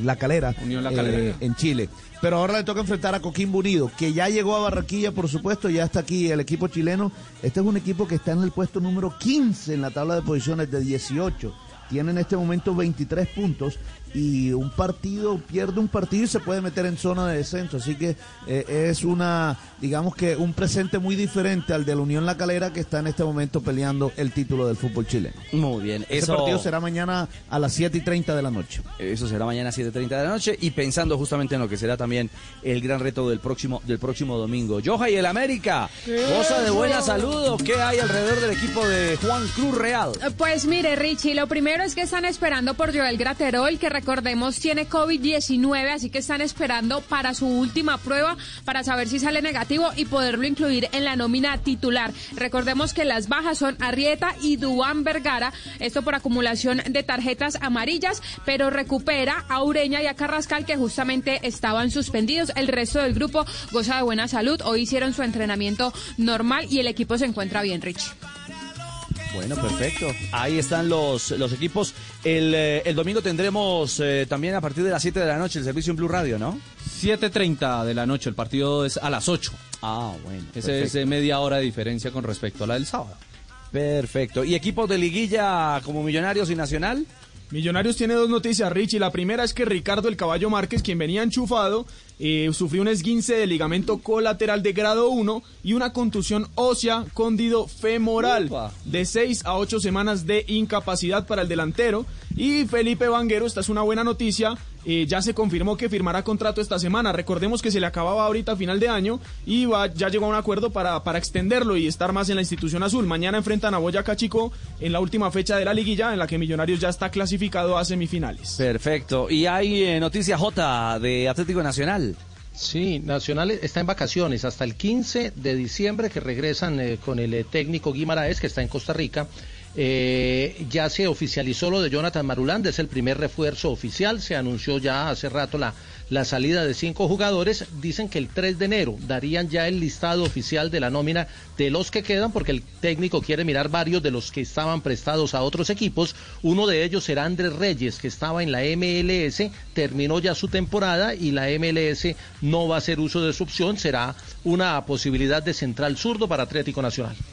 La Calera,
La Calera.
eh, en Chile. Pero ahora le toca enfrentar a Coquimbo Unido, que ya llegó a Barranquilla, por supuesto, ya está aquí el equipo chileno. Este es un equipo que está en el puesto número 15 en la tabla de posiciones de 18. Tiene en este momento 23 puntos y un partido, pierde un partido y se puede meter en zona de descenso. Así que eh, es una, digamos que un presente muy diferente al de la Unión La Calera que está en este momento peleando el título del fútbol chileno.
Muy bien.
Ese
Eso,
partido será mañana a las 7 y 30 de la noche.
eso será mañana a 7.30 de la noche y pensando justamente en lo que será también el gran reto del próximo, del próximo domingo. Joja y el América. Goza de buena salud. ¿o ¿Qué hay alrededor del equipo de Juan Cruz Real?
Pues mire, Richie, lo primero es que están esperando por Joel Graterol, que recordemos tiene COVID-19, así que están esperando para su última prueba para saber si sale negativo y poderlo incluir en la nómina titular. Recordemos que las bajas son Arrieta y Duan Vergara, esto por acumulación de tarjetas amarillas, pero recupera a Ureña y a Carrascal que justamente estaban suspendidos. El resto del grupo goza de buena salud, hoy hicieron su entrenamiento normal y el equipo se encuentra bien, Richie.
Bueno, perfecto. Ahí están los, los equipos. El, eh, el domingo tendremos eh, también a partir de las 7 de la noche el servicio en Blue Radio, ¿no?
7.30 de la noche, el partido es a las 8.
Ah, bueno.
Ese es eh, media hora de diferencia con respecto a la del sábado.
Perfecto. ¿Y equipos de liguilla como Millonarios y Nacional?
Millonarios tiene dos noticias, Richie. La primera es que Ricardo el Caballo Márquez, quien venía enchufado, eh, sufrió un esguince de ligamento colateral de grado 1 y una contusión ósea condido femoral de 6 a 8 semanas de incapacidad para el delantero. Y Felipe Vanguero, esta es una buena noticia, eh, ya se confirmó que firmará contrato esta semana. Recordemos que se le acababa ahorita a final de año y va- ya llegó a un acuerdo para, para extenderlo y estar más en la institución azul. Mañana enfrentan a Boyacá Chico en la última fecha de la liguilla en la que Millonarios ya está clasificado a semifinales.
Perfecto. Y hay eh, noticia J de Atlético Nacional.
Sí, Nacional está en vacaciones hasta el 15 de diciembre que regresan eh, con el eh, técnico Guimaraes que está en Costa Rica. Eh, ya se oficializó lo de Jonathan Marulanda, es el primer refuerzo oficial, se anunció ya hace rato la, la salida de cinco jugadores, dicen que el 3 de enero darían ya el listado oficial de la nómina de los que quedan, porque el técnico quiere mirar varios de los que estaban prestados a otros equipos, uno de ellos será Andrés Reyes, que estaba en la MLS, terminó ya su temporada y la MLS no va a hacer uso de su opción, será una posibilidad de central zurdo para Atlético Nacional.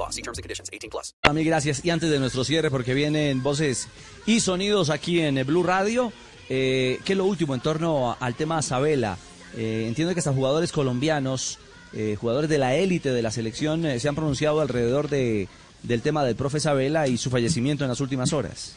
law. See terms and conditions. 18 plus.
A mí, gracias. Y antes de nuestro cierre, porque vienen voces y sonidos aquí en eh, Blue Radio, eh, ¿qué es lo último en torno al tema Sabela? Eh, entiendo que hasta jugadores colombianos, eh, jugadores de la élite de la selección, eh, se han pronunciado alrededor de, del tema del profe Sabela y su fallecimiento en las últimas horas.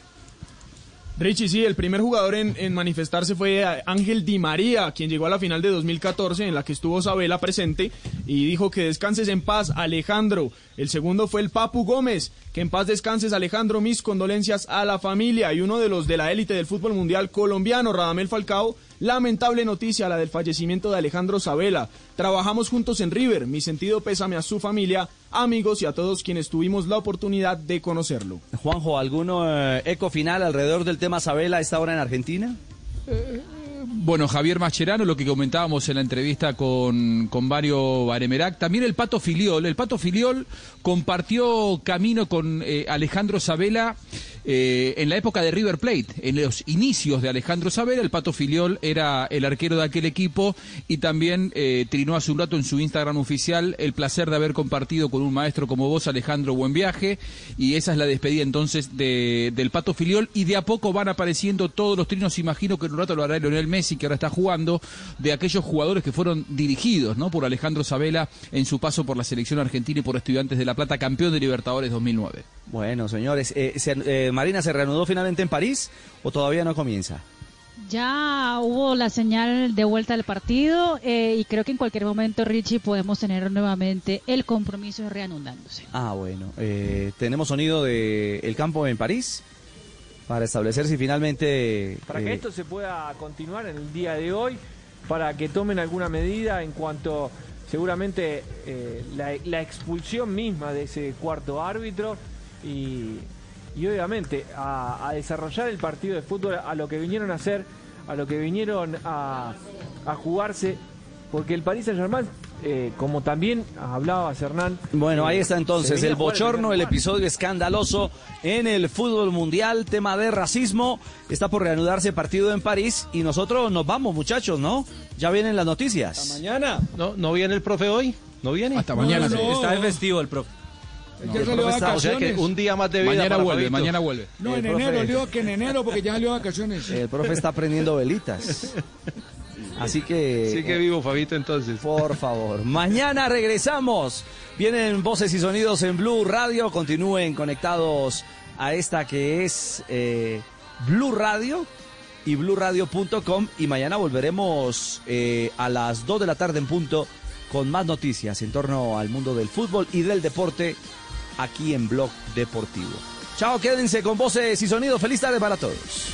Richie, sí, el primer jugador en, en manifestarse fue Ángel Di María, quien llegó a la final de 2014 en la que estuvo Sabela presente y dijo que descanses en paz, Alejandro. El segundo fue el Papu Gómez, que en paz descanses, Alejandro, mis condolencias a la familia. Y uno de los de la élite del fútbol mundial colombiano, Radamel Falcao, lamentable noticia, la del fallecimiento de Alejandro Sabela. Trabajamos juntos en River, mi sentido pésame a su familia, amigos y a todos quienes tuvimos la oportunidad de conocerlo.
Juanjo, ¿alguno eh, eco final alrededor del tema Sabela a esta hora en Argentina?
Eh,
Bueno, Javier Mascherano, lo que comentábamos en la entrevista con, con Mario Baremerac, también el Pato Filiol. El Pato Filiol compartió camino con eh, Alejandro Sabela eh, en la época de River Plate, en los inicios de Alejandro Sabela, el Pato Filiol era el arquero de aquel equipo y también eh, trinó hace un rato en su Instagram oficial el placer de haber compartido con un maestro como vos, Alejandro, buen viaje, y esa es la despedida entonces de, del Pato Filiol y de a poco van apareciendo todos los trinos, imagino que en un rato lo hará Lionel Messi, que ahora está jugando, de aquellos jugadores que fueron dirigidos ¿no? por Alejandro Sabela en su paso por la selección argentina y por Estudiantes de La Plata, campeón de Libertadores 2009.
Bueno, señores, eh, se- eh, Marina, ¿se reanudó finalmente en París o todavía no comienza?
Ya hubo la señal de vuelta del partido eh, y creo que en cualquier momento, Richie, podemos tener nuevamente el compromiso reanudándose.
Ah, bueno. eh, tenemos sonido de el campo en París para establecer si finalmente...
para que
eh,
esto se pueda continuar en el día de hoy, para que tomen alguna medida en cuanto seguramente eh, la, la expulsión misma de ese cuarto árbitro y, y obviamente a, a desarrollar el partido de fútbol a lo que vinieron a hacer, a lo que vinieron a, a jugarse, porque el Paris Saint Germain, como también hablaba Hernán.
Bueno, ahí
eh,
está entonces el bochorno, el episodio escandaloso en el fútbol mundial, tema de racismo. Está por reanudarse partido en París y nosotros nos vamos, muchachos, ¿no? Ya vienen las noticias.
Mañana. ¿No, ¿No viene el profe hoy? ¿No viene?
Hasta mañana.
No.
Está de festivo el profe.
No, el profe está- o sea que un día más de vida
Mañana
para
vuelve,
Fabito.
mañana vuelve.
No,
El
en
profe-
enero, digo que en enero, porque ya salió de vacaciones.
El profe está prendiendo velitas. Así que...
Sí que vivo, Fabito, entonces.
Por favor. Mañana regresamos. Vienen voces y sonidos en Blue Radio. Continúen conectados a esta que es eh, Blue Radio y bluradio.com. Y mañana volveremos eh, a las 2 de la tarde en punto con más noticias en torno al mundo del fútbol y del deporte aquí en Blog Deportivo. Chao, quédense con voces y sonidos. Feliz tarde para todos.